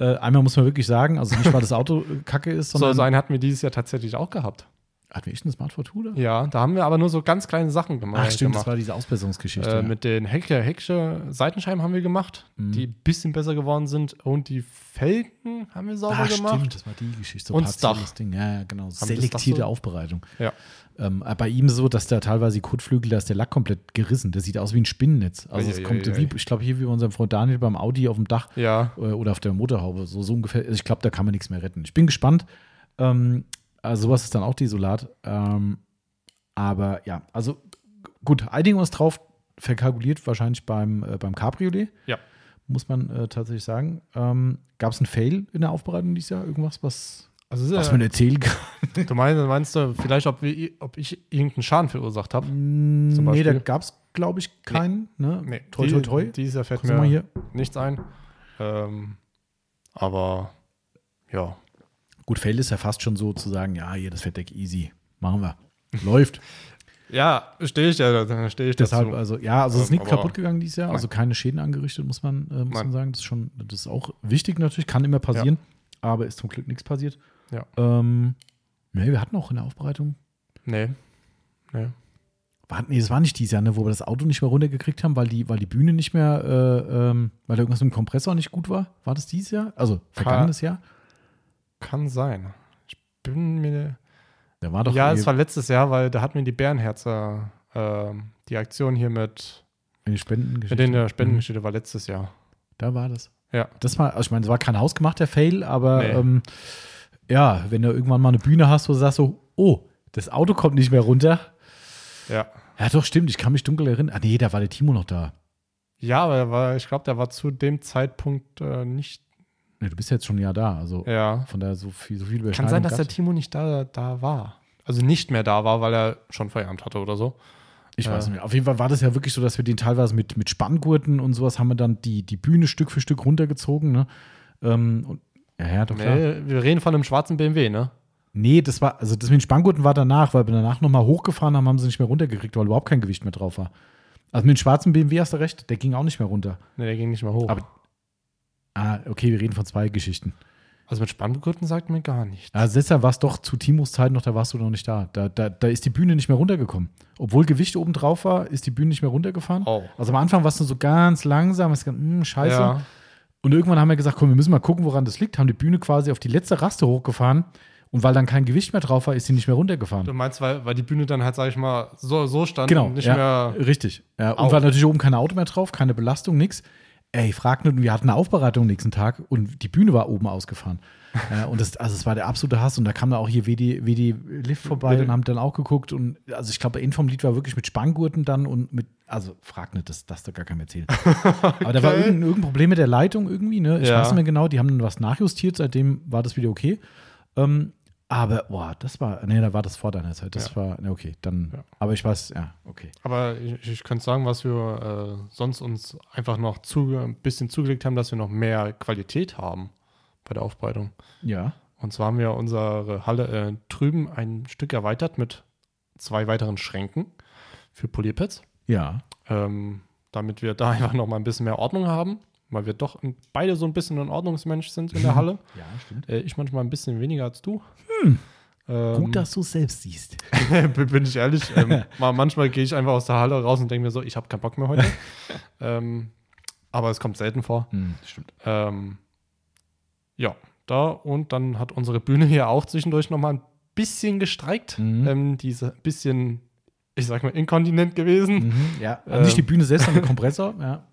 Äh, Eimer muss man wirklich sagen, also nicht, weil das Auto äh, kacke ist, So, sondern. so einen hatten wir dieses Jahr tatsächlich auch gehabt. Hatten wir echt einen Smart 42 da? Ja, da haben wir aber nur so ganz kleine Sachen gemacht. Ach, stimmt, das gemacht. war diese Ausbesserungsgeschichte. Äh, ja. mit den Hecksche, Hecksche Seitenscheiben haben wir gemacht, Mhm. die ein bisschen besser geworden sind. Und die Felgen haben wir sauber Ah, gemacht. stimmt, das war die Geschichte. So Und das partielles Ding. Ja, genau. das Dach Selektierte so? Aufbereitung. Ja. Ähm, äh, bei ihm so, dass der teilweise Kotflügel, da ist der Lack komplett gerissen. Der sieht aus wie ein Spinnennetz. Also es kommt, wie, ich glaube, hier wie bei unserem Freund Daniel beim Audi auf dem Dach Ja, äh, oder auf der Motorhaube. So, so ungefähr. Also ich glaube, da kann man nichts mehr retten. Ich bin gespannt. Ähm, also sowas ist dann auch desolat. Ähm, aber ja, also gut, einigen uns drauf. Verkalkuliert wahrscheinlich beim, äh, beim Cabriolet. Ja. Muss man äh, tatsächlich sagen. Ähm, Gab es einen Fail in der Aufbereitung dieses Jahr? Irgendwas, was, also was äh, man erzählen kann? du meinst, meinst du vielleicht, ob, wir, ob ich irgendeinen Schaden verursacht habe? nee, Beispiel? da gab es, glaube ich, keinen. Ne? Nee, toi, toi, toi. Dieses Jahr fällt mir hier. nichts ein. Ähm, aber ja, Gut, Fail ist ja fast schon so zu sagen, ja, hier das Fettdeck easy. Machen wir. Läuft. ja, stehe ich ja, da stehe ich Deshalb, dazu. also ja, also es ist nichts aber- kaputt gegangen dieses Jahr, also keine Schäden angerichtet, muss man, äh, muss man Nein. sagen. Das ist schon, das ist auch wichtig natürlich, kann immer passieren, aber ist zum Glück nichts passiert. Ja. Ähm, nee, wir hatten auch in der Aufbereitung Nee, nee. war, nee, das war nicht dieses Jahr, ne, wo wir das Auto nicht mehr runtergekriegt haben, weil die, weil die Bühne nicht mehr, äh, ähm, weil da irgendwas mit dem Kompressor nicht gut war. War das dieses Jahr? Also vergangenes Jahr? Kann sein. Ich bin mir. Da war doch ja, es war letztes Jahr, weil da hatten wir die Bärenherzer, äh, die Aktion hier mit, die Spendengeschichte. mit den Spendengeschichte war letztes Jahr. Da war das. Ja. Das war, also ich meine, es war kein hausgemachter Fail, aber Nee. ähm, ja, wenn du irgendwann mal eine Bühne hast, wo du sagst so, oh, das Auto kommt nicht mehr runter. Ja. Ja, doch, stimmt, ich kann mich dunkel erinnern. Ah, nee, da war der Timo noch da. Ja, aber er war, ich glaube, der war zu dem Zeitpunkt äh, nicht. Nee, du bist jetzt schon ein Jahr da, also Ja. von daher so viel, so viel Kann sein, dass der. Timo nicht da, da war. Also nicht mehr da war, weil er schon Feierabend hatte oder so. Ich weiß nicht mehr. Auf jeden Fall war das ja wirklich so, dass wir den teilweise mit, mit Spanngurten und sowas haben wir dann die, die Bühne Stück für Stück runtergezogen. Ne? Ähm, und, ja, ja, doch klar. Nee, wir reden von einem schwarzen BMW, ne? Nee, das war, also das mit den Spanngurten war danach, weil wir danach nochmal hochgefahren haben, haben sie nicht mehr runtergekriegt, weil überhaupt kein Gewicht mehr drauf war. Also mit dem schwarzen BMW hast du recht, der ging auch nicht mehr runter. Nee, der ging nicht mehr hoch. Aber- Ah, okay, wir reden von zwei Geschichten. also mit Spanngurten sagt mir gar nichts. Also deshalb war es doch zu Timos Zeit noch, da warst du noch nicht da. Da, da. da ist die Bühne nicht mehr runtergekommen. Obwohl Gewicht oben drauf war, ist die Bühne nicht mehr runtergefahren. Oh. Also am Anfang warst du so ganz langsam, hast gesagt, hm, scheiße. Ja. Und irgendwann haben wir gesagt, komm, wir müssen mal gucken, woran das liegt. Haben die Bühne quasi auf die letzte Raste hochgefahren. Und weil dann kein Gewicht mehr drauf war, ist sie nicht mehr runtergefahren. Du meinst, weil, weil die Bühne dann halt, sag ich mal, so, so stand Genau, und nicht ja, mehr. richtig. Ja, und war natürlich oben kein Auto mehr drauf, keine Belastung, nix. Ey, frag nicht, wir hatten eine Aufbereitung nächsten Tag und die Bühne war oben ausgefahren. ja, und das, also es war der absolute Hass. Und da kam da auch hier WD, WD Lift vorbei WD. und haben dann auch geguckt. Und also ich glaube, der vom Lied war wirklich mit Spanngurten dann und mit, also frag nicht, das darfst du gar keinem erzählen. Aber da war Okay. irgendein, irgendein Problem mit der Leitung irgendwie, ne? Ich Ja. weiß nicht mehr genau, die haben dann was nachjustiert, seitdem war das wieder okay. Ähm, aber, boah, das war, nee, da war das vor deiner Zeit. Das Ja. war, ne, okay, dann, Ja. aber ich weiß, ja, okay. Aber ich, ich könnte sagen, was wir äh, sonst uns einfach noch zu, ein bisschen zugelegt haben, dass wir noch mehr Qualität haben bei der Aufbereitung. Ja. Und zwar haben wir unsere Halle äh, drüben ein Stück erweitert mit zwei weiteren Schränken für Polierpads, Ja. ähm, damit wir da einfach noch mal ein bisschen mehr Ordnung haben, weil wir doch beide so ein bisschen ein Ordnungsmensch sind in der Halle. Ja, stimmt. Äh, ich manchmal ein bisschen weniger als du. Hm. Ähm, Gut, dass du es selbst siehst. bin ich ehrlich. Ähm, mal, manchmal gehe ich einfach aus der Halle raus und denke mir so, ich habe keinen Bock mehr heute. ähm, aber es kommt selten vor. stimmt. Ähm, ja, da und dann hat unsere Bühne hier auch zwischendurch noch mal ein bisschen gestreikt. Mhm. Ähm, diese bisschen, ich sag mal, inkontinent gewesen. Mhm, ja. Ähm. nicht die Bühne selbst, sondern der Kompressor. Ja.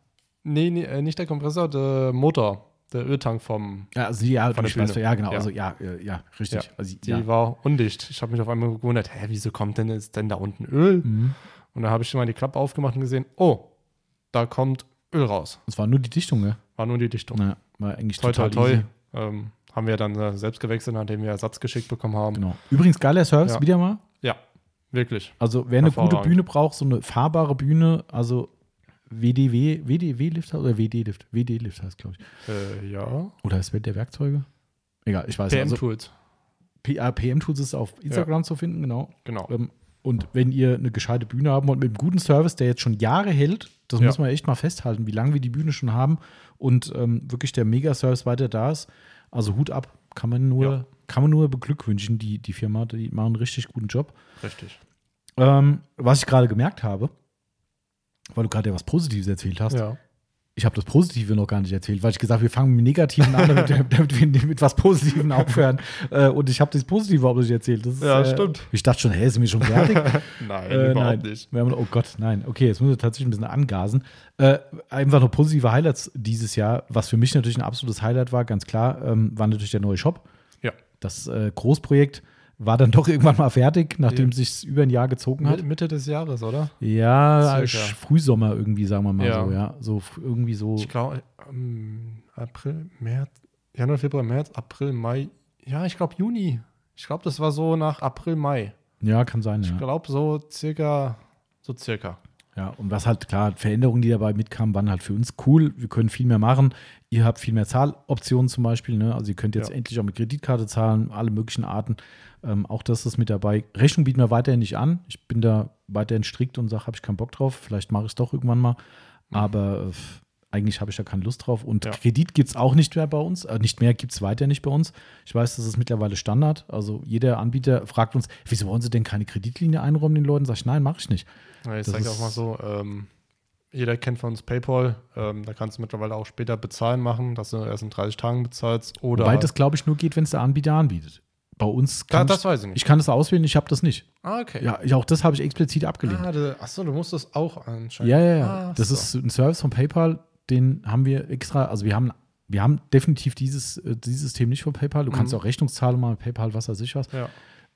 Nee, nee äh, nicht der Kompressor, der Motor, der Öltank vom. Ja, also ja, Von der ja, genau. Ja. Also ja, äh, ja, richtig. Ja. Also, Die war undicht. Ich habe mich auf einmal gewundert, hä, wieso kommt denn jetzt denn da unten Öl? Mhm. Und da habe ich schon mal die Klappe aufgemacht und gesehen, oh, da kommt Öl raus. Das war nur die Dichtung, ne? War nur die Dichtung. Ja, war eigentlich toi, toi, total toi. easy. Ähm, haben wir dann äh, selbst gewechselt, nachdem wir Ersatz geschickt bekommen haben. Genau. Übrigens, geiler Service, wieder mal. Ja, wirklich. Also, wer eine gute. Bühne braucht, so eine fahrbare Bühne, also WDW, WDW-Lift oder WD-Lift? WD-Lift heißt, glaube ich. Äh, ja. Oder ist Welt der Werkzeuge? Egal, ich weiß nicht. Also, PM-Tools. Ah, PM-Tools ist auf Instagram zu finden, genau. Genau. Ähm, Und wenn ihr eine gescheite Bühne haben wollt mit einem guten Service, der jetzt schon Jahre hält, das Ja. muss man echt mal festhalten, wie lange wir die Bühne schon haben und ähm, wirklich der Mega-Service weiter da ist. Also Hut ab, kann man nur, Ja. kann man nur beglückwünschen, die, die Firma, die machen einen richtig guten Job. Richtig. Ähm, was ich gerade gemerkt habe, weil du gerade ja was Positives erzählt hast, Ja. ich habe das Positive noch gar nicht erzählt, weil ich gesagt habe, wir fangen mit Negativen an, damit, damit wir mit was Positivem aufhören. Äh, und ich habe das Positive überhaupt nicht erzählt. Ist, Ja, äh, stimmt. Ich dachte schon, hä, sind wir schon fertig? Nein, Äh, überhaupt nein. nicht. Wir haben, oh Gott, nein. Okay, jetzt müssen wir tatsächlich ein bisschen angasen. Äh, einfach noch positive Highlights dieses Jahr, was für mich natürlich ein absolutes Highlight war, ganz klar, ähm, war natürlich der neue Shop. Ja. Das äh, Großprojekt war dann doch irgendwann mal fertig, nachdem Ja. es sich über ein Jahr gezogen hat. Mi- Mitte des Jahres, oder? Ja, Circa. Frühsommer irgendwie, sagen wir mal Ja. so, ja. So irgendwie so. Ich glaube, ähm, April, März, Januar, Februar, März, April, Mai. Ja, ich glaube Juni. Ich glaube, das war so nach April, Mai. Ja, kann sein, Ich ja. glaube, so circa, so circa. Ja, und was halt klar, Veränderungen, die dabei mitkamen, waren halt für uns cool. Wir können viel mehr machen. Ihr habt viel mehr Zahloptionen zum Beispiel. Ne? Also ihr könnt jetzt Ja. endlich auch mit Kreditkarte zahlen, alle möglichen Arten. Ähm, auch das ist mit dabei. Rechnung bieten wir weiterhin nicht an. Ich bin da weiterhin strikt und sage, habe ich keinen Bock drauf. Vielleicht mache ich es doch irgendwann mal. Mhm. Aber eigentlich habe ich da keine Lust drauf. Und Ja. Kredit gibt es auch nicht mehr bei uns. Äh, nicht mehr gibt es weiter nicht bei uns. Ich weiß, das ist mittlerweile Standard. Also jeder Anbieter fragt uns, wieso wollen Sie denn keine Kreditlinie einräumen den Leuten? Sag ich, nein, mache ich nicht. Ja, ich sage auch mal so, ähm, jeder kennt von uns PayPal. Ähm, da kannst du mittlerweile auch später bezahlen machen, dass du erst in 30 Tagen bezahlst. Oder Wobei das, glaube ich, nur geht, wenn es der Anbieter anbietet. Bei uns da, kann das ich, weiß ich nicht. ich kann das auswählen, ich habe das nicht. ah, okay. Ja, ich, auch das habe ich explizit abgelehnt. Ah, achso, du musst das auch anscheinend. Ja, ja, ja. Ah, das so. ist ein Service von PayPal, den haben wir extra, also wir haben, wir haben definitiv dieses, äh, dieses System nicht von PayPal. Du kannst Mhm. auch Rechnungszahlung machen PayPal, was weiß ich was. Ja.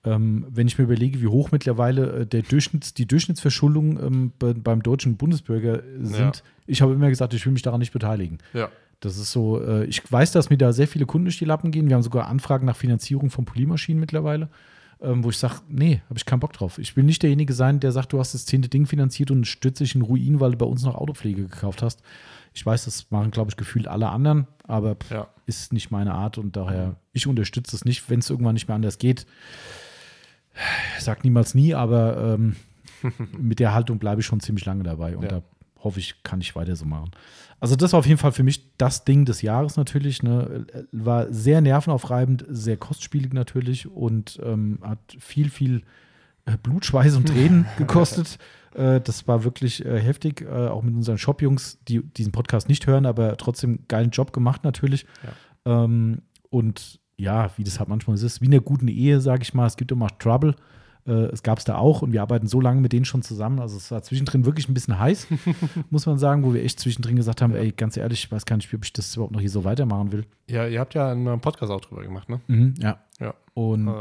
Ähm, wenn ich mir überlege, wie hoch mittlerweile äh, der Durchschnitts, die Durchschnittsverschuldung ähm, be, beim deutschen Bundesbürger sind, Ja. ich habe immer gesagt, ich will mich daran nicht beteiligen. ja. Das ist so, äh, ich weiß, dass mir da sehr viele Kunden durch die Lappen gehen. Wir haben sogar Anfragen nach Finanzierung von Polymaschinen mittlerweile, ähm, wo ich sage, nee, habe ich keinen Bock drauf. Ich will nicht derjenige sein, der sagt, du hast das zehnte Ding finanziert und stürzt dich in Ruin, weil du bei uns noch Autopflege gekauft hast. Ich weiß, das machen, glaube ich, gefühlt alle anderen, aber pff, Ja. ist nicht meine Art und daher, ich unterstütze es nicht, wenn es irgendwann nicht mehr anders geht. Sag niemals nie, aber ähm, mit der Haltung bleibe ich schon ziemlich lange dabei und Ja. da hoffe ich, kann ich weiter so machen. Also das war auf jeden Fall für mich das Ding des Jahres natürlich. Ne? War sehr nervenaufreibend, sehr kostspielig natürlich und ähm, hat viel, viel äh, Blut, Schweiß und Tränen gekostet. Äh, das war wirklich äh, heftig, äh, auch mit unseren Shop-Jungs, die diesen Podcast nicht hören, aber trotzdem geilen Job gemacht natürlich. Ähm, und ja, wie das halt manchmal ist, ist wie in einer guten Ehe, sage ich mal, es gibt immer Trouble. Äh, es gab es da auch und wir arbeiten so lange mit denen schon zusammen. Also es war zwischendrin wirklich ein bisschen heiß, muss man sagen, wo wir echt zwischendrin gesagt haben, ey, ganz ehrlich, ich weiß gar nicht, ob ich das überhaupt noch hier so weitermachen will. ja, ihr habt ja einen Podcast auch drüber gemacht, ne? Mhm, ja. Ja. Und Äh,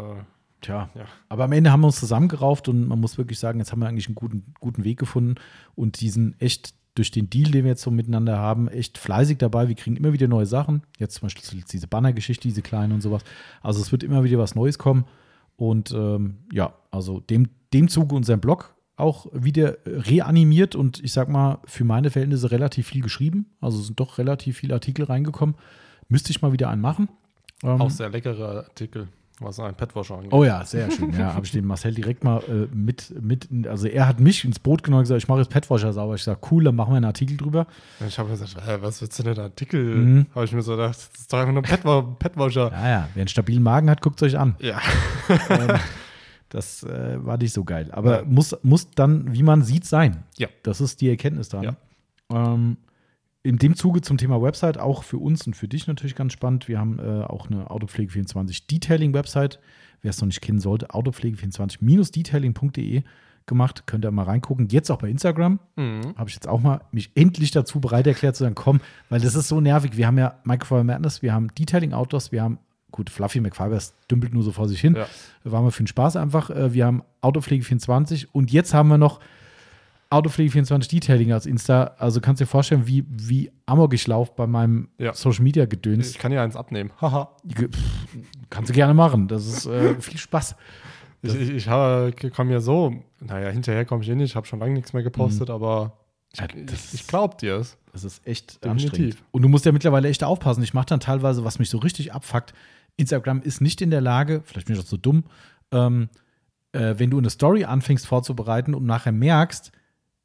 Tja, Ja. aber am Ende haben wir uns zusammengerauft und man muss wirklich sagen, jetzt haben wir eigentlich einen guten, guten Weg gefunden und die sind echt durch den Deal, den wir jetzt so miteinander haben, echt fleißig dabei. Wir kriegen immer wieder neue Sachen. Jetzt zum Beispiel diese Bannergeschichte, diese kleinen und sowas. Also es wird immer wieder was Neues kommen. Und ähm, ja, also dem, dem Zuge unseren Blog auch wieder reanimiert und ich sag mal, für meine Verhältnisse relativ viel geschrieben. Also sind doch relativ viele Artikel reingekommen. Müsste ich mal wieder einen machen. Ähm, auch sehr leckere Artikel, was ein Petwasher angeht. Oh ja, sehr schön. Ja, habe ich den Marcel direkt mal äh, mit, mit, also er hat mich ins Boot genommen und gesagt, ich mache jetzt Petwasher sauber. Ich sage, cool, dann machen wir einen Artikel drüber. Ich habe gesagt, hä, was willst du denn Artikel? Mhm. Habe ich mir so gedacht, das ist doch einfach nur ein Petwa Petwasher. Ja, ja, wer einen stabilen Magen hat, guckt es euch an. Ja. ähm, das äh, war nicht so geil. Aber Ja. muss, muss dann, wie man sieht, sein. Ja. Das ist die Erkenntnis dran. Ja. Ähm, in dem Zuge zum Thema Website, auch für uns und für dich natürlich ganz spannend. Wir haben äh, auch eine Autopflege24 Detailing-Website. Wer es noch nicht kennen sollte, autopflege24-detailing.de gemacht. Könnt ihr mal reingucken. Jetzt auch bei Instagram. Mhm. habe ich jetzt auch mal mich endlich dazu bereit erklärt zu sagen, komm, weil das ist so nervig. Wir haben ja Microfiber Madness, wir haben Detailing Outdoors, wir haben, gut, Fluffy McFibers dümpelt nur so vor sich hin. Ja. War mal für den Spaß einfach. Äh, Wir haben Autopflege 24 und jetzt haben wir noch Autopflege 24 Detailing als Insta. Also kannst du dir vorstellen, wie, wie amok ich laufe bei meinem Ja. Social Media Gedöns. Ich kann ja eins abnehmen. Haha. Kannst du gerne machen. Das ist äh, viel Spaß. Ich, ich, ich komme ja so, naja, hinterher komme ich eh nicht, ich habe schon lange nichts mehr gepostet, aber ich, Ja, ich, ich glaube dir es. Das ist echt Definitiv. anstrengend. Und du musst ja mittlerweile echt aufpassen. Ich mache dann teilweise, was mich so richtig abfuckt. Instagram ist nicht in der Lage, vielleicht bin ich auch so dumm, ähm, äh, wenn du eine Story anfängst vorzubereiten und nachher merkst,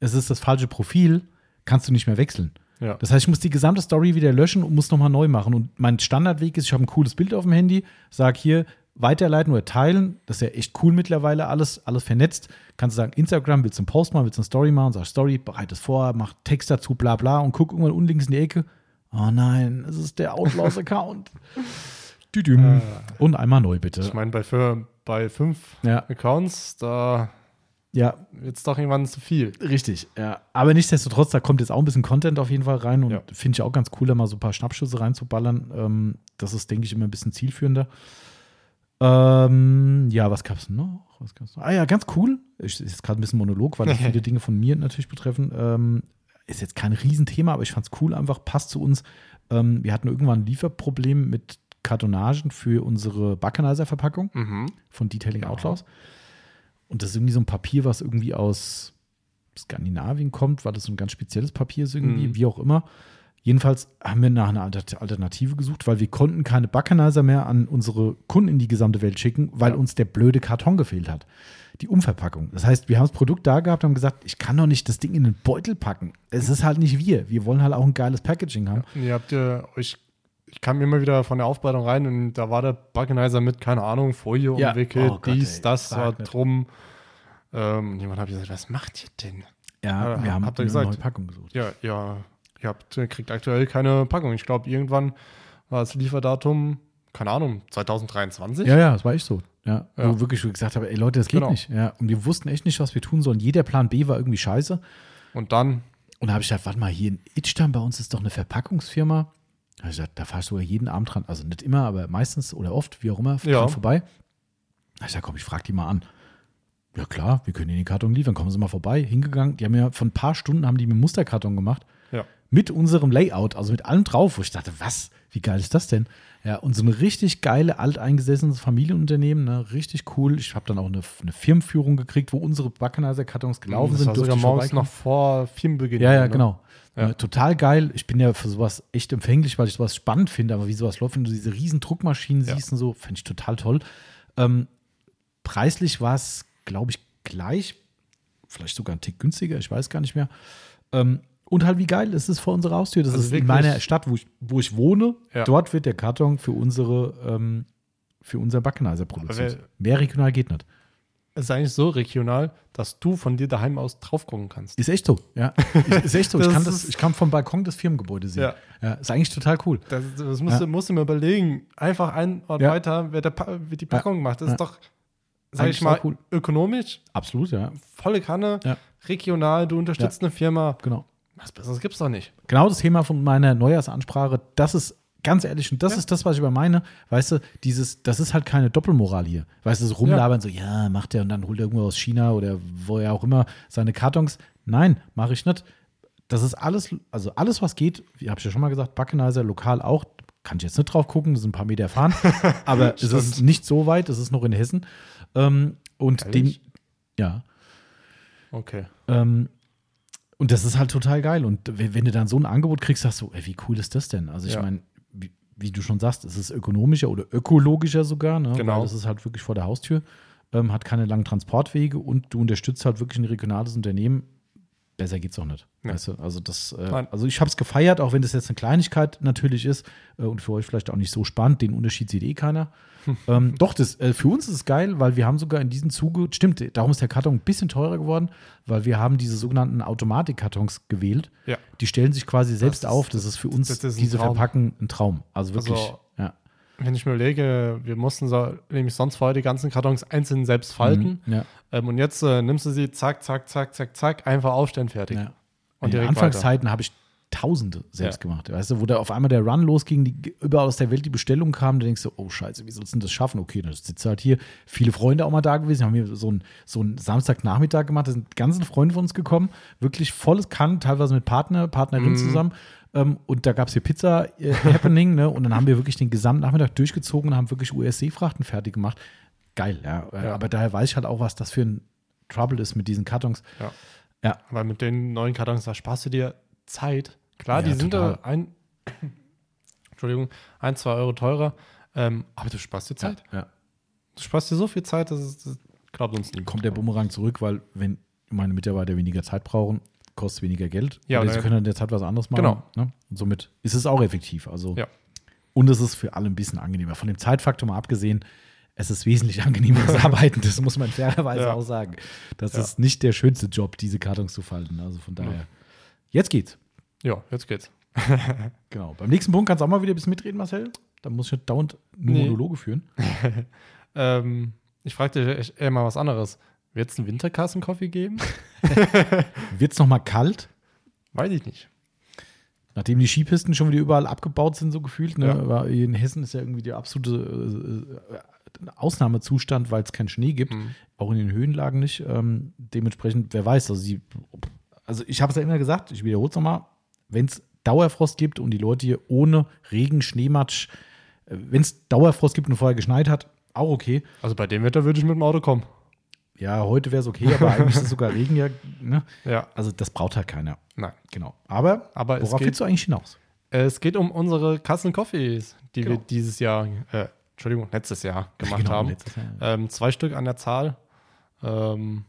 es ist das falsche Profil, kannst du nicht mehr wechseln. Ja. Das heißt, ich muss die gesamte Story wieder löschen und muss nochmal neu machen. Und mein Standardweg ist, ich habe ein cooles Bild auf dem Handy, sage hier, weiterleiten oder teilen. Das ist ja echt cool mittlerweile, alles, alles vernetzt. Kannst du sagen, Instagram, willst du einen Post machen, willst du eine Story machen, sag Story, bereite es vor, mach Text dazu, bla bla und guck irgendwann unten links in die Ecke. Oh nein, es ist der Outlaws-Account. Düdüm. Und einmal neu, bitte. Ich meine, bei, für, bei fünf Ja, Accounts, da ja, es doch irgendwann zu viel. Richtig, ja. Aber nichtsdestotrotz, da kommt jetzt auch ein bisschen Content auf jeden Fall rein und Ja. finde ich auch ganz cool, da mal so ein paar Schnappschüsse reinzuballern. Ähm, das ist, denke ich, immer ein bisschen zielführender. Ähm, ja, was gab's noch? Was gab's noch? Ah ja, ganz cool. Ich, ist jetzt gerade ein bisschen Monolog, weil das viele Dinge von mir natürlich betreffen. Ähm, ist jetzt kein Riesenthema, aber ich fand's cool, einfach passt zu uns. Ähm, wir hatten irgendwann ein Lieferproblem mit Kartonagen für unsere Backenizer-Verpackung Mhm. von Detailing Ja. Outlaws. Und das ist irgendwie so ein Papier, was irgendwie aus Skandinavien kommt, weil das so ein ganz spezielles Papier ist irgendwie, Mhm. wie auch immer. Jedenfalls haben wir nach einer Alter- Alternative gesucht, weil wir konnten keine Backenizer mehr an unsere Kunden in die gesamte Welt schicken, weil Ja. uns der blöde Karton gefehlt hat. Die Umverpackung. Das heißt, wir haben das Produkt da gehabt und haben gesagt, ich kann doch nicht das Ding in den Beutel packen. Es ist halt nicht wir. Wir wollen halt auch ein geiles Packaging haben. Und ihr habt ja euch, ich kam immer wieder von der Aufbereitung rein und da war der Buckenizer mit, keine Ahnung, Folie Ja. umwickelt, Oh Gott, dies, ey, das war drum. Ähm, und jemand hat gesagt, was macht ihr denn? Ja, Ja, wir haben ihr eine gesagt. neue Packung gesucht. Ja, ja, ihr habt, kriegt aktuell keine Packung. Ich glaube, irgendwann war das Lieferdatum, keine Ahnung, 2023. Ja, ja, das war echt so. Ja, Ja. Wo wirklich gesagt habe, ey Leute, das geht Genau. nicht. Ja, und wir wussten echt nicht, was wir tun sollen. Jeder Plan B war irgendwie scheiße. Und dann, Und da habe ich gedacht, warte mal, hier in Itstein bei uns ist doch eine Verpackungsfirma. Da ich gesagt, da fahre ich sogar jeden Abend dran, also nicht immer, aber meistens oder oft, wie auch immer, Ja. vorbei. Da ich gesagt, komm, ich frage die mal an. Ja klar, wir können Ihnen den Karton liefern, kommen Sie mal vorbei. Hingegangen, die haben ja von ein paar Stunden haben die mir einen Musterkarton gemacht. ja, Mit unserem Layout, also mit allem drauf, wo ich dachte, was, wie geil ist das denn? Ja, und so eine richtig geile, alteingesessenes Familienunternehmen, ne, richtig cool. Ich habe dann auch eine, eine Firmenführung gekriegt, wo unsere Backenizer-Kartons gelaufen das sind. war durfte sogar morgens noch vor Filmbeginn. Ja, ja, ne? genau. Ja. Äh, total geil. Ich bin ja für sowas echt empfänglich, weil ich sowas spannend finde. Aber wie sowas läuft, wenn du diese riesen Druckmaschinen Ja. siehst und so, finde ich total toll. Ähm, preislich war es, glaube ich, gleich. Vielleicht sogar ein Tick günstiger, ich weiß gar nicht mehr. Ähm, und halt, wie geil ist es vor unserer Haustür. Das Also ist in meiner Stadt, wo ich, wo ich wohne. Ja. Dort wird der Karton für unsere, ähm, für unser Backenizer produziert. Mehr regional geht nicht. Es ist eigentlich so regional, dass du von dir daheim aus drauf gucken kannst. Ist echt so, ja. Ist echt so. ich, Das kann das, ich kann vom Balkon des Firmengebäudes sehen. Ja. Ja. ist eigentlich total cool. Das, das musst, Ja. du, musst du mir überlegen. Einfach ein Ort Ja. weiter, wer, der, wer die Packung macht. Das ist doch, sag Eigentlich ich mal, cool. ökonomisch, Absolut, ja. volle Kanne, Ja. regional, du unterstützt eine Firma. Genau. Was Besseres gibt's doch nicht. Genau das Thema von meiner Neujahrsansprache, das ist ganz ehrlich, und das Ja. ist das, was ich über meine, weißt du, dieses, das ist halt keine Doppelmoral hier. Weißt du, so rumlabern, so, ja, macht er und dann holt er irgendwo aus China oder woher auch immer seine Kartons. Nein, mache ich nicht. Das ist alles, also alles, was geht, wie habe ich ja schon mal gesagt, Backenizer, lokal auch, kann ich jetzt nicht drauf gucken, das sind ein paar Meter fahren, aber es ist nicht so weit, es ist noch in Hessen. Ähm, und dem, Ehrlich? ja, Okay. ähm, und das ist halt total geil. Und wenn, wenn du dann so ein Angebot kriegst, sagst du, ey, wie cool ist das denn? Also ich Ja. meine, wie, wie du schon sagst, es ist ökonomischer oder ökologischer sogar, ne? Genau. weil das ist halt wirklich vor der Haustür, ähm, hat keine langen Transportwege und du unterstützt halt wirklich ein regionales Unternehmen. Besser geht's auch nicht. Ja. Weißt du? Also das, äh, also ich habe es gefeiert, auch wenn das jetzt eine Kleinigkeit natürlich ist äh, und für euch vielleicht auch nicht so spannend. Den Unterschied sieht eh keiner. ähm, doch, das, äh, für uns ist es geil, weil wir haben sogar in diesem Zuge, stimmt, darum ist der Karton ein bisschen teurer geworden, weil wir haben diese sogenannten Automatikkartons gewählt. Ja. Die stellen sich quasi selbst ist- auf. Das ist für uns das ist diese Traum. Verpacken ein Traum. Also wirklich, Also- ja. Wenn ich mir überlege, wir mussten so, nämlich sonst vorher die ganzen Kartons einzeln selbst falten. Mhm. Ja. Ähm, und jetzt äh, nimmst du sie, zack, zack, zack, zack, zack, einfach aufstellen, fertig. ja. Und in Anfangszeiten habe ich Tausende selbst Ja. gemacht. Weißt du, wo da auf einmal der Run losging, die überall aus der Welt die Bestellung kam, da denkst du, oh Scheiße, wie sollst du das schaffen? Okay, dann sitzt halt hier. Viele Freunde auch mal da gewesen, haben hier so einen so einen Samstagnachmittag gemacht, da sind ganzen Freunde von uns gekommen, wirklich volles Kann, teilweise mit Partner, Partnerin Mhm. zusammen. Ähm, und da gab es hier Pizza-Happening, ne? Und dann haben wir wirklich den gesamten Nachmittag durchgezogen und haben wirklich USC-Frachten fertig gemacht. Geil, ja. Ja. Aber daher weiß ich halt auch, was das für ein Trouble ist mit diesen Kartons. Ja. Ja. Weil mit den neuen Kartons, da sparst du dir Zeit. Klar, Ja, die sind total. da ein, Entschuldigung, ein, zwei Euro teurer, ähm, aber du sparst dir Zeit. Ja. Du sparst dir so viel Zeit, dass es, das glaubt uns nie. kommt der Bumerang zurück, weil wenn meine Mitarbeiter weniger Zeit brauchen, kostet es weniger Geld. Ja, oder- sie können in der Zeit was anderes machen. Genau. Ne? Und somit ist es auch effektiv. Also Ja. und es ist für alle ein bisschen angenehmer. Von dem Zeitfaktor mal abgesehen, es ist wesentlich angenehmer das Arbeiten. Das muss man fairerweise Ja. auch sagen. Das Ja. ist nicht der schönste Job, diese Kartons zu falten. Also von daher. Jetzt geht's. Ja, jetzt geht's. Genau. Beim nächsten Punkt kannst du auch mal wieder ein bisschen mitreden, Marcel. Da muss ich nicht dauernd nur Nee. Monologe führen. Ähm, ich fragte dich eher mal was anderes. Wird es einen Winterkassenkaffee geben? Wird's noch mal kalt? Weiß ich nicht. Nachdem die Skipisten schon wieder überall abgebaut sind, so gefühlt, ne? Ja. war in Hessen ist ja irgendwie der absolute äh, äh, Ausnahmezustand, weil es keinen Schnee gibt, Mhm. auch in den Höhenlagen nicht. Ähm, dementsprechend, wer weiß, also, sie, also ich habe es ja immer gesagt, ich wiederhole es nochmal, wenn es Dauerfrost gibt und die Leute hier ohne Regen, Schneematsch, wenn es Dauerfrost gibt und vorher geschneit hat, auch okay. Also bei dem Wetter würde ich mit dem Auto kommen. Ja, heute wäre es okay, aber eigentlich ist es sogar Regen ja. Ne? Ja, Also das braucht halt keiner. nein. Genau. Aber Aber worauf geht- willst du eigentlich hinaus? Es geht um unsere Kassen Coffees, die Genau. wir dieses Jahr, äh, Entschuldigung, letztes Jahr gemacht Genau, haben. Jahr. Ähm, zwei Stück an der Zahl. Ähm,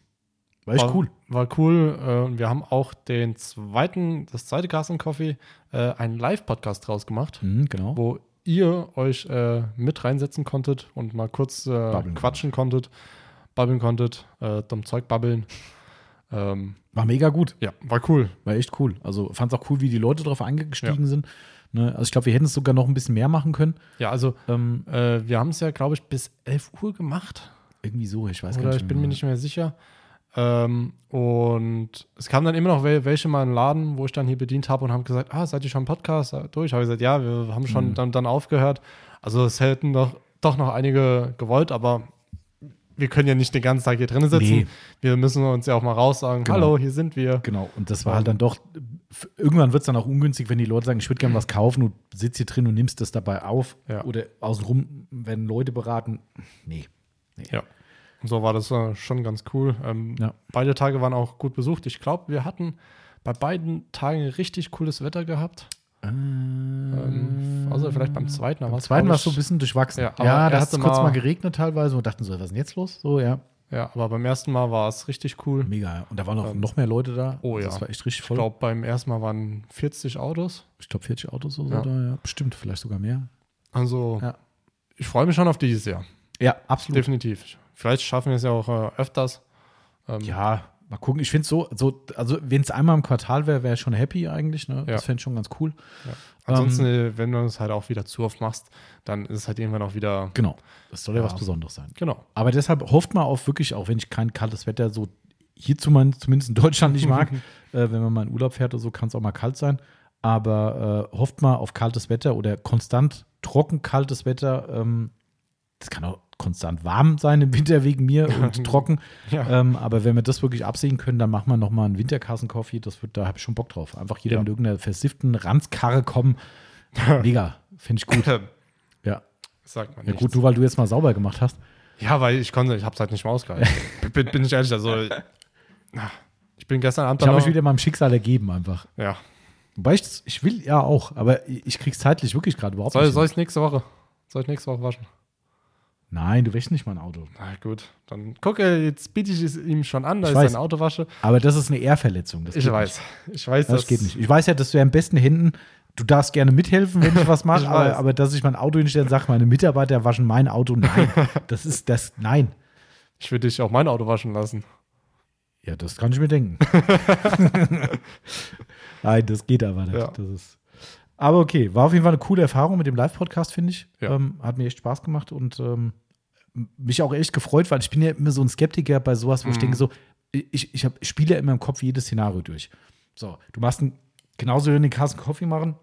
War echt war, cool. War cool. Äh, und wir haben auch den zweiten, das zweite Carsten Coffee, äh, einen Live-Podcast draus gemacht, Mhm, genau. wo ihr euch äh, mit reinsetzen konntet und mal kurz äh, quatschen konntet, babbeln konntet, äh, dumm Zeug babbeln. Ähm, War mega gut. ja, war cool. War echt cool. Also fand es auch cool, wie die Leute drauf angestiegen sind. Ne? Also ich glaube, wir hätten es sogar noch ein bisschen mehr machen können. Ja, also Ähm, äh, wir haben es ja, glaube ich, bis 11 Uhr gemacht. irgendwie so, ich weiß gar Oder nicht. ich bin mir nicht mehr sicher. Ähm, und es kamen dann immer noch wel welche mal in den Laden, wo ich dann hier bedient habe und haben gesagt, ah, seid ihr schon im Podcast durch? Habe ich gesagt, ja, wir haben schon Mhm. dann, dann aufgehört. Also es hätten doch, doch noch einige gewollt, aber wir können ja nicht den ganzen Tag hier drinnen sitzen. Nee. Wir müssen uns ja auch mal raus sagen, Genau. hallo, hier sind wir. Genau, und das war halt dann doch, irgendwann wird es dann auch ungünstig, wenn die Leute sagen, ich würde gerne was kaufen und sitzt hier drin und nimmst das dabei auf. Ja. Oder außenrum werden Leute beraten. Nee. Ja. So war das äh, schon ganz cool. Ähm, Ja. Beide Tage waren auch gut besucht. Ich glaube, wir hatten bei beiden Tagen richtig cooles Wetter gehabt. Ähm, außer vielleicht beim zweiten. Beim zweiten war es so ein ich- bisschen durchwachsen. Ja, Ja, da hat es kurz Mal- geregnet teilweise und dachten so, was ist denn jetzt los? So, ja, Ja, aber beim ersten Mal war es richtig cool. mega. ja. Und da waren noch, Ähm, noch mehr Leute da. oh Also ja. Das war echt richtig Ich voll. glaube, beim ersten Mal waren 40 Autos. Ich glaube, 40 Autos oder Ja. so da, ja. Bestimmt, vielleicht sogar mehr. Also, Ja. ich freue mich schon auf dieses Jahr. Ja, absolut. Definitiv. Vielleicht schaffen wir es ja auch äh, öfters. Ähm, Ja, mal gucken. Ich finde es so, so, also wenn es einmal im Quartal wäre, wäre ich schon happy eigentlich. Ne? Ja. Das fände ich schon ganz cool. Ansonsten, Ähm, äh, wenn du es halt auch wieder zu oft machst, dann ist es halt irgendwann auch wieder. Genau. Das soll ja, Ja. was Besonderes sein. Genau. Aber deshalb hofft mal auf wirklich, auch wenn ich kein kaltes Wetter so hierzu man zumindest in Deutschland nicht mag, äh, wenn man mal in Urlaub fährt oder so, kann es auch mal kalt sein. Aber äh, hofft mal auf kaltes Wetter oder konstant trocken kaltes Wetter. Ähm, das kann auch konstant warm sein im Winter wegen mir und trocken. Ja. Ähm, aber wenn wir das wirklich absehen können, dann machen wir nochmal einen Winterkassen-Coffee. Das wird, da habe ich schon Bock drauf. Einfach jeder Ja. mit irgendeiner versifften Ranzkarre kommen. Mega. Finde ich gut. Ja. Sagt man Ja, gut, du, weil du jetzt mal sauber gemacht hast. Ja, weil ich konnte, ich habe es halt nicht mehr ausgehalten. bin, bin ich ehrlich, also ich bin gestern Abend Ich habe mich wieder meinem Schicksal ergeben einfach. Ja. Wobei ich, ich will ja auch, aber ich krieg's zeitlich wirklich gerade überhaupt Soll, nicht. soll ich nächste Woche? Soll ich nächste Woche waschen? Nein, du wäschst nicht mein Auto. Na gut, dann gucke, jetzt biete ich es ihm schon an, dass Ich weiß. sein Auto wasche. Aber das ist eine Ehrverletzung. Das Ich weiß. Ich weiß, Nicht. Das geht nicht. Ich weiß ja, dass du ja am besten Händen, du darfst gerne mithelfen, wenn ich was mache, Ich aber, aber dass ich mein Auto hinstelle und sage, meine Mitarbeiter waschen mein Auto, nein. das ist das, nein. Ich würde dich auch mein Auto waschen lassen. Ja, das kann ich mir denken. nein, das geht aber nicht. Ja. Das ist. Aber okay, war auf jeden Fall eine coole Erfahrung mit dem Live-Podcast, finde ich. Ja. Ähm, hat mir echt Spaß gemacht und ähm, mich auch echt gefreut, weil ich bin ja immer so ein Skeptiker bei sowas, wo ich Mhm. denke so, ich, ich, hab, spiele ja immer im Kopf jedes Szenario durch. So, du machst einen, genauso wie den Carsten Coffee machen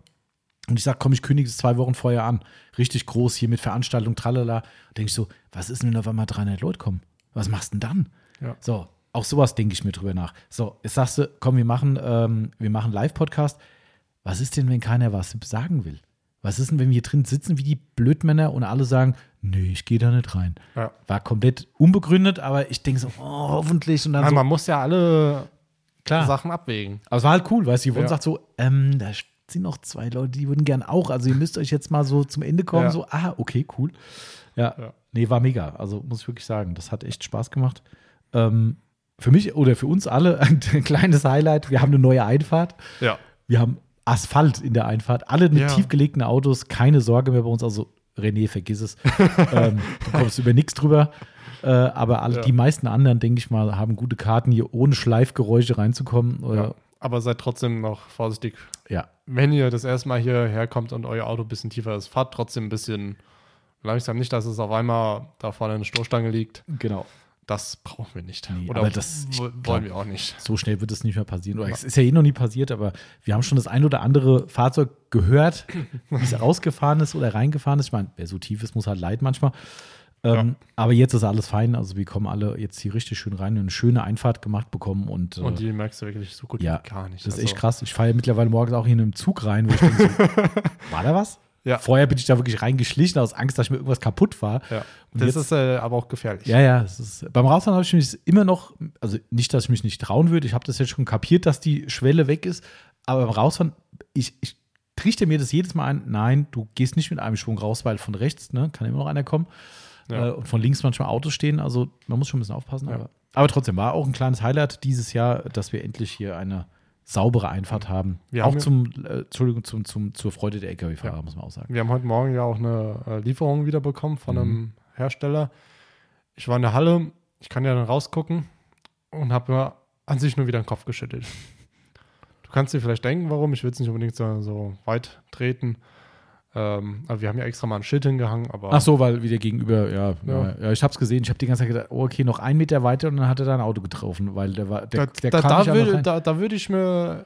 und ich sage, komm, ich kündige es zwei Wochen vorher an. Richtig groß hier mit Veranstaltung, tralala. Denke ich so, was ist denn, wenn auf einmal 300 Leute kommen? Was machst du denn dann? Ja. So, auch sowas denke ich mir drüber nach. So, jetzt sagst du, komm, wir machen, ähm, wir machen Live-Podcast. Was ist denn, wenn keiner was sagen will? Was ist denn, wenn wir hier drin sitzen wie die Blödmänner und alle sagen, nee, ich gehe da nicht rein? Ja. War komplett unbegründet, aber ich denke so, oh, hoffentlich. Und dann Nein, so, man muss ja alle klar. Sachen abwägen. Aber es war halt cool, weißt du, Yvonne Ja. sagt so, ähm, da sind noch zwei Leute, die würden gern auch. Also ihr müsst euch jetzt mal so zum Ende kommen, Ja. so, ah, okay, cool. Ja, Ja. nee, war mega. Also muss ich wirklich sagen, das hat echt Spaß gemacht. Ähm, für mich oder für uns alle ein kleines Highlight, wir haben eine neue Einfahrt. Ja. Wir haben Asphalt in der Einfahrt, alle mit Ja. tiefgelegten Autos, keine Sorge mehr bei uns. Also René, vergiss es. ähm, du kommst über nichts drüber. Äh, aber alle, Ja. die meisten anderen, denke ich mal, haben gute Karten, hier ohne Schleifgeräusche reinzukommen. ja. Aber seid trotzdem noch vorsichtig. ja. Wenn ihr das erste Mal hierher kommt und euer Auto ein bisschen tiefer ist, fahrt trotzdem ein bisschen langsam. Nicht, dass es auf einmal da vorne eine Stoßstange liegt. genau. Das brauchen wir nicht. Nee, Oder das- ich wo- glaub- wollen wir auch nicht. So schnell wird es nicht mehr passieren. Oder es ist ja eh noch nie passiert, aber wir haben schon das ein oder andere Fahrzeug gehört, wie es rausgefahren ist oder reingefahren ist. Ich meine, wer so tief ist, muss halt leid manchmal. Ähm, Aber jetzt ist alles fein. Also wir kommen alle jetzt hier richtig schön rein und eine schöne Einfahrt gemacht bekommen. Und, äh, Und die merkst du wirklich so gut ja, wie gar nicht. das ist Also, echt krass. Ich fahre ja mittlerweile morgens auch hier in einem Zug rein, wo ich denke, so, war da was? Ja. Vorher bin ich da wirklich reingeschlichen aus Angst, dass ich mir irgendwas kaputt war. Ja. Das jetzt- ist äh, aber auch gefährlich. Ja, ja, ist, beim Rausfahren habe ich mich immer noch, also nicht, dass ich mich nicht trauen würde, ich habe das jetzt schon kapiert, dass die Schwelle weg ist, aber beim Rausfahren, ich, ich trichter mir das jedes Mal ein, nein, du gehst nicht mit einem Schwung raus, weil von rechts, ne, kann immer noch einer kommen. Ja. Äh, und von links manchmal Autos stehen. Also man muss schon ein bisschen aufpassen. Ja. Aber, aber trotzdem war auch ein kleines Highlight dieses Jahr, dass wir endlich hier eine saubere Einfahrt haben. Wir auch haben zum, äh, Entschuldigung, zum, zum, zur Freude der LKW-Fahrer, Ja. muss man auch sagen. Wir haben heute Morgen ja auch eine äh, Lieferung wieder bekommen von einem Mhm. Hersteller. Ich war in der Halle, ich kann ja dann rausgucken und habe mir an sich nur wieder den Kopf geschüttelt. Du kannst dir vielleicht denken, warum. Ich will es nicht unbedingt so, so weit treten. Ähm, aber wir haben ja extra mal ein Schild hingehangen. Aber Ach so, weil wieder gegenüber, ja, ja. Ja. ich hab's gesehen. Ich habe die ganze Zeit gedacht, oh, okay, noch einen Meter weiter und dann hat er da ein Auto getroffen, weil der war, der, da, der da, da, würde, da, da würde ich mir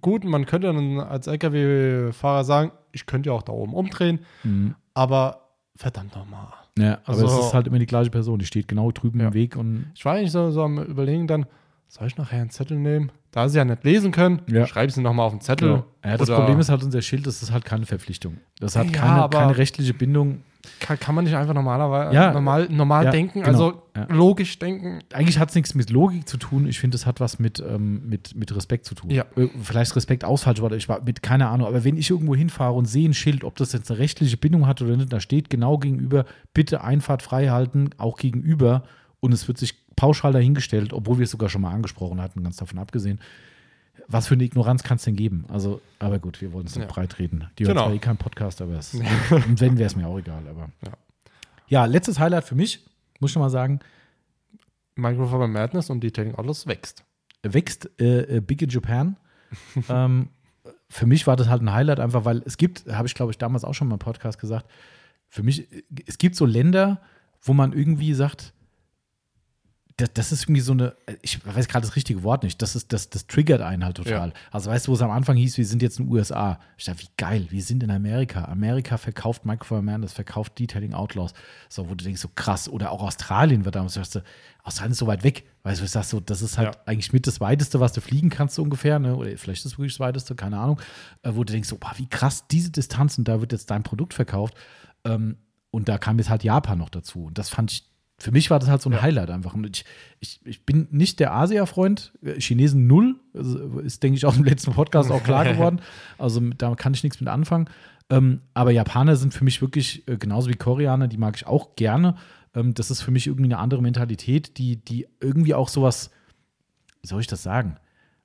gut, man könnte dann als LKW-Fahrer sagen, ich könnte ja auch da oben umdrehen, Mhm. aber verdammt nochmal. Ja, aber Also- es ist halt immer die gleiche Person, die steht genau drüben Ja. im Weg und Ich war eigentlich so, so am Überlegen dann, soll ich nachher einen Zettel nehmen? Da sie ja nicht lesen können, Ja. schreibe sie nochmal auf den Zettel. Ja. Ja, das Problem ist halt, unser Schild, das ist halt keine Verpflichtung. Das hat Ja, keine, keine rechtliche Bindung. Kann, kann man nicht einfach normalerweise Ja. normal, normal Ja, denken, genau. also Ja. logisch denken? Eigentlich hat es nichts mit Logik zu tun. Ich finde, es hat was mit, ähm, mit, mit Respekt zu tun. Ja. Äh, Vielleicht Respekt aus falsch war, ich war mit keine Ahnung. Aber wenn ich irgendwo hinfahre und sehe ein Schild, ob das jetzt eine rechtliche Bindung hat oder nicht, da steht genau gegenüber, bitte Einfahrt frei halten, auch gegenüber. Und es wird sich pauschal dahingestellt, obwohl wir es sogar schon mal angesprochen hatten, ganz davon abgesehen. Was für eine Ignoranz kann es denn geben? Also, aber gut, wir wollen es nicht Ja. breit reden. Die Genau. war zwar eh kein Podcast, aber es, und wenn, wäre es mir auch egal. Aber Ja. ja, letztes Highlight für mich, muss ich schon mal sagen, Microfiber Madness und Detailing Outlaws wächst. wächst äh, äh, Big in Japan. ähm, für mich war das halt ein Highlight, einfach weil es gibt, habe ich glaube ich damals auch schon mal im Podcast gesagt, für mich, äh, es gibt so Länder, wo man irgendwie sagt, das, das ist irgendwie so eine, ich weiß gerade das richtige Wort nicht, das, ist, das, das triggert einen halt total. Ja. Also weißt du, wo es am Anfang hieß, wir sind jetzt in den USA. Ich dachte, wie geil, wir sind in Amerika. Amerika verkauft Man, das verkauft Detailing Outlaws. So, wo du denkst, so krass. Oder auch Australien wird damals, sagst du, Australien ist so weit weg. Weißt du, ich sag so, das ist halt Ja. eigentlich mit das Weiteste, was du fliegen kannst, so ungefähr. Ne? Oder vielleicht ist es wirklich das Weiteste, keine Ahnung. Äh, wo du denkst, so, boah, wie krass, diese Distanzen, da wird jetzt dein Produkt verkauft. Ähm, und da kam jetzt halt Japan noch dazu. Und das fand ich, für mich war das halt so ein Ja. Highlight einfach. Und ich, ich, ich bin nicht der Asia-Freund, Chinesen null, also ist, denke ich, auch im letzten Podcast auch klar geworden. Also da kann ich nichts mit anfangen. Ähm, aber Japaner sind für mich wirklich, äh, genauso wie Koreaner, die mag ich auch gerne. Ähm, das ist für mich irgendwie eine andere Mentalität, die, die irgendwie auch sowas, wie soll ich das sagen?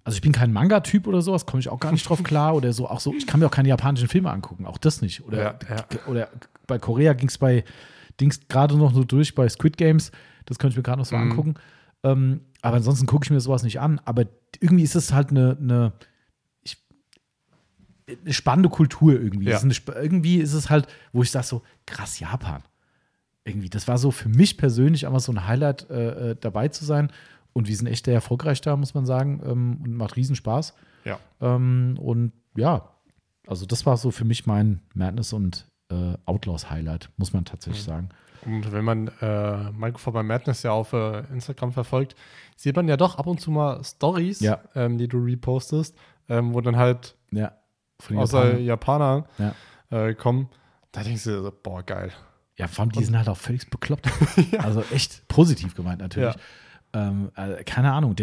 Also ich bin kein Manga-Typ oder sowas, komme ich auch gar nicht drauf klar. Oder so, auch so, ich kann mir auch keine japanischen Filme angucken, auch das nicht. Oder, Ja, ja. oder bei Korea ging es bei Dings gerade noch so durch bei Squid Games. Das könnte ich mir gerade noch so Mhm. angucken. Ähm, aber ansonsten gucke ich mir sowas nicht an. Aber irgendwie ist es halt eine, eine, ich, eine spannende Kultur irgendwie. Ja. Ist eine, irgendwie ist es halt, wo ich sage so, krass, Japan. Irgendwie, das war so für mich persönlich einfach so ein Highlight, äh, äh, dabei zu sein. Und wir sind echt sehr erfolgreich da, muss man sagen. Ähm, und macht riesen Spaß. Ja. Ähm, und ja, also das war so für mich mein Madness und äh, Outlaws Highlight, muss man tatsächlich Mhm. sagen. Und wenn man äh, Microfiber Madness ja auf äh, Instagram verfolgt, sieht man ja doch ab und zu mal Stories, Ja. ähm, die du repostest, ähm, wo dann halt Ja. Außer Japanern. Japaner Ja. äh, kommen. Da denkst du boah, geil. Ja, vor allem, die sind halt auch völlig bekloppt. Also echt positiv gemeint natürlich. Ähm, äh, keine Ahnung.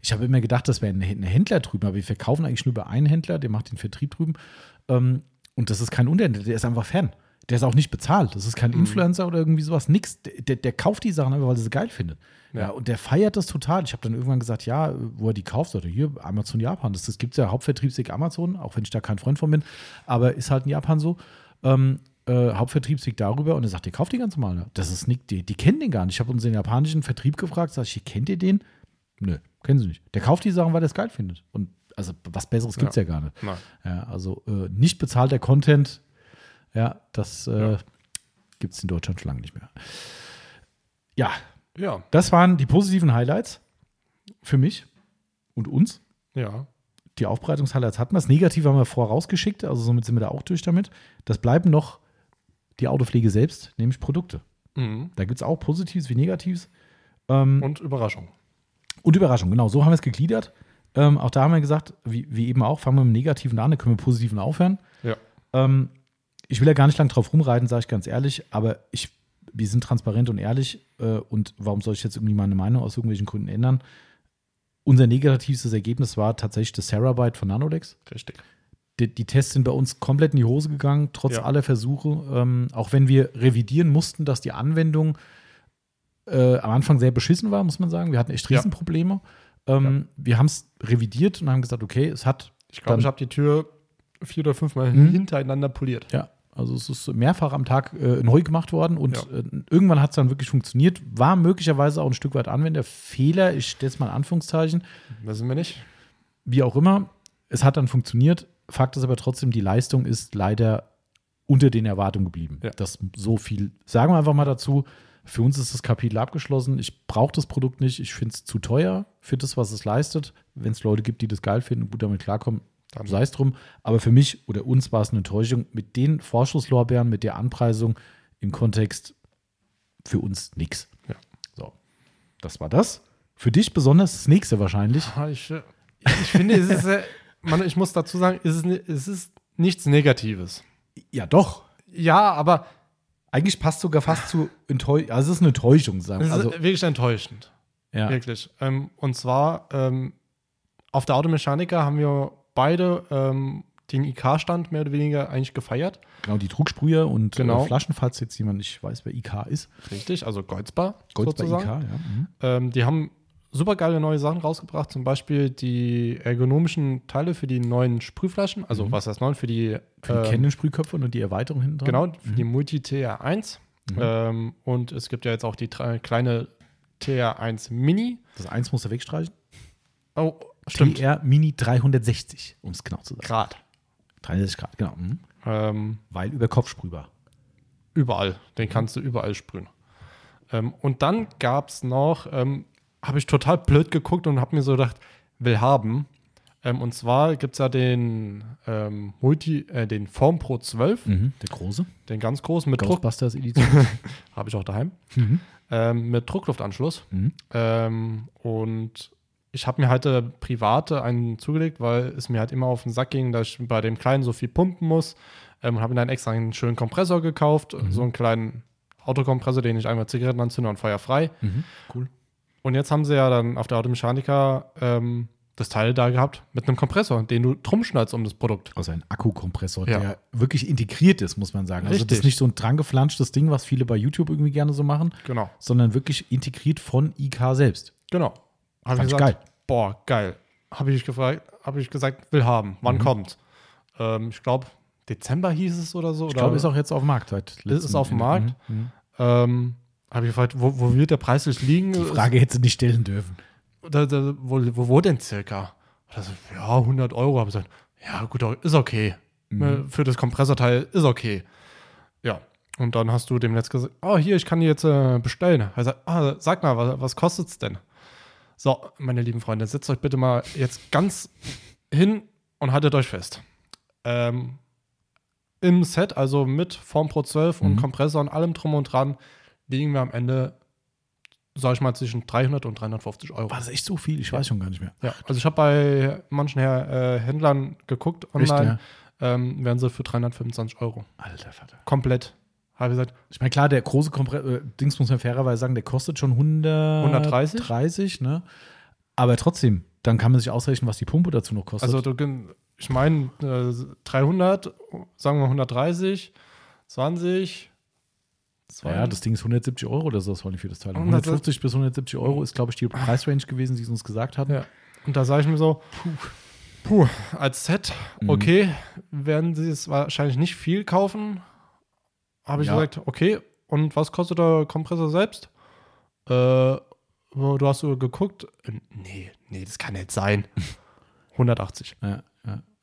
Ich habe immer gedacht, das wäre ein, ein Händler drüben, aber wir verkaufen eigentlich nur bei einem Händler, der macht den Vertrieb drüben. Ähm, und das ist kein Unterhändler, der ist einfach Fan. Der ist auch nicht bezahlt. Das ist kein Mhm. Influencer oder irgendwie sowas. Nix. Der, der, der kauft die Sachen einfach, weil er sie geil findet. Ja. Ja. und der feiert das total. Ich habe dann irgendwann gesagt, ja, wo er die kauft, oder hier, Amazon Japan. Das, das gibt es ja Hauptvertriebsweg Amazon, auch wenn ich da kein Freund von bin. Aber ist halt in Japan so. Ähm, äh, Hauptvertriebsweg darüber und er sagt, ihr kauft die ganz normal. Ne? Das ist nicht, die, die kennen den gar nicht. Ich habe unseren japanischen Vertrieb gefragt, sag ich, kennt ihr den? Nö, kennen sie nicht. Der kauft die Sachen, weil er es geil findet. Und also was Besseres gibt es ja. gar nicht. Ja, also äh, nicht bezahlter Content, ja, das äh, Ja. gibt es in Deutschland schon lange nicht mehr. Ja, Ja, das waren die positiven Highlights für mich und uns. ja. Die Aufbereitungshighlights hatten wir. Das Negative haben wir vorher rausgeschickt, also somit sind wir da auch durch damit. Das bleiben noch die Autopflege selbst, nämlich Produkte. Mhm. Da gibt es auch Positives wie Negatives. Ähm, Und Überraschung. und Überraschung, genau, so haben wir es gegliedert. Ähm, auch da haben wir gesagt, wie, wie eben auch, fangen wir mit dem Negativen an, dann können wir mit Positiven aufhören. Ja. Ähm, ich will ja gar nicht lang drauf rumreiten, sage ich ganz ehrlich, aber ich, wir sind transparent und ehrlich äh, und warum soll ich jetzt irgendwie meine Meinung aus irgendwelchen Gründen ändern? Unser negativstes Ergebnis war tatsächlich das Terabyte von Nanodex. Richtig. die, die Tests sind bei uns komplett in die Hose gegangen, trotz Ja. aller Versuche. Ähm, auch wenn wir revidieren mussten, dass die Anwendung äh, am Anfang sehr beschissen war, muss man sagen. Wir hatten echt Ja. Ähm, Wir haben es revidiert und haben gesagt, okay, es hat Ich glaube, ich habe die Tür vier oder fünfmal Mhm. hintereinander poliert. Ja, also es ist mehrfach am Tag äh, neu gemacht worden und Ja. äh, irgendwann hat es dann wirklich funktioniert. War möglicherweise auch ein Stück weit Anwenderfehler, ich stelle es mal in Anführungszeichen, Wissen wir nicht. wie auch immer. Es hat dann funktioniert. Fakt ist aber trotzdem, die Leistung ist leider unter den Erwartungen geblieben. Ja. Das so viel. Sagen wir einfach mal dazu. Für uns ist das Kapitel abgeschlossen. Ich brauche das Produkt nicht. Ich finde es zu teuer für das, was es leistet. Wenn es Leute gibt, die das geil finden und gut damit klarkommen, Dann- sei es drum. Aber für mich oder uns war es eine Enttäuschung mit den Vorschusslorbeeren, mit der Anpreisung im Kontext für uns nix. Ja. So, das war das. Für dich besonders das nächste wahrscheinlich. Ah, Ich, äh, ich finde, es ist, äh, man, ich muss dazu sagen, es ist, es ist nichts Negatives. Ja, doch. Ja, aber Eigentlich passt sogar fast zu Enttäuschung. Also, es ist eine Enttäuschung, sagen wir. Also, wirklich enttäuschend. ja. Wirklich. Ähm, und zwar ähm, auf der Automechaniker haben wir beide ähm, den IK-Stand mehr oder weniger eigentlich gefeiert. Genau, die Trugsprüher und Genau. äh, Flaschen, falls jetzt jemand nicht weiß, wer IK ist. Richtig, also Goldsbar, Golds bei IK, ja. Mhm. Ähm, die haben super geile neue Sachen rausgebracht, zum Beispiel die ergonomischen Teile für die neuen Sprühflaschen, also Mhm. was heißt neu, für die, Für die ähm, Canon-Sprühköpfe und die Erweiterung hinten dran. genau, für die Multi TR1. Mhm. Ähm, und es gibt ja jetzt auch die kleine TR1 Mini. Das eins musst du wegstreichen. Oh, stimmt. TR Mini 360, um es genau zu sagen. Grad. 360 Grad, genau. Mhm. Ähm, Weil über Kopf sprühbar. Überall. Den kannst du überall sprühen. Ähm, und dann gab es noch, ähm, habe ich total blöd geguckt und habe mir so gedacht, will haben. Ähm, und zwar gibt es ja den ähm, Multi, äh, den Form Pro 12, Mhm. Der große. den ganz großen mit Druck, Ghostbusters Edition. habe ich auch daheim, mhm. ähm, mit Druckluftanschluss. Mhm. Ähm, und ich habe mir halt äh, private einen zugelegt, weil es mir halt immer auf den Sack ging, dass ich bei dem Kleinen so viel pumpen muss. Ähm, und habe mir dann extra einen schönen Kompressor gekauft, Mhm. so einen kleinen Autokompressor, den ich einmal Zigaretten anzünde und feuerfrei. Mhm. Cool. Und jetzt haben sie ja dann auf der Automechanika ähm, das Teil da gehabt mit einem Kompressor, den du drum schnallst um das Produkt. Also ein Akkukompressor, Ja. der wirklich integriert ist, muss man sagen. Also das Richtig. ist nicht so ein drangeflanschtes Ding, was viele bei YouTube irgendwie gerne so machen, Genau. sondern wirklich integriert von IK selbst. Genau. Habe ich gesagt, geil. boah, geil. Habe ich gefragt, habe ich gesagt, will haben. Wann Mhm. kommt? Ähm, ich glaube, Dezember hieß es oder so. Ich glaube, ist auch jetzt auf dem Markt. Seit Ist es auf dem. Markt? Mhm. Ähm, habe ich gefragt, wo, wo wird der preislich liegen? Die Frage hätte sie nicht stellen dürfen. Da, da, wo, wo, wo denn circa? Also, ja, 100 Euro. Habe ich gesagt, ja, gut, ist okay. Mhm. Äh, Für das Kompressorteil ist okay. Ja. Und dann hast du dem Netz gesagt, oh, hier, ich kann die jetzt äh, bestellen. Er sagt, ah, sag mal, was, was kostet es denn? So, meine lieben Freunde, setzt euch bitte mal jetzt ganz hin und haltet euch fest. Ähm, Im Set, also mit Form Pro 12 und Mhm. Kompressor und allem drum und dran, liegen wir am Ende, sag ich mal, zwischen 300 und 350 Euro. War das echt so viel? Ich weiß schon gar nicht mehr. Ja, also ich habe bei manchen äh, Händlern geguckt Echt, online, ja? ähm, werden sie für 325 Euro. Alter Vater. Komplett. Habe ich gesagt, Ich meine, klar, der große Kompressor, äh, Dings muss man fairerweise sagen, der kostet schon 100, 130? 30, ne? Aber trotzdem, dann kann man sich ausrechnen, was die Pumpe dazu noch kostet. also ich meine, äh, 300, sagen wir 130, 20, ja, das Ding ist 170 Euro oder so, das wollen die für das Teil. 100 150 bis 170 Euro ist, glaube ich, die Preisrange gewesen, die sie uns gesagt hatten. Ja. Und da sage ich mir so, puh, als Set, Mhm. okay, werden sie es wahrscheinlich nicht viel kaufen. Habe ich Ja. gesagt, okay, und was kostet der Kompressor selbst? Äh, du hast so geguckt, äh, nee, nee, das kann nicht sein. 180. Ja,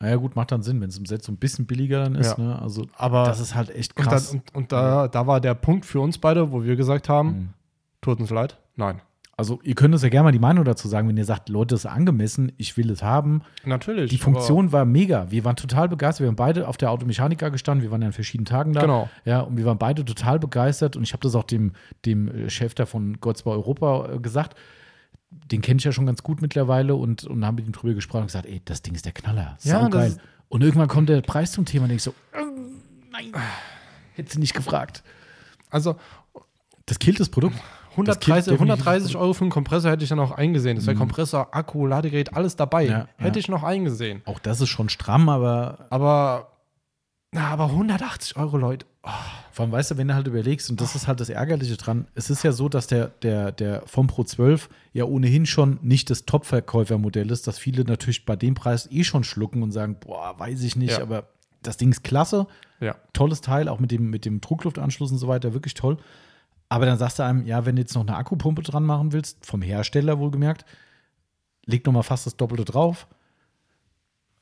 ja. Na ja, gut, macht dann Sinn, wenn es im Set so ein bisschen billiger dann ist. Ja. Ne? Also, Aber das ist halt echt und, krass. dann, und, und da, da war der Punkt für uns beide, wo wir gesagt haben, Mhm. tut uns leid, nein. Also, ihr könnt uns ja gerne mal die Meinung dazu sagen, wenn ihr sagt, Leute, das ist angemessen, ich will es haben. Natürlich. Die Funktion war mega. Wir waren total begeistert. Wir haben beide auf der Automechanika gestanden. Wir waren ja an verschiedenen Tagen da. Genau. Ja, und wir waren beide total begeistert. Und ich habe das auch dem, dem äh, Chef da von bei Europa äh, gesagt. Den kenne ich ja schon ganz gut mittlerweile und, und haben mit ihm drüber gesprochen und gesagt, ey, das Ding ist der Knaller. Ja, geil. Und irgendwann kommt der Preis zum Thema und ich so, äh, nein, hätte sie nicht gefragt. Also Das killt das Produkt. 130, definitiv- 130 Euro für einen Kompressor hätte ich dann auch eingesehen. Das wäre Mhm. Kompressor, Akku, Ladegerät, alles dabei. Ja, hätte ja. ich noch eingesehen. Auch das ist schon stramm, aber Aber, na, aber 180 Euro, Leute. Oh, vor allem, weißt du, wenn du halt überlegst, und das ist halt das Ärgerliche dran, es ist ja so, dass der, der, der vom Pro 12 ja ohnehin schon nicht das Top-Verkäufermodell ist, dass viele natürlich bei dem Preis eh schon schlucken und sagen, boah, weiß ich nicht, Ja. aber das Ding ist klasse, ja. tolles Teil, auch mit dem, mit dem Druckluftanschluss und so weiter, wirklich toll. Aber dann sagst du einem, ja, wenn du jetzt noch eine Akkupumpe dran machen willst, vom Hersteller wohlgemerkt, leg noch mal fast das Doppelte drauf.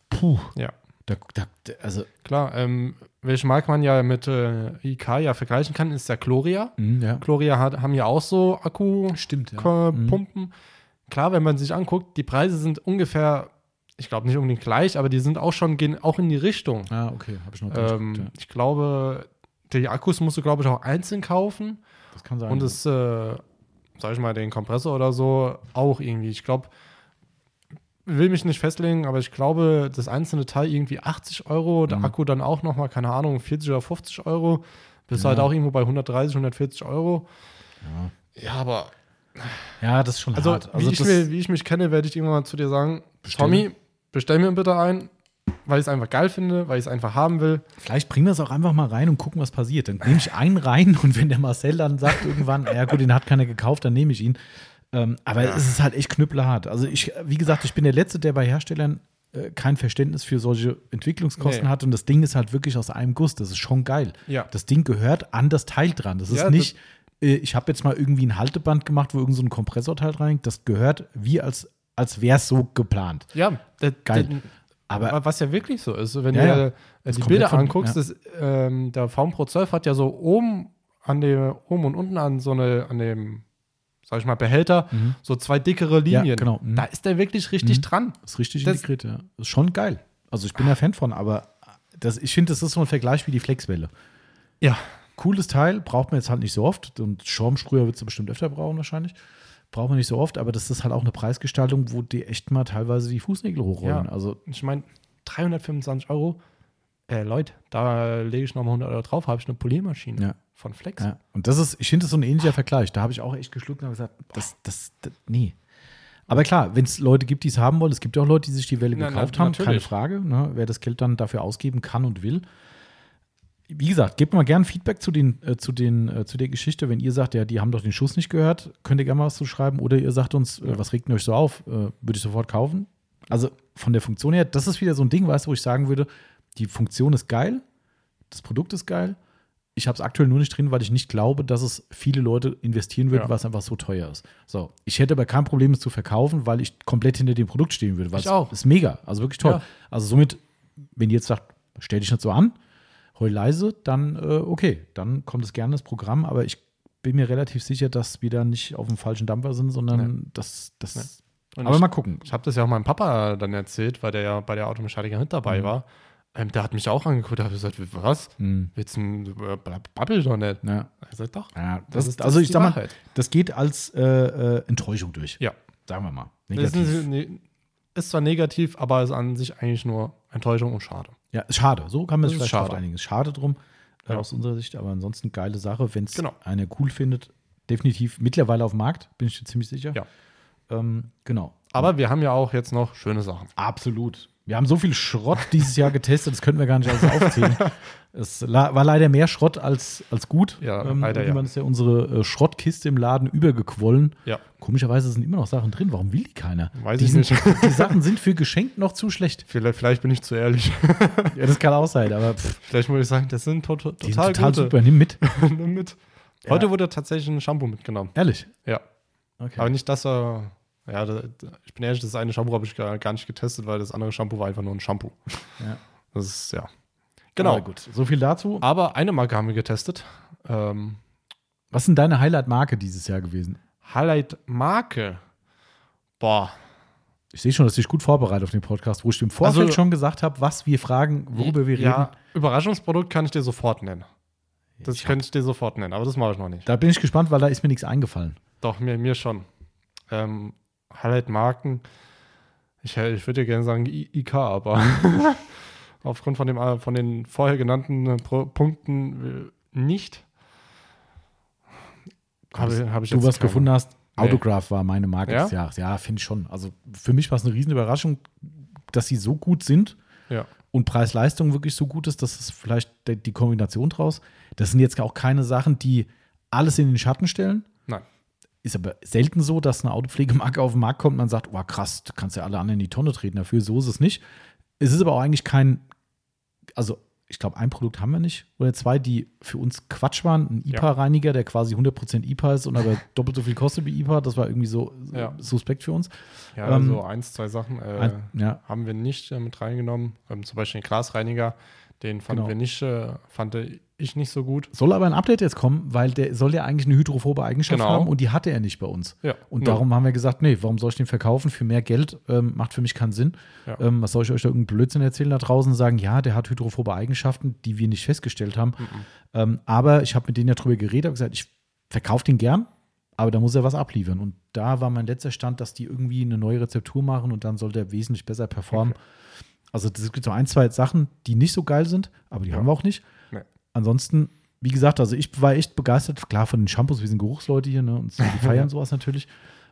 Puh, Ja. Da, da, also, Klar, ähm, welche Marke man ja mit äh, IK ja vergleichen kann, ist der Gloria. mh, ja. Gloria hat, haben ja auch so Akkupumpen. Ja. Mhm. Klar, wenn man sich anguckt, die Preise sind ungefähr, ich glaube nicht unbedingt gleich, aber die sind auch schon, gehen auch in die Richtung. Ah, okay, habe ich noch Ähm, geguckt, ja. Ich glaube, die Akkus musst du, glaube ich, auch einzeln kaufen. Das kann sein. Und das, äh, sag ich mal, den Kompressor oder so auch irgendwie. Ich glaube, will mich nicht festlegen, aber ich glaube, das einzelne Teil irgendwie 80 Euro, der Mhm. Akku dann auch nochmal, keine Ahnung, 40 oder 50 Euro. Bist Ja. halt auch irgendwo bei 130, 140 Euro. ja. Ja, aber ja, das ist schon also, hart. wie, ich mir, wie ich mich kenne, werde ich irgendwann mal zu dir sagen, Bestellen. Tommy, bestell mir bitte ein, weil ich es einfach geil finde, weil ich es einfach haben will. vielleicht bringen wir es auch einfach mal rein und gucken, was passiert. Dann nehme ich einen rein und wenn der Marcel dann sagt irgendwann, ja gut, den hat keiner gekauft, dann nehme ich ihn. Ähm, aber es ist halt echt knüppelhart. Also ich, wie gesagt, ich bin der Letzte, der bei Herstellern äh, kein Verständnis für solche Entwicklungskosten Nee. hat und das Ding ist halt wirklich aus einem Guss. Das ist schon geil. Ja. Das Ding gehört an das Teil dran. Das ist Ja, nicht, äh, ich habe jetzt mal irgendwie ein Halteband gemacht, wo irgend so ein Kompressorteil rein. Das gehört wie als, als wäre es so geplant. Ja, der, Geil. Der, Aber was ja wirklich so ist, wenn Ja, du ja. äh, Das die Bilder von- anguckst, ja. das, ähm, der VM Pro 12 hat ja so oben an dem, oben und unten an so eine, an dem, sag ich mal, Behälter, Mhm. so zwei dickere Linien. genau. Mhm. Da ist der wirklich richtig Mhm. dran. ist richtig Das- integriert, ja. Ist schon geil. Also ich bin ja Fan von, aber das, ich finde, das ist so ein Vergleich wie die Flexwelle. Ja. Cooles Teil, braucht man jetzt halt nicht so oft. Und Schaumsprüher wird es bestimmt öfter brauchen wahrscheinlich. Braucht man nicht so oft, aber das ist halt auch eine Preisgestaltung, wo die echt mal teilweise die Fußnägel hochrollen. Ja. Also Ich meine, 325 Euro, äh, Leute, da lege ich nochmal 100 Euro drauf, habe ich eine Poliermaschine Ja. Von Flex. Ja, und das ist, ich finde das so ein ähnlicher Vergleich. Da habe ich auch echt geschluckt und habe gesagt, das, das, das nee. Aber klar, wenn es Leute gibt, die es haben wollen, es gibt ja auch Leute, die sich die Welle Na, na, gekauft haben, keine. Frage. Ne, wer das Geld dann dafür ausgeben kann und will. Wie gesagt, gebt mal gerne Feedback zu, den, äh, zu, den, äh, zu der Geschichte. Wenn ihr sagt, ja, die haben doch den Schuss nicht gehört, könnt ihr gerne mal was zu schreiben. Oder ihr sagt uns, äh, was regt euch so auf? Äh, würde ich sofort kaufen. Also von der Funktion her, das ist wieder so ein Ding, weißt du, wo ich sagen würde, die Funktion ist geil, das Produkt ist geil. Ich habe es aktuell nur nicht drin, weil ich nicht glaube, dass es viele Leute investieren würden, Ja. weil es einfach so teuer ist. So, ich hätte aber kein Problem, es zu verkaufen, weil ich komplett hinter dem Produkt stehen würde. Weil Ich es auch. ist mega, also wirklich toll. Ja. Also somit, wenn ihr jetzt sagt, stell dich nicht so an, heul leise, dann äh, okay, dann kommt es gerne ins Programm, aber ich bin mir relativ sicher, dass wir da nicht auf dem falschen Dampfer sind, sondern das, das. Und Aber ich, mal gucken. Ich habe das ja auch meinem Papa dann erzählt, weil der ja bei der Automechaniker mit dabei Mhm. war. Ähm, der hat mich auch angeguckt, da habe ich gesagt, was? Hm, Willst du, äh, babbel doch nicht. ja. Er sagt, doch. Ja, Das das, ist- das also ich sag mal, das geht als äh, äh, Enttäuschung durch. Ja. Sagen wir mal. Negativ. ist, ist zwar negativ, aber ist an sich eigentlich nur Enttäuschung und schade. Ja, schade. So kann man sich ist vielleicht schade. einigen. Schade drum, äh, Ja. aus unserer Sicht, aber ansonsten geile Sache. Wenn es Genau. einer cool findet, definitiv mittlerweile auf dem Markt, bin ich mir ziemlich sicher. Ja. Ähm, genau. Aber wir haben ja auch jetzt noch schöne Sachen. Absolut. Wir haben so viel Schrott dieses Jahr getestet, das könnten wir gar nicht alles aufzählen. es war leider mehr Schrott als, als gut. Ja, leider, ja. Ist ja unsere äh, Schrottkiste im Laden übergequollen. Ja. Komischerweise sind immer noch Sachen drin. Warum will die keiner? Weiß die ich sind, nicht. Die Sachen sind für geschenkt noch zu schlecht. Vielleicht, vielleicht bin ich zu ehrlich. Ja, das kann auch sein, aber pff, vielleicht muss ich sagen, das sind to to die sind total, total gute. super. Nimm mit. Nimm mit. Heute wurde tatsächlich ein Shampoo mitgenommen. Ehrlich. Ja. Okay. Aber nicht, dass er. Ja, da, ich bin ehrlich, das eine Shampoo habe ich gar, gar nicht getestet, weil das andere Shampoo war einfach nur ein Shampoo. Ja. Das ist, ja. Genau. Aber gut. So viel dazu. Aber eine Marke haben wir getestet. Ähm, Was sind deine Highlight-Marke dieses Jahr gewesen? Highlight-Marke. Boah. Ich sehe schon, dass du dich gut vorbereitet auf den Podcast, wo ich im Vorfeld Also- schon gesagt habe, was wir fragen, worüber wir reden. Ja, Überraschungsprodukt kann ich dir sofort nennen. Das Ich könnte ich dir sofort nennen, aber das mache ich noch nicht. Da bin ich gespannt, weil da ist mir nichts eingefallen. Doch, mir, mir schon. Ähm, Highlight-Marken. Ich, ich würde ja gerne sagen IK, aber aufgrund von, dem, äh, von den vorher genannten äh, Pro Punkten äh, nicht. Habe ich- hab ich du was keine. gefunden hast. Nee. Autograph war meine Marke Ja? des Jahres. Ja, finde ich schon. Also für mich war es eine riesen Überraschung, dass sie so gut sind Ja. und Preis-Leistung wirklich so gut ist, dass es vielleicht die Kombination draus. Das sind jetzt auch keine Sachen, die alles in den Schatten stellen. Ist aber selten so, dass eine Autopflegemarke auf den Markt kommt und man sagt, oh krass, du kannst ja alle anderen in die Tonne treten dafür. So ist es nicht. Es ist aber auch eigentlich kein, also ich glaube, ein Produkt haben wir nicht oder zwei, die für uns Quatsch waren. Ein Ja. IPA-Reiniger, der quasi 100% IPA ist und aber doppelt so viel kostet wie IPA. Das war irgendwie so Ja. suspekt für uns. Ja, Ähm, also eins, zwei Sachen äh, Ein, ja, haben wir nicht äh, mit reingenommen. Ähm, zum Beispiel den Glasreiniger, den fanden Genau. wir nicht, äh, fand ich nicht so gut. Soll aber ein Update jetzt kommen, weil der soll ja eigentlich eine hydrophobe Eigenschaft Genau. haben und die hatte er nicht bei uns. Ja. Und nö. darum haben wir gesagt, nee, warum soll ich den verkaufen für mehr Geld? Ähm, macht für mich keinen Sinn. Ja. Ähm, was soll ich euch da irgendeinen Blödsinn erzählen da draußen und sagen, ja, der hat hydrophobe Eigenschaften, die wir nicht festgestellt haben. Mhm. Ähm, aber ich habe mit denen ja drüber geredet und gesagt, ich verkaufe den gern, aber da muss er was abliefern. Und da war mein letzter Stand, dass die irgendwie eine neue Rezeptur machen und dann soll der wesentlich besser performen. Also es gibt so ein, zwei Sachen, die nicht so geil sind, aber die Ja. haben wir auch nicht. Ansonsten, wie gesagt, also ich war echt begeistert, klar von den Shampoos, wir sind Geruchsleute hier, ne? Und so, die feiern sowas natürlich.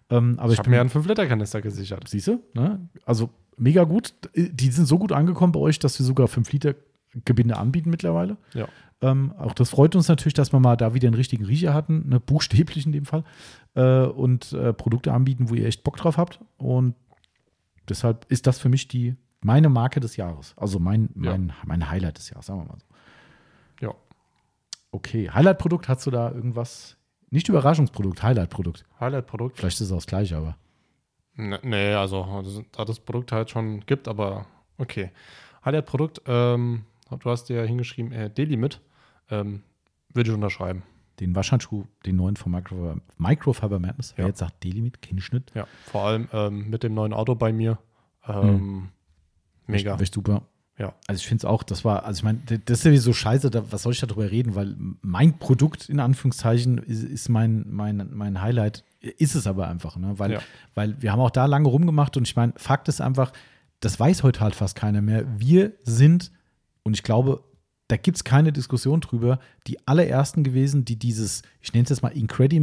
Ähm, aber ich ich, habe mir einen 5-Liter-Kanister gesichert. siehst du, ne? Also mega gut. Die sind so gut angekommen bei euch, dass wir sogar 5 Liter Gebinde anbieten mittlerweile. Ja. Ähm, auch das freut uns natürlich, dass wir mal da wieder einen richtigen Riecher hatten, ne, buchstäblich in dem Fall, äh, und äh, Produkte anbieten, wo ihr echt Bock drauf habt. Und deshalb ist das für mich die meine Marke des Jahres. Also mein, Ja. mein, mein Highlight des Jahres, sagen wir mal so. Ja. Okay, Highlight-Produkt, hast du da irgendwas? Nicht Überraschungsprodukt, Highlight-Produkt. Highlight-Produkt. Vielleicht ist es auch das gleiche, aber. Ne- Nee, also das- da das Produkt halt schon gibt, aber okay. Highlight-Produkt, ähm, du hast dir hingeschrieben, äh, Delimit, ähm, würde ich unterschreiben. Den Waschhandschuh, den neuen von Micro, Microfiber Madness, wer Ja. jetzt sagt Delimit, Kinnschnitt. Ja, vor allem ähm, mit dem neuen Auto bei mir. Ähm, Mega. Echt, echt super. Ja. Also ich finde es auch, das war, also ich meine, das ist ja wie so scheiße, da, was soll ich darüber reden, weil mein Produkt in Anführungszeichen ist, ist mein, mein, mein Highlight, ist es aber einfach, ne? Weil, Ja. weil wir haben auch da lange rumgemacht und ich meine, Fakt ist einfach, das weiß heute halt fast keiner mehr. Wir sind, und ich glaube, da gibt es keine Diskussion drüber, die allerersten gewesen, die dieses, ich nenne es jetzt mal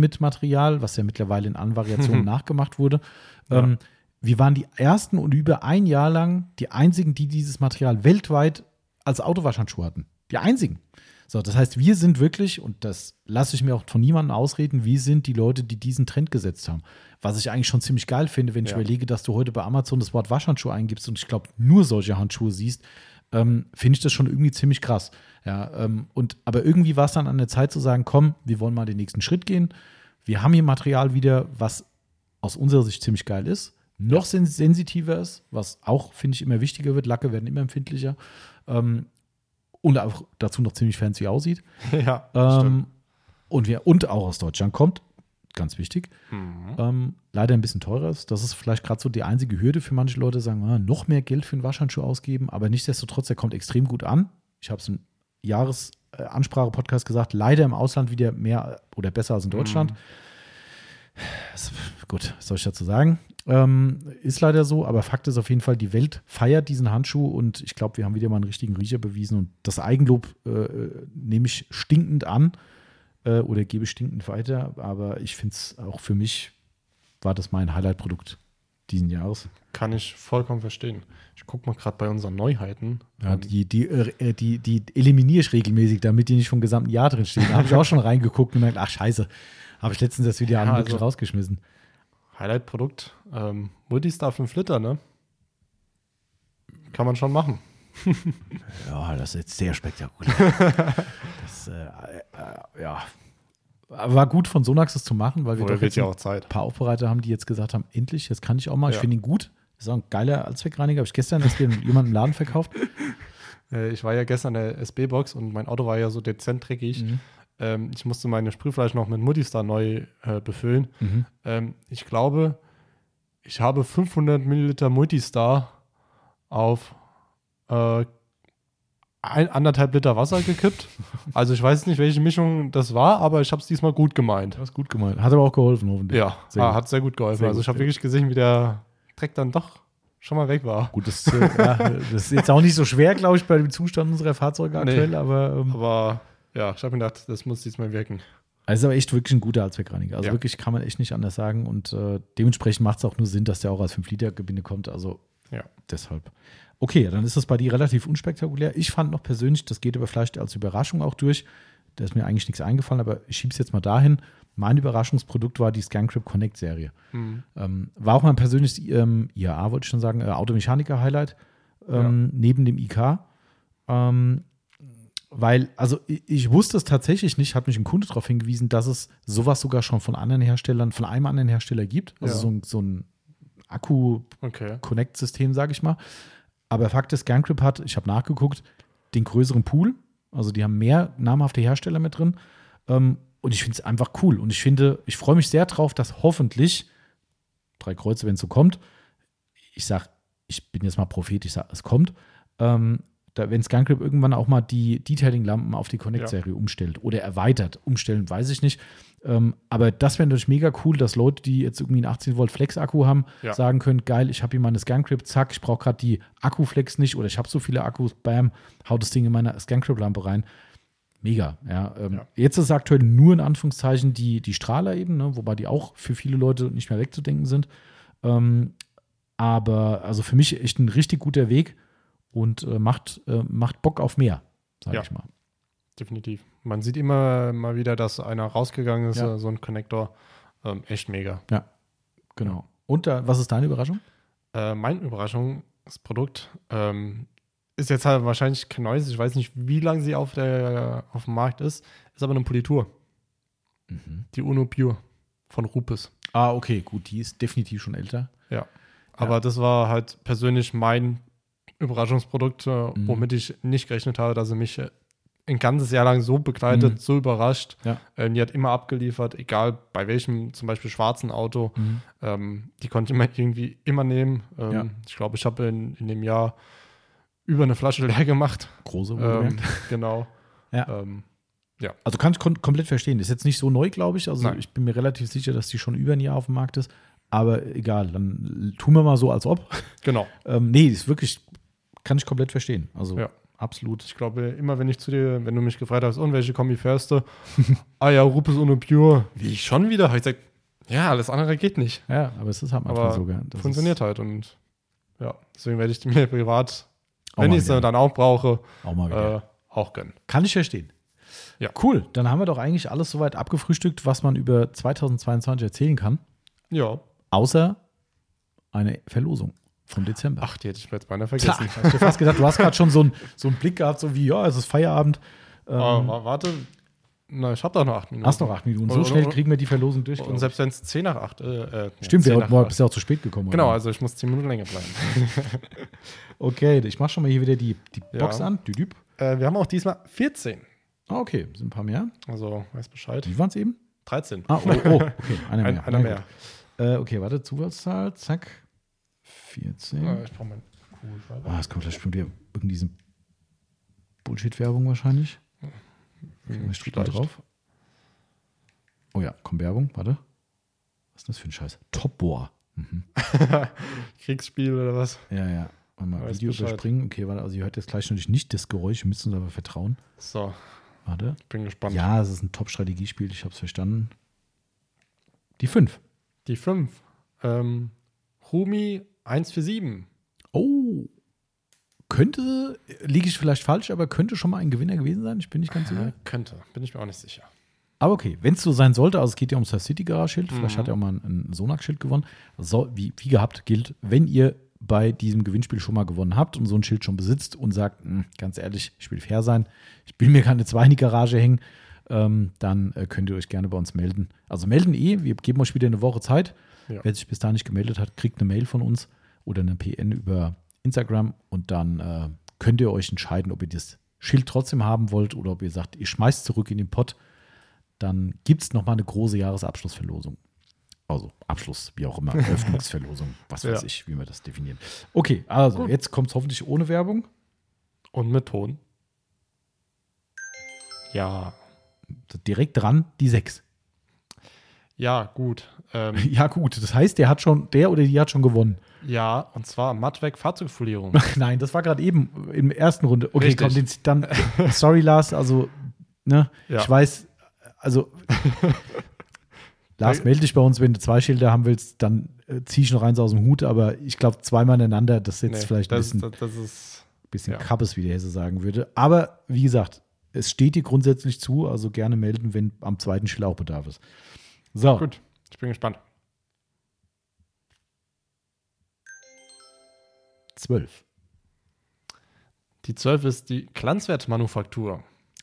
Incredimit-Material, was ja mittlerweile in anderen Variationen nachgemacht wurde, Ja. ähm, wir waren die ersten und über ein Jahr lang die einzigen, die dieses Material weltweit als Autowaschhandschuhe hatten. Die einzigen. So, das heißt, wir sind wirklich, und das lasse ich mir auch von niemandem ausreden, wir sind die Leute, die diesen Trend gesetzt haben. Was ich eigentlich schon ziemlich geil finde, wenn ich Ja. überlege, dass du heute bei Amazon das Wort Waschhandschuh eingibst und ich glaube, nur solche Handschuhe siehst, ähm, finde ich das schon irgendwie ziemlich krass. Ja, ähm, und, aber irgendwie war es dann an der Zeit zu sagen, komm, wir wollen mal den nächsten Schritt gehen. Wir haben hier Material wieder, was aus unserer Sicht ziemlich geil ist, noch sen sensitiver ist, was auch, finde ich, immer wichtiger wird. Lacke werden immer empfindlicher. Ähm, und auch dazu noch ziemlich fancy aussieht. ja, Ähm, und, wir, und auch aus Deutschland kommt, ganz wichtig. Mhm. Ähm, leider ein bisschen teurer ist. Das ist vielleicht gerade so die einzige Hürde für manche Leute, sagen, ah, noch mehr Geld für einen Waschhandschuh ausgeben. Aber nichtsdestotrotz, der kommt extrem gut an. Ich habe es im Jahresansprache-Podcast gesagt, leider im Ausland wieder mehr oder besser als in Deutschland. Das- Gut, was soll ich dazu sagen? Ähm, ist leider so, aber Fakt ist auf jeden Fall, die Welt feiert diesen Handschuh und ich glaube, wir haben wieder mal einen richtigen Riecher bewiesen und das Eigenlob äh, äh, nehme ich stinkend an äh, oder gebe stinkend weiter, aber ich finde es auch für mich war das mein Highlight-Produkt diesen Jahres. Kann ich vollkommen verstehen. Ich gucke mal gerade bei unseren Neuheiten. Ja, die, die, äh, die, die eliminiere ich regelmäßig, damit die nicht vom gesamten Jahr drin stehen. Da habe ich auch schon reingeguckt und gemerkt, ach scheiße, habe ich letztens das Video Ja, an wirklich also- rausgeschmissen. Highlight-Produkt, ähm, Multistar 5 Liter, ne? Kann man schon machen. Ja, das ist jetzt sehr spektakulär. das, äh, äh, ja. War gut von Sonax das zu machen, weil wir Oder doch jetzt ja ein auch Zeit. paar Aufbereiter haben, die jetzt gesagt haben, endlich, jetzt kann ich auch mal. Ich Ja. finde ihn gut. Ist auch ein geiler Allzweckreiniger. Habe ich gestern erst wieder jemanden im Laden verkauft. Äh, ich war ja gestern in der SB-Box und mein Auto war ja so dezent dreckig. Mhm. Ähm, ich musste meine Sprühflasche noch mit Multistar neu äh, befüllen. Mhm. Ähm, ich glaube, ich habe 500 Milliliter Multistar auf äh, ein, anderthalb Liter Wasser gekippt. Also ich weiß nicht, welche Mischung das war, aber ich habe es diesmal gut gemeint. Du hast gut gemeint. Hat aber auch geholfen, hoffentlich. Ja, Sehr ah, hat sehr gut geholfen. Sehr also ich habe wirklich gesehen, wie der Dreck dann doch schon mal weg war. Gut, das, äh, ja, das ist jetzt auch nicht so schwer, glaube ich, bei dem Zustand unserer Fahrzeuge Nee. aktuell, aber ähm, Aber ja, ich habe mir gedacht, das muss diesmal wirken. Also ist aber echt wirklich ein guter Allzweckreiniger. Also Ja. wirklich kann man echt nicht anders sagen. Und äh, dementsprechend macht es auch nur Sinn, dass der auch als 5-Liter-Gebinde kommt. Also Ja. deshalb. Okay, dann ist das bei dir relativ unspektakulär. Ich fand noch persönlich, das geht aber vielleicht als Überraschung auch durch. Da ist mir eigentlich nichts eingefallen, aber ich schiebe es jetzt mal dahin. Mein Überraschungsprodukt war die ScanCrypt Connect-Serie. Mhm. Ähm, war auch mein persönliches ähm, IAA, wollte ich schon sagen, äh, Automechaniker-Highlight ähm, neben dem IK. Ähm, weil, also ich, ich wusste es tatsächlich nicht, hat mich ein Kunde darauf hingewiesen, dass es sowas sogar schon von anderen Herstellern, von einem anderen Hersteller gibt. Also Ja. so, ein- so ein Akku-Connect-System, Okay. sage ich mal. Aber Fakt ist, ScanCrypt hat, ich habe nachgeguckt, den größeren Pool. Also die haben mehr namhafte Hersteller mit drin. Ähm, und ich finde es einfach cool. Und ich finde, ich freue mich sehr drauf, dass hoffentlich drei Kreuze, wenn es so kommt. Ich sage, ich bin jetzt mal Prophet, ich sage, es kommt. Ähm, da, wenn ScanCrypt irgendwann auch mal die Detailing-Lampen auf die Connect-Serie umstellt oder erweitert, umstellen, weiß ich nicht. Ähm, aber das wäre natürlich mega cool, dass Leute, die jetzt irgendwie einen 18 Volt Flex-Akku haben, Ja. sagen können, geil, ich habe hier meine ScanCrypt, zack, ich brauche gerade die Akkuflex nicht oder ich habe so viele Akkus, bam, haut das Ding in meine ScanCrypt-Lampe rein. Mega, ja. Ähm, Ja. Jetzt ist es aktuell nur in Anführungszeichen die, die Strahler eben, ne, wobei die auch für viele Leute nicht mehr wegzudenken sind. Ähm, aber also für mich echt ein richtig guter Weg und äh, macht, äh, macht Bock auf mehr, sage Ja. ich mal. Definitiv. Man sieht immer mal wieder, dass einer rausgegangen ist, Ja. äh, so ein Connector. Ähm, echt mega. Genau. Und äh, was ist deine Überraschung? Äh, mein Überraschungsprodukt ähm, ist jetzt halt wahrscheinlich kein neues. Ich weiß nicht, wie lange sie auf, der, auf dem Markt ist. Ist aber eine Politur. Die Uno Pure von Rupes. Ah, okay, gut, die ist definitiv schon älter. Aber das war halt persönlich mein Überraschungsprodukt, äh, Mhm. womit ich nicht gerechnet habe, dass er mich äh, ein ganzes Jahr lang so begleitet, Mhm. so überrascht. Ja. Ähm, die hat immer abgeliefert, egal bei welchem zum Beispiel schwarzen Auto. Ähm, die konnte ich immer irgendwie immer nehmen. Ähm, Ja. Ich glaube, ich habe in, in dem Jahr über eine Flasche leer gemacht. Große Ähm, genau. Ja. Ähm, Also kann ich kon komplett verstehen. Ist jetzt nicht so neu, glaube ich. Also Nein. ich bin mir relativ sicher, dass die schon über ein Jahr auf dem Markt ist. Aber egal, dann tun wir mal so, als ob. genau. Ähm, nee, ist wirklich, kann ich komplett verstehen. Also Ja. absolut. Ich glaube, immer wenn ich zu dir, wenn du mich gefragt hast, und welche Kombi fährst du? ah ja, Rupes ohne Pure. Wie ich schon wieder? Habe ich gesagt, ja, alles andere geht nicht. Ja, aber es ist halt manchmal Aber so. gell? Das Funktioniert halt und ja, deswegen werde ich die mir privat, Auch wenn ich wieder. dann auch brauche, auch mal wieder. äh, auch gönnen. Kann ich verstehen. Ja. Cool. Dann haben wir doch eigentlich alles soweit abgefrühstückt, was man über 2022 erzählen kann. Ja. Außer eine Verlosung vom Dezember. Ach, die hätte ich mir jetzt beinahe vergessen. ich hab dir fast gedacht, du hast gerade schon so, ein, so einen Blick gehabt, so wie, ja, es ist Feierabend. Ähm, Aber wa- warte, na, ich habe doch noch acht Minuten. hast noch acht Minuten. So Und- schnell kriegen wir die Verlosung durch. Und selbst wenn es 10 nach 8, äh, äh, Stimmt, 10 wir acht. bist ja auch zu spät gekommen. Genau, oder? also ich muss 10 Minuten länger bleiben. Okay, ich mache schon mal hier wieder die, die Ja. Box an. Düdüb. äh, wir haben auch diesmal 14. Ah, okay, sind ein paar mehr. Also, weiß Bescheid. Wie waren es eben? 13. Ah, oh, oh okay, einer Ein, mehr. einer Na mehr. Äh, okay, warte, Zufallszahl, zack. 14. Äh, ich brauche meinen Kugelschreiber. Ah, es kommt gleich bestimmt wieder irgend diese Bullshit-Werbung wahrscheinlich. Hm, Ich drücke drauf. Oh ja, kommt Werbung, warte. Was ist das für ein Scheiß? Topbohr. Mhm. Kriegsspiel oder was? Ja, ja. Warte mal, Weiß Video Bescheid. überspringen. Okay, warte, also ihr hört jetzt gleich natürlich nicht das Geräusch, ihr müsst uns aber vertrauen. So, Warte. bin gespannt. Ja, es ist ein Top-Strategiespiel, ich habe es verstanden. Die 5. Die 5. Ähm, Rumi 147. Oh. Könnte, liege ich vielleicht falsch, aber könnte schon mal ein Gewinner gewesen sein. Ich bin nicht ganz Äh, sicher. könnte, bin ich mir auch nicht sicher. Aber okay, wenn es so sein sollte, also es geht ja um das City Garage Schild, vielleicht Mhm. hat er auch mal ein, ein Sonax-Schild gewonnen. So, wie, wie gehabt gilt, wenn ihr bei diesem Gewinnspiel schon mal gewonnen habt und so ein Schild schon besitzt und sagt, "Hm, ganz ehrlich, ich will fair sein, ich will mir keine zwei in die Garage hängen, ähm, dann äh, könnt ihr euch gerne bei uns melden. Also melden eh, wir geben euch wieder eine Woche Zeit. Ja. Wer sich bis dahin nicht gemeldet hat, kriegt eine Mail von uns oder eine PN über Instagram und dann äh, könnt ihr euch entscheiden, ob ihr das Schild trotzdem haben wollt oder ob ihr sagt, ihr schmeißt zurück in den Pott. Dann gibt es nochmal eine große Jahresabschlussverlosung. Also Abschluss, wie auch immer, Öffnungsverlosung, was weiß Ja. ich, wie wir das definieren. Okay, also jetzt kommt es hoffentlich ohne Werbung. Und mit Ton. Ja. Direkt dran die 6. Ja, gut. Ähm, Ja, gut, das heißt, der hat schon, der oder die hat schon gewonnen. Ja, und zwar Mattweg Fahrzeugfolierung. Nein, das war gerade eben in der ersten Runde. Okay, Richtig. komm, den, dann, sorry Lars, also, ne, Ja. ich weiß, also Lars, melde dich bei uns, wenn du zwei Schilder haben willst, dann äh, zieh ich noch eins aus dem Hut, aber ich glaube, zweimal ineinander, das ist jetzt Nee, vielleicht ein bisschen, das, das ist. bisschen ja. Kappes, wie der Hesse sagen würde. Aber wie gesagt, es steht dir grundsätzlich zu, also gerne melden, wenn am zweiten Schild auch Bedarf ist. So, Gut, ich bin gespannt. Zwölf. Die 12 ist die Glanzwertmanufaktur.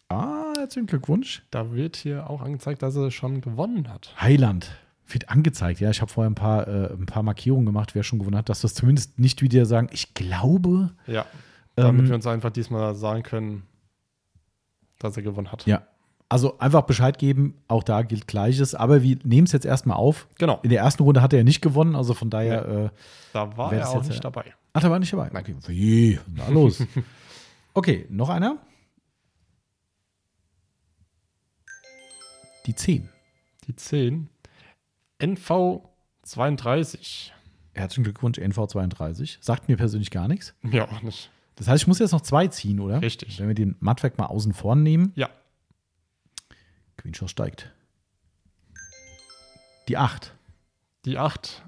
Ah, herzlichen Glückwunsch. Da wird hier auch angezeigt, dass er schon gewonnen hat. Heiland. Wird angezeigt, ja. Ich habe vorher ein paar, äh, ein paar Markierungen gemacht, wer schon gewonnen hat, dass das zumindest nicht wieder sagen, ich glaube. Ja, damit Ähm, wir uns einfach diesmal sagen können, dass er gewonnen hat. Ja. Also einfach Bescheid geben, auch da gilt Gleiches. Aber wir nehmen es jetzt erstmal auf. Genau, In der ersten Runde hat er nicht gewonnen, also von daher. Äh, da war er auch nicht ja? dabei. Ach, da war nicht dabei. Okay, wie? Na los. okay, noch einer. Die 10. Die 10. NV 32. Herzlichen Glückwunsch, NV32. Sagt mir persönlich gar nichts. Ja, auch nicht. Das heißt, ich muss jetzt noch zwei ziehen, oder? Richtig. Wenn wir den Mattwerk mal außen vorn nehmen. Ja, Queenshaw steigt. Die 8. die 8.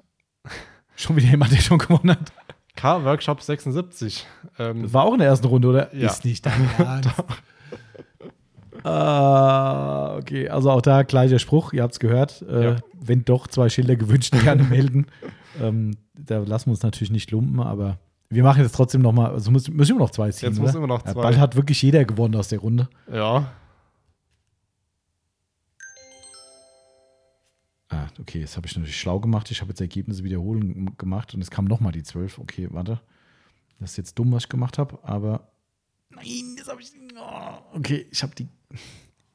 Schon wieder jemand, der schon gewonnen hat. K-Workshop 76. Ähm, Das war auch in der ersten Runde, oder? Ja. Ist nicht dein Ernst. Ah, okay, also auch da gleicher Spruch, ihr habt es gehört. Äh, Ja. Wenn doch zwei Schilder gewünscht, gerne melden. ähm, da lassen wir uns natürlich nicht lumpen, aber wir machen jetzt trotzdem noch mal, also müssen, müssen wir noch zwei ziehen, Jetzt müssen wir noch Ja, zwei. bald hat wirklich jeder gewonnen aus der Runde. ja, Ah, okay, das habe ich natürlich schlau gemacht. Ich habe jetzt Ergebnisse wiederholen gemacht und es kam nochmal die 12. Okay, warte. Das ist jetzt dumm, was ich gemacht habe, aber. Nein, das habe ich. Oh, okay, ich habe die.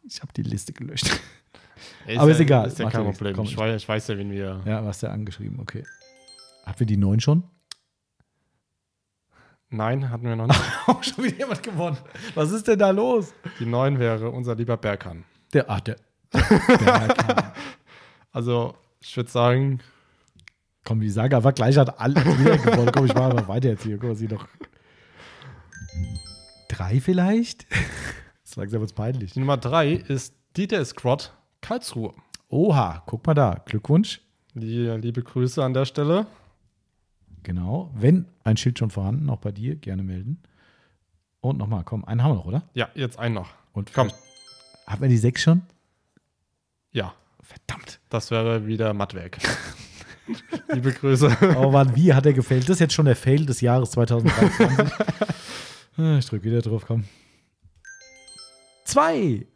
Ich habe die Liste gelöscht. Aber ist ja, egal, Ist ja kein ja. Problem. Komm, Ich weiß, ich weiß ja, wen wir. Ja, was der angeschrieben, okay. Hatten wir die 9 schon? Nein, hatten wir noch nicht. Auch schon wieder jemand gewonnen. Was ist denn da los? Die 9 wäre unser lieber Berkan. Der, ach, der. der Also, ich würde sagen, komm, die Saga war gleich, hat alle gewonnen. Komm, ich mache aber weiter jetzt hier. Guck mal, sie noch. Drei vielleicht? Das langsam jetzt peinlich. die Nummer 3 ist Dieter Squad Karlsruhe. Oha, guck mal da. Glückwunsch. Die, liebe Grüße an der Stelle. Genau. Wenn ein Schild schon vorhanden, auch bei dir, gerne melden. Und nochmal, komm, einen haben wir noch, oder? Ja, jetzt einen noch. Und Komm. Haben wir die sechs schon? Ja, Verdammt. das wäre wieder Mattwerk. liebe Grüße. Oh Mann, wie hat er gefällt? Das ist jetzt schon der Fail des Jahres 2023. Ah, ich drücke wieder drauf, komm. Zwei.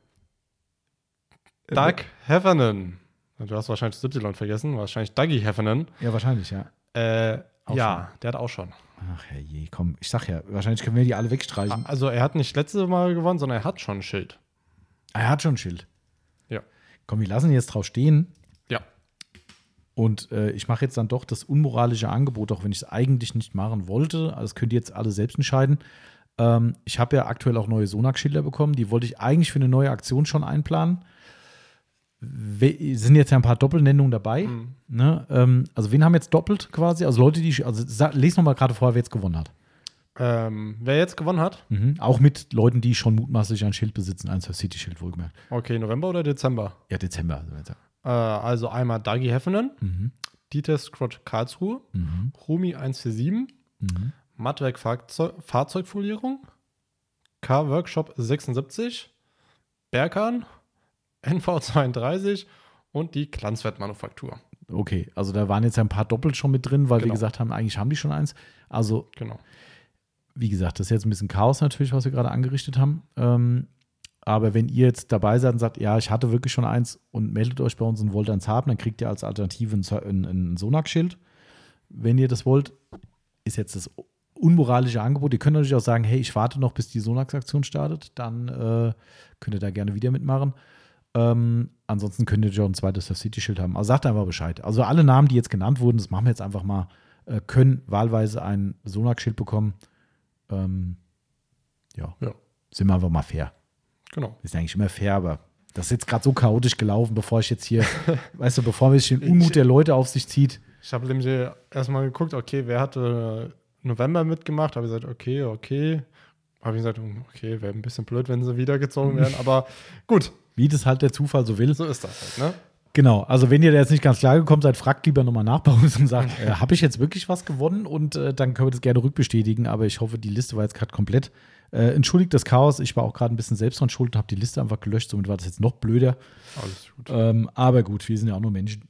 Doug Heffernan. Du hast wahrscheinlich das Y vergessen. Wahrscheinlich Dougie Heffernan. Ja, wahrscheinlich, ja. Äh, ja, der hat auch schon. Ach herrje, komm. Ich sag ja, wahrscheinlich können wir die alle wegstreichen. Also, er hat nicht letzte Mal gewonnen, sondern er hat schon ein Schild. Er hat schon ein Schild. Komm, wir lassen jetzt drauf stehen. Ja. Und äh, ich mache jetzt dann doch das unmoralische Angebot, auch wenn ich es eigentlich nicht machen wollte. Also das könnt ihr jetzt alle selbst entscheiden. Ähm, ich habe ja aktuell auch neue Sonax-Schilder bekommen. Die wollte ich eigentlich für eine neue Aktion schon einplanen. We sind jetzt ja ein paar Doppelnennungen dabei. Ne? Ähm, also wen haben jetzt doppelt quasi? Also Leute, die, also sa- les noch mal gerade vor, wer jetzt gewonnen hat. Ähm, wer jetzt gewonnen hat? Mhm. Auch mit Leuten, die schon mutmaßlich ein Schild besitzen, ein City-Schild wohlgemerkt. Okay, November oder Dezember? Ja, Dezember. Also. Äh, also einmal Dougie Heffernan, Mhm. Dieter Scrott Karlsruhe, Mhm. Rumi 147, Mhm. Mattwerk Fahrzeug, Fahrzeugfolierung, K-Workshop 76, Berkan, NV32 und die Glanzwertmanufaktur. Okay, also da waren jetzt ein paar doppelt schon mit drin, weil wir Genau. gesagt haben, eigentlich haben die schon eins. Also, Genau. Wie gesagt, das ist jetzt ein bisschen Chaos natürlich, was wir gerade angerichtet haben. Ähm, aber wenn ihr jetzt dabei seid und sagt, ja, ich hatte wirklich schon eins und meldet euch bei uns und wollt eins haben, dann kriegt ihr als Alternative ein, ein, Sonax-Schild. Wenn ihr das wollt, ist jetzt das unmoralische Angebot. Ihr könnt natürlich auch sagen, hey, ich warte noch, bis die Sonax-Aktion startet. Dann äh, könnt ihr da gerne wieder mitmachen. Ähm, ansonsten könnt ihr auch ein zweites City-Schild haben. Also sagt einfach Bescheid. Also alle Namen, die jetzt genannt wurden, das machen wir jetzt einfach mal, äh, können wahlweise ein Sonax-Schild bekommen. Ähm, ja. Ja. sind wir einfach mal fair. Genau. Ist eigentlich immer fair, aber das ist jetzt gerade so chaotisch gelaufen, bevor ich jetzt hier, weißt du, bevor man sich den Unmut der Leute auf sich zieht. Ich habe nämlich erstmal geguckt, okay, wer hatte November mitgemacht? Habe ich gesagt, okay, okay. Habe ich gesagt, okay, wäre ein bisschen blöd, wenn sie wiedergezogen werden, aber gut. wie das halt der Zufall so will. So ist das halt, ne? Genau, also wenn ihr da jetzt nicht ganz klar gekommen seid, fragt lieber nochmal nach bei uns und sagt, äh, habe ich jetzt wirklich was gewonnen? Und äh, dann können wir das gerne rückbestätigen, aber ich hoffe, die Liste war jetzt gerade komplett. Äh, entschuldigt das Chaos, ich war auch gerade ein bisschen selbst dran schuld und habe die Liste einfach gelöscht, somit war das jetzt noch blöder. Alles gut. Ähm, aber gut, wir sind ja auch nur Menschen.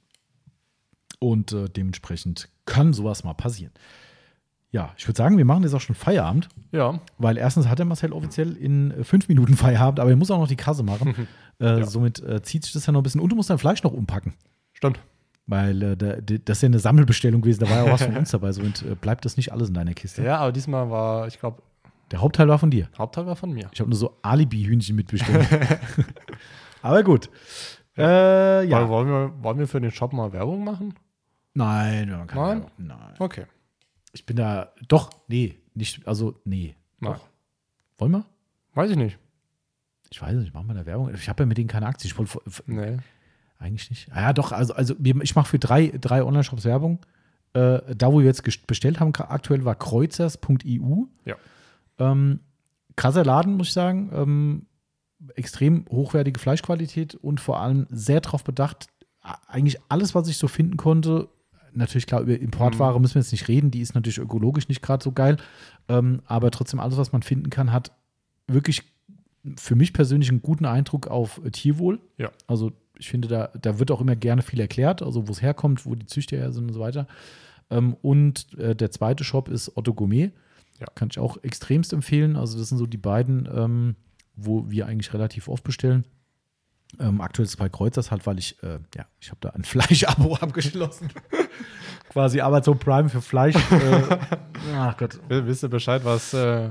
Und äh, dementsprechend kann sowas mal passieren. Ja, ich würde sagen, wir machen jetzt auch schon Feierabend, Ja, weil erstens hat der Marcel offiziell in äh, fünf Minuten Feierabend, aber er muss auch noch die Kasse machen. äh, Ja. Somit äh, zieht sich das ja noch ein bisschen und du musst dein Fleisch noch umpacken. stimmt. Weil äh, da, das ist ja eine Sammelbestellung gewesen, da war ja auch was von uns dabei, somit äh, bleibt das nicht alles in deiner Kiste. Ja, aber diesmal war, ich glaube, Der Hauptteil war von dir. Hauptteil war von mir. Ich habe nur so Alibi-Hühnchen mitbestellt. aber gut. Äh, ja. Wollen, wir, wollen wir für den Shop mal Werbung machen? Nein, man kann Nein? ja- Nein. Okay. Ich bin da. Doch, nee. Nicht, also, nee. Nein. Doch. Wollen wir? Weiß ich nicht. Ich weiß nicht, machen wir da Werbung? Ich habe ja mit denen keine Aktie. Ich wollte Nee. eigentlich nicht. Ah, ja, doch, also, also ich mache für drei, drei Online-Shops Werbung. Äh, da, wo wir jetzt bestellt haben, aktuell war kreuzers.eu. Ja. Ähm, krasser Laden, muss ich sagen. Ähm, extrem hochwertige Fleischqualität und vor allem sehr darauf bedacht, eigentlich alles, was ich so finden konnte, natürlich klar, über Importware müssen wir jetzt nicht reden, die ist natürlich ökologisch nicht gerade so geil, ähm, aber trotzdem alles, was man finden kann, hat wirklich für mich persönlich einen guten Eindruck auf Tierwohl. Ja. Also ich finde, da, da wird auch immer gerne viel erklärt, also wo es herkommt, wo die Züchter her sind und so weiter. Ähm, und äh, der zweite Shop ist Otto Gourmet. Ja. Kann ich auch extremst empfehlen. Also das sind so die beiden, ähm, wo wir eigentlich relativ oft bestellen. Ähm, aktuell ist es bei Kreuzers halt, weil ich, äh, ja, ich habe da ein Fleischabo abgeschlossen. Quasi Amazon Prime für Fleisch. Äh, ach Gott. Wisst ihr Bescheid, was äh,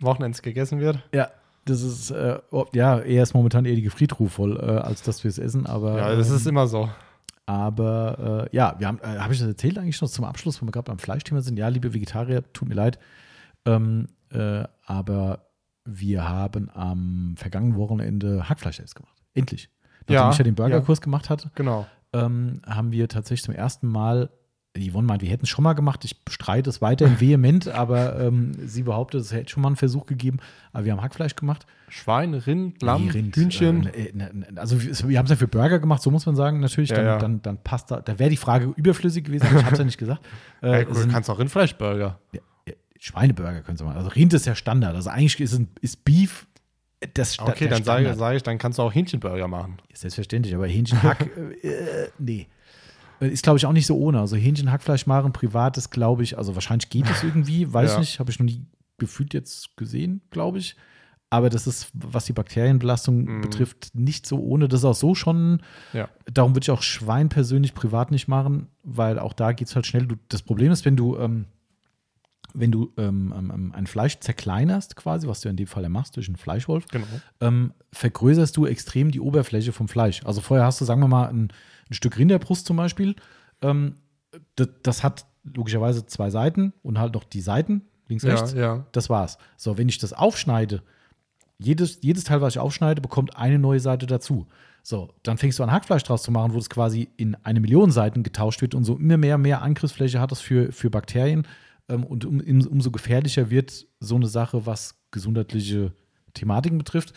Wochenends gegessen wird? Ja, das ist, äh, ja, eher ist momentan eher die Gefriertruhe voll, äh, als dass wir es essen. Aber, Ja, das ähm, ist immer so. Aber äh, ja, wir haben, äh, habe ich das erzählt eigentlich noch zum Abschluss, wo wir gerade beim Fleischthema sind? Ja, liebe Vegetarier, tut mir leid. Ähm, äh, aber wir haben am vergangenen Wochenende Hackfleisch selbst gemacht. Endlich. Nachdem Ja, ich ja den Burgerkurs gemacht hatte, Genau. ähm, haben wir tatsächlich zum ersten Mal, Yvonne meint, wir hätten es schon mal gemacht. Ich bestreite es weiterhin vehement, aber ähm, sie behauptet, es hätte schon mal einen Versuch gegeben. Aber wir haben Hackfleisch gemacht. Schwein, Rind, Lamm, Nee, Rind, Hühnchen. Äh, äh, ne, also wir haben es ja für Burger gemacht, so muss man sagen, natürlich. Ja, dann, ja. Dann, dann passt da, da wäre die Frage überflüssig gewesen, ich habe es ja nicht gesagt. Äh, es du sind- kannst auch Rindfleischburger. ja, Schweineburger können Sie machen. Also Rind ist ja Standard. Also eigentlich ist, ein, ist Beef das Sta- Okay, dann sage sag ich, dann kannst du auch Hähnchenburger machen. Selbstverständlich, aber Hähnchenhack, äh, äh, nee. Äh, Ist, glaube ich, auch nicht so ohne. Also Hähnchenhackfleisch machen, privat ist, glaube ich, also wahrscheinlich geht es irgendwie, weiß Ja. nicht, habe ich noch nie gefühlt jetzt gesehen, glaube ich. Aber das ist, was die Bakterienbelastung Mhm. betrifft, nicht so ohne. Das ist auch so schon, Ja. darum würde ich auch Schwein persönlich privat nicht machen, weil auch da geht es halt schnell. Du, das Problem ist, wenn du, ähm, wenn du ähm, ähm, ein Fleisch zerkleinerst, quasi, was du in dem Fall ja machst durch einen Fleischwolf, Genau. ähm, vergrößerst du extrem die Oberfläche vom Fleisch. Also vorher hast du, sagen wir mal, ein, ein Stück Rinderbrust zum Beispiel. Ähm, das, das hat logischerweise zwei Seiten und halt noch die Seiten, links, Ja, rechts. ja. Das war's. So, wenn ich das aufschneide, jedes, jedes Teil, was ich aufschneide, bekommt eine neue Seite dazu. So, dann fängst du an, Hackfleisch draus zu machen, wo das quasi in eine Million Seiten getauscht wird und so immer mehr, mehr Angriffsfläche hat das für, für Bakterien. Ähm, und um, um, umso gefährlicher wird so eine Sache, was gesundheitliche Thematiken betrifft.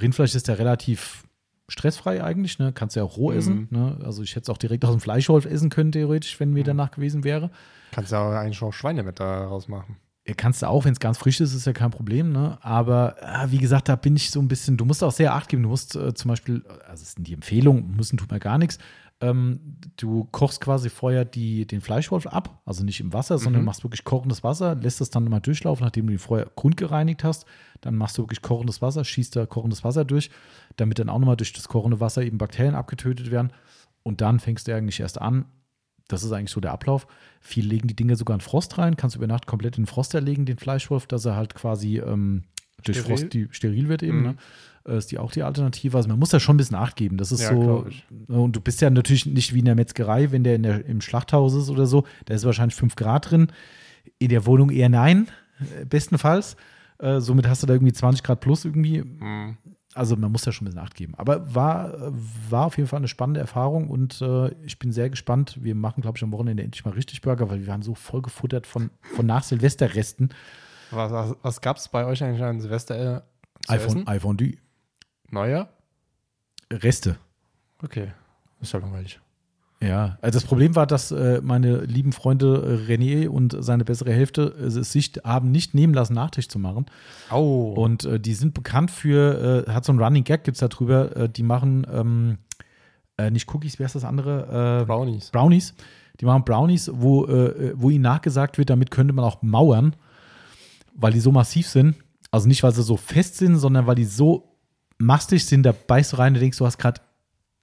Rindfleisch ist ja relativ stressfrei eigentlich, ne? Kannst du ja auch roh Mhm. essen. Ne? Also ich hätte es auch direkt aus dem Fleischwolf essen können, theoretisch, wenn mir danach gewesen wäre. Kannst ja auch eigentlich auch Schweine mit daraus machen. Kannst du auch, wenn es ganz frisch ist, ist ja kein Problem, ne? Aber äh, wie gesagt, da bin ich so ein bisschen, du musst auch sehr Acht geben. Du musst äh, zum Beispiel, also es sind die Empfehlungen, müssen tut mir gar nichts. Ähm, du kochst quasi vorher die, den Fleischwolf ab, also nicht im Wasser, sondern Mhm. machst wirklich kochendes Wasser, lässt es dann mal durchlaufen, nachdem du ihn vorher grundgereinigt hast. Dann machst du wirklich kochendes Wasser, schießt da kochendes Wasser durch, damit dann auch nochmal durch das kochende Wasser eben Bakterien abgetötet werden. Und dann fängst du eigentlich erst an, das ist eigentlich so der Ablauf. Viele legen die Dinge sogar in Frost rein, kannst über Nacht komplett in den Frost erlegen, den Fleischwolf, dass er halt quasi ähm, durch Steril? Frost die, steril wird eben. Mhm. Ne? Äh, Ist die auch die Alternative. Also man muss da schon ein bisschen Acht geben. Das ist Ja, so. ich. Und du bist ja natürlich nicht wie in der Metzgerei, wenn der, in der im Schlachthaus ist oder so. Da ist wahrscheinlich 5 Grad drin. In der Wohnung eher nein, äh, bestenfalls. Äh, somit hast du da irgendwie 20 Grad plus irgendwie Mhm. also man muss da schon ein bisschen Acht geben. Aber war, war auf jeden Fall eine spannende Erfahrung und äh, ich bin sehr gespannt. Wir machen, glaube ich, am Wochenende endlich mal richtig Burger, weil wir waren so voll gefuttert von, von nach Silvesterresten. Was, was, was gab es bei euch eigentlich an Silvester äh, iPhone, essen? iPhone D. Neuer? Reste. Okay. Ist ja langweilig. Ja, also das Problem war, dass äh, meine lieben Freunde äh, René und seine bessere Hälfte äh, es sich haben nicht nehmen lassen, Nachtisch zu machen. Au. Und die sind bekannt für, hat so ein Running Gag, gibt es da drüber, die machen ähm, äh, nicht Cookies, wie heißt das andere? Brownies. Brownies. Die machen Brownies, wo, wo ihnen nachgesagt wird, damit könnte man auch mauern, weil die so massiv sind. Also nicht, weil sie so fest sind, sondern weil die so mastig sind, da beißt du rein und denkst, du hast gerade,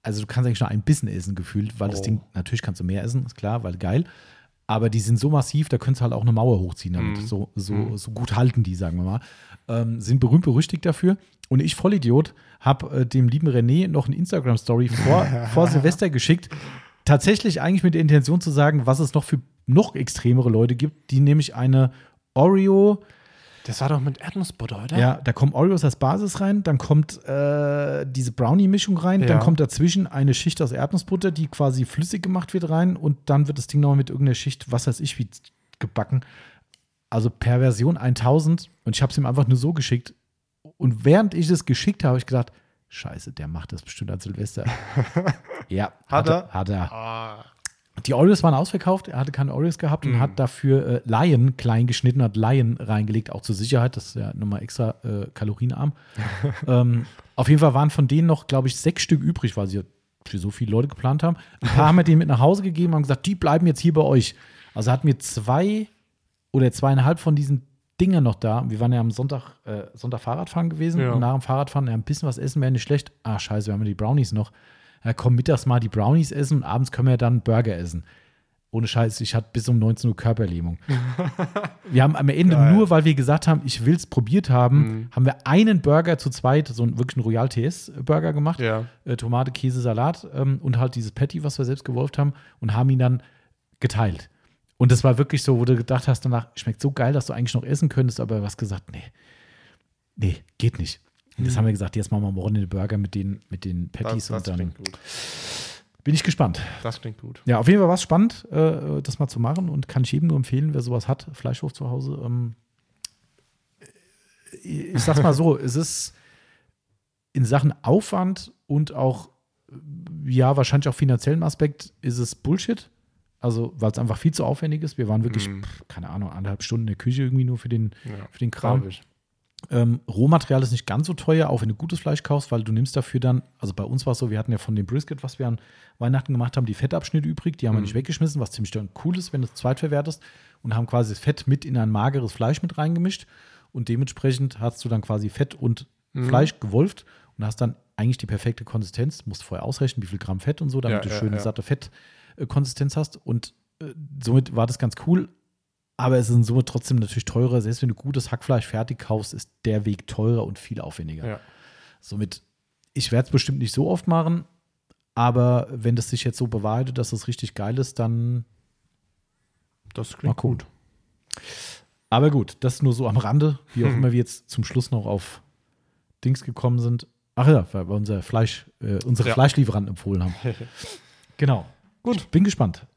also du kannst eigentlich nur ein Bissen essen gefühlt, weil das Oh. Ding, natürlich kannst du mehr essen, ist klar, weil geil. Aber die sind so massiv, da könntest du halt auch eine Mauer hochziehen damit. Mhm. So, so, Mhm. so gut halten die, sagen wir mal. Ähm, sind berühmt berüchtigt dafür. Und ich, Vollidiot, habe äh, dem lieben René noch eine Instagram-Story vor, vor Silvester geschickt. Tatsächlich eigentlich mit der Intention zu sagen, was es noch für noch extremere Leute gibt, die nämlich eine Oreo, Das war doch mit Erdnussbutter, oder? ja, da kommen Oreos als Basis rein, dann kommt äh, diese Brownie-Mischung rein, Ja. dann kommt dazwischen eine Schicht aus Erdnussbutter, die quasi flüssig gemacht wird rein und dann wird das Ding nochmal mit irgendeiner Schicht, was weiß ich, wie gebacken. Also Perversion 1000 und ich habe es ihm einfach nur so geschickt und während ich es geschickt habe, habe ich gedacht, scheiße, der macht das bestimmt an Silvester. ja, Hat er? Hat er. Ah. Die Oreos waren ausverkauft, er hatte keine Oreos gehabt und Mhm. hat dafür äh, Lion klein geschnitten, hat Lion reingelegt, auch zur Sicherheit, das ist ja nochmal extra äh, kalorienarm. ähm, auf jeden Fall waren von denen noch, glaube ich, sechs Stück übrig, weil sie ja für so viele Leute geplant haben. Ein paar haben wir denen mit nach Hause gegeben und haben gesagt, die bleiben jetzt hier bei euch. Also hatten wir zwei oder zweieinhalb von diesen Dingern noch da. Wir waren ja am Sonntag, äh, Sonntag Fahrradfahren gewesen Ja. und nach dem Fahrradfahren ja, ein bisschen was essen wäre nicht schlecht. Ah, scheiße, wir haben ja die Brownies noch. Ja, komm, mittags mal die Brownies essen und abends können wir ja dann Burger essen. Ohne Scheiß, ich hatte bis um 19 Uhr Körperlähmung. wir haben am Ende Geil. nur, weil wir gesagt haben, ich will es probiert haben, Mhm. haben wir einen Burger zu zweit, so einen wirklich einen Royal TS Burger gemacht. Ja. Äh, Tomate, Käse, Salat ähm, und halt dieses Patty, was wir selbst gewolft haben und haben ihn dann geteilt. Und das war wirklich so, wo du gedacht hast, danach schmeckt so geil, dass du eigentlich noch essen könntest, aber du hast gesagt, nee, nee, geht nicht. Das Mhm. haben wir gesagt, jetzt machen wir morgen den Burger mit den, mit den Das, Patties das und dann bin ich gespannt. Das klingt gut. Ja, auf jeden Fall war es spannend, äh, das mal zu machen und kann ich jedem nur empfehlen, wer sowas hat, Fleischhof zu Hause. Ähm, ich sag's mal so, es ist in Sachen Aufwand und auch, äh, ja, wahrscheinlich auch finanziellen Aspekt, ist es Bullshit. Also, weil es einfach viel zu aufwendig ist. Wir waren wirklich, pff, keine Ahnung, anderthalb Stunden in der Küche irgendwie nur für den, Ja. für den Kram. Ich. Ähm, Rohmaterial ist nicht ganz so teuer, auch wenn du gutes Fleisch kaufst, weil du nimmst dafür dann, also bei uns war es so, wir hatten ja von dem Brisket, was wir an Weihnachten gemacht haben, die Fettabschnitte übrig, die haben wir Mhm. nicht weggeschmissen, was ziemlich cool ist, wenn du es zweitverwertest und haben quasi das Fett mit in ein mageres Fleisch mit reingemischt und dementsprechend hast du dann quasi Fett und Mhm. Fleisch gewolft und hast dann eigentlich die perfekte Konsistenz, musst vorher ausrechnen, wie viel Gramm Fett und so, damit Ja, du ja, schöne ja. satte Fettkonsistenz hast und äh, somit war das ganz cool, aber es ist in Summe trotzdem natürlich teurer. Selbst wenn du gutes Hackfleisch fertig kaufst, ist der Weg teurer und viel aufwendiger. Ja. Somit, ich werde es bestimmt nicht so oft machen, aber wenn das sich jetzt so bewahrheitet, dass es richtig geil ist, dann Das klingt gucken. gut. Aber gut, das nur so am Rande, wie auch Hm. immer wir jetzt zum Schluss noch auf Dings gekommen sind. Ach ja, weil wir unser Fleisch, äh, unsere Ja. Fleischlieferanten empfohlen haben. Genau. Gut, bin gespannt.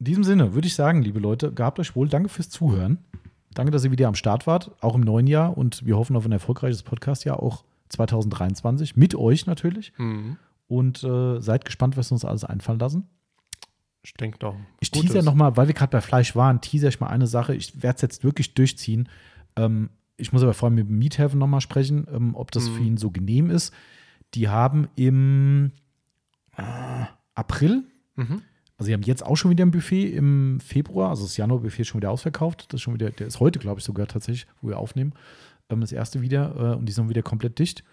In diesem Sinne würde ich sagen, liebe Leute, gehabt euch wohl. Danke fürs Zuhören. Danke, dass ihr wieder am Start wart, auch im neuen Jahr. Und wir hoffen auf ein erfolgreiches Podcast-Jahr, auch 2023. Mit euch natürlich. Mhm. Und äh, seid gespannt, was wir uns alles einfallen lassen. Ich denke doch. Ich Gut teaser nochmal, weil wir gerade bei Fleisch waren, teaser ich mal eine Sache. Ich werde es jetzt wirklich durchziehen. Ähm, ich muss aber vor allem mit dem Meathaven nochmal sprechen, ähm, ob das Mhm. für ihn so genehm ist. Die haben im äh, April, Mhm. Also sie haben jetzt auch schon wieder ein Buffet im Februar, also das Januar-Buffet ist schon wieder ausverkauft. Das ist schon wieder, der ist heute, glaube ich, sogar tatsächlich, wo wir aufnehmen. Ähm, das erste wieder äh, und die sind wieder komplett dicht.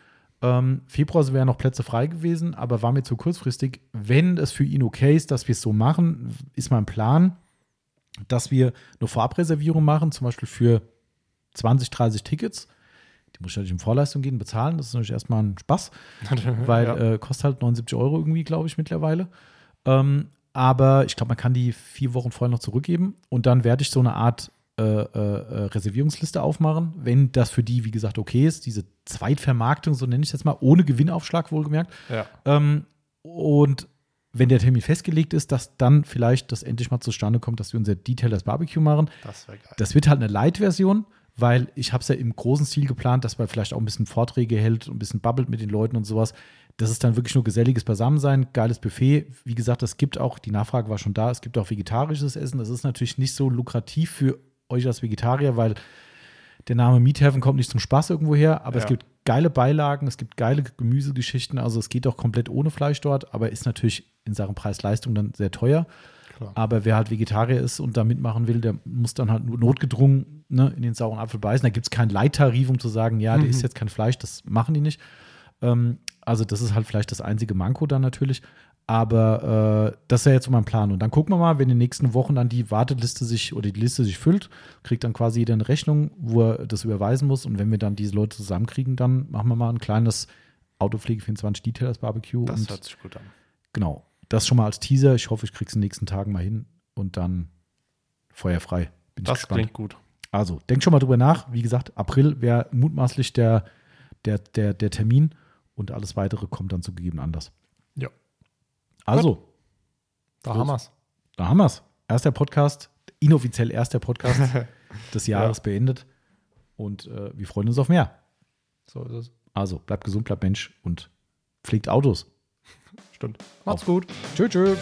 Ähm, Februar wären noch Plätze frei gewesen, aber war mir zu kurzfristig. Wenn es für ihn okay ist, dass wir es so machen, ist mein Plan, dass wir eine Vorabreservierung machen, zum Beispiel für 20, 30 Tickets. Die muss ich natürlich in Vorleistung gehen, bezahlen. Das ist natürlich erstmal ein Spaß, weil ja. äh, kostet halt 79 Euro irgendwie, glaube ich, mittlerweile. Ähm, aber ich glaube, man kann die vier Wochen vorher noch zurückgeben und dann werde ich so eine Art äh, äh, äh, Reservierungsliste aufmachen, wenn das für die, wie gesagt, okay ist. Diese Zweitvermarktung, so nenne ich es jetzt mal, ohne Gewinnaufschlag wohlgemerkt. ja. Ähm, und wenn der Termin festgelegt ist, dass dann vielleicht das endlich mal zustande kommt, dass wir unser Detailers Barbecue machen. Das wäre geil. Das wird halt eine Light-Version, weil ich habe es ja im großen Stil geplant, dass man vielleicht auch ein bisschen Vorträge hält und ein bisschen babbelt mit den Leuten und sowas. Das ist dann wirklich nur geselliges Beisammensein, geiles Buffet. Wie gesagt, es gibt auch, die Nachfrage war schon da, es gibt auch vegetarisches Essen. Das ist natürlich nicht so lukrativ für euch als Vegetarier, weil der Name Miethaven kommt nicht zum Spaß irgendwo her, aber Ja. es gibt geile Beilagen, es gibt geile Gemüsegeschichten, also es geht auch komplett ohne Fleisch dort, aber ist natürlich in Sachen Preis-Leistung dann sehr teuer. Klar. Aber wer halt Vegetarier ist und da mitmachen will, der muss dann halt nur notgedrungen ne, in den sauren Apfel beißen. Da gibt es keinen Leittarif, um zu sagen, ja, der isst jetzt kein Fleisch, das machen die nicht. Ähm, also das ist halt vielleicht das einzige Manko dann natürlich. Aber äh, das ist ja jetzt so mein Plan. Und dann gucken wir mal, wenn in den nächsten Wochen dann die Warteliste sich oder die Liste sich füllt, kriegt dann quasi jeder eine Rechnung, wo er das überweisen muss. Und wenn wir dann diese Leute zusammenkriegen, dann machen wir mal ein kleines Autopflege 24 Detailers Barbecue. Das und hört sich gut an. genau, das schon mal als Teaser. Ich hoffe, ich krieg's in den nächsten Tagen mal hin und dann feuerfrei. Bin ich Das gespannt. klingt gut. Also, denkt schon mal drüber nach. Wie gesagt, April wäre mutmaßlich der, der, der, der Termin und alles weitere kommt dann zu gegeben Anlass. Ja. Also, Da Los. haben wir's. da haben wir's. Erster Podcast, inoffiziell erster Podcast des Jahres beendet. Und äh, wir freuen uns auf mehr. So ist es. Also, bleibt gesund, bleibt Mensch und pflegt Autos. Stimmt. Macht's gut. Tschö, tschö.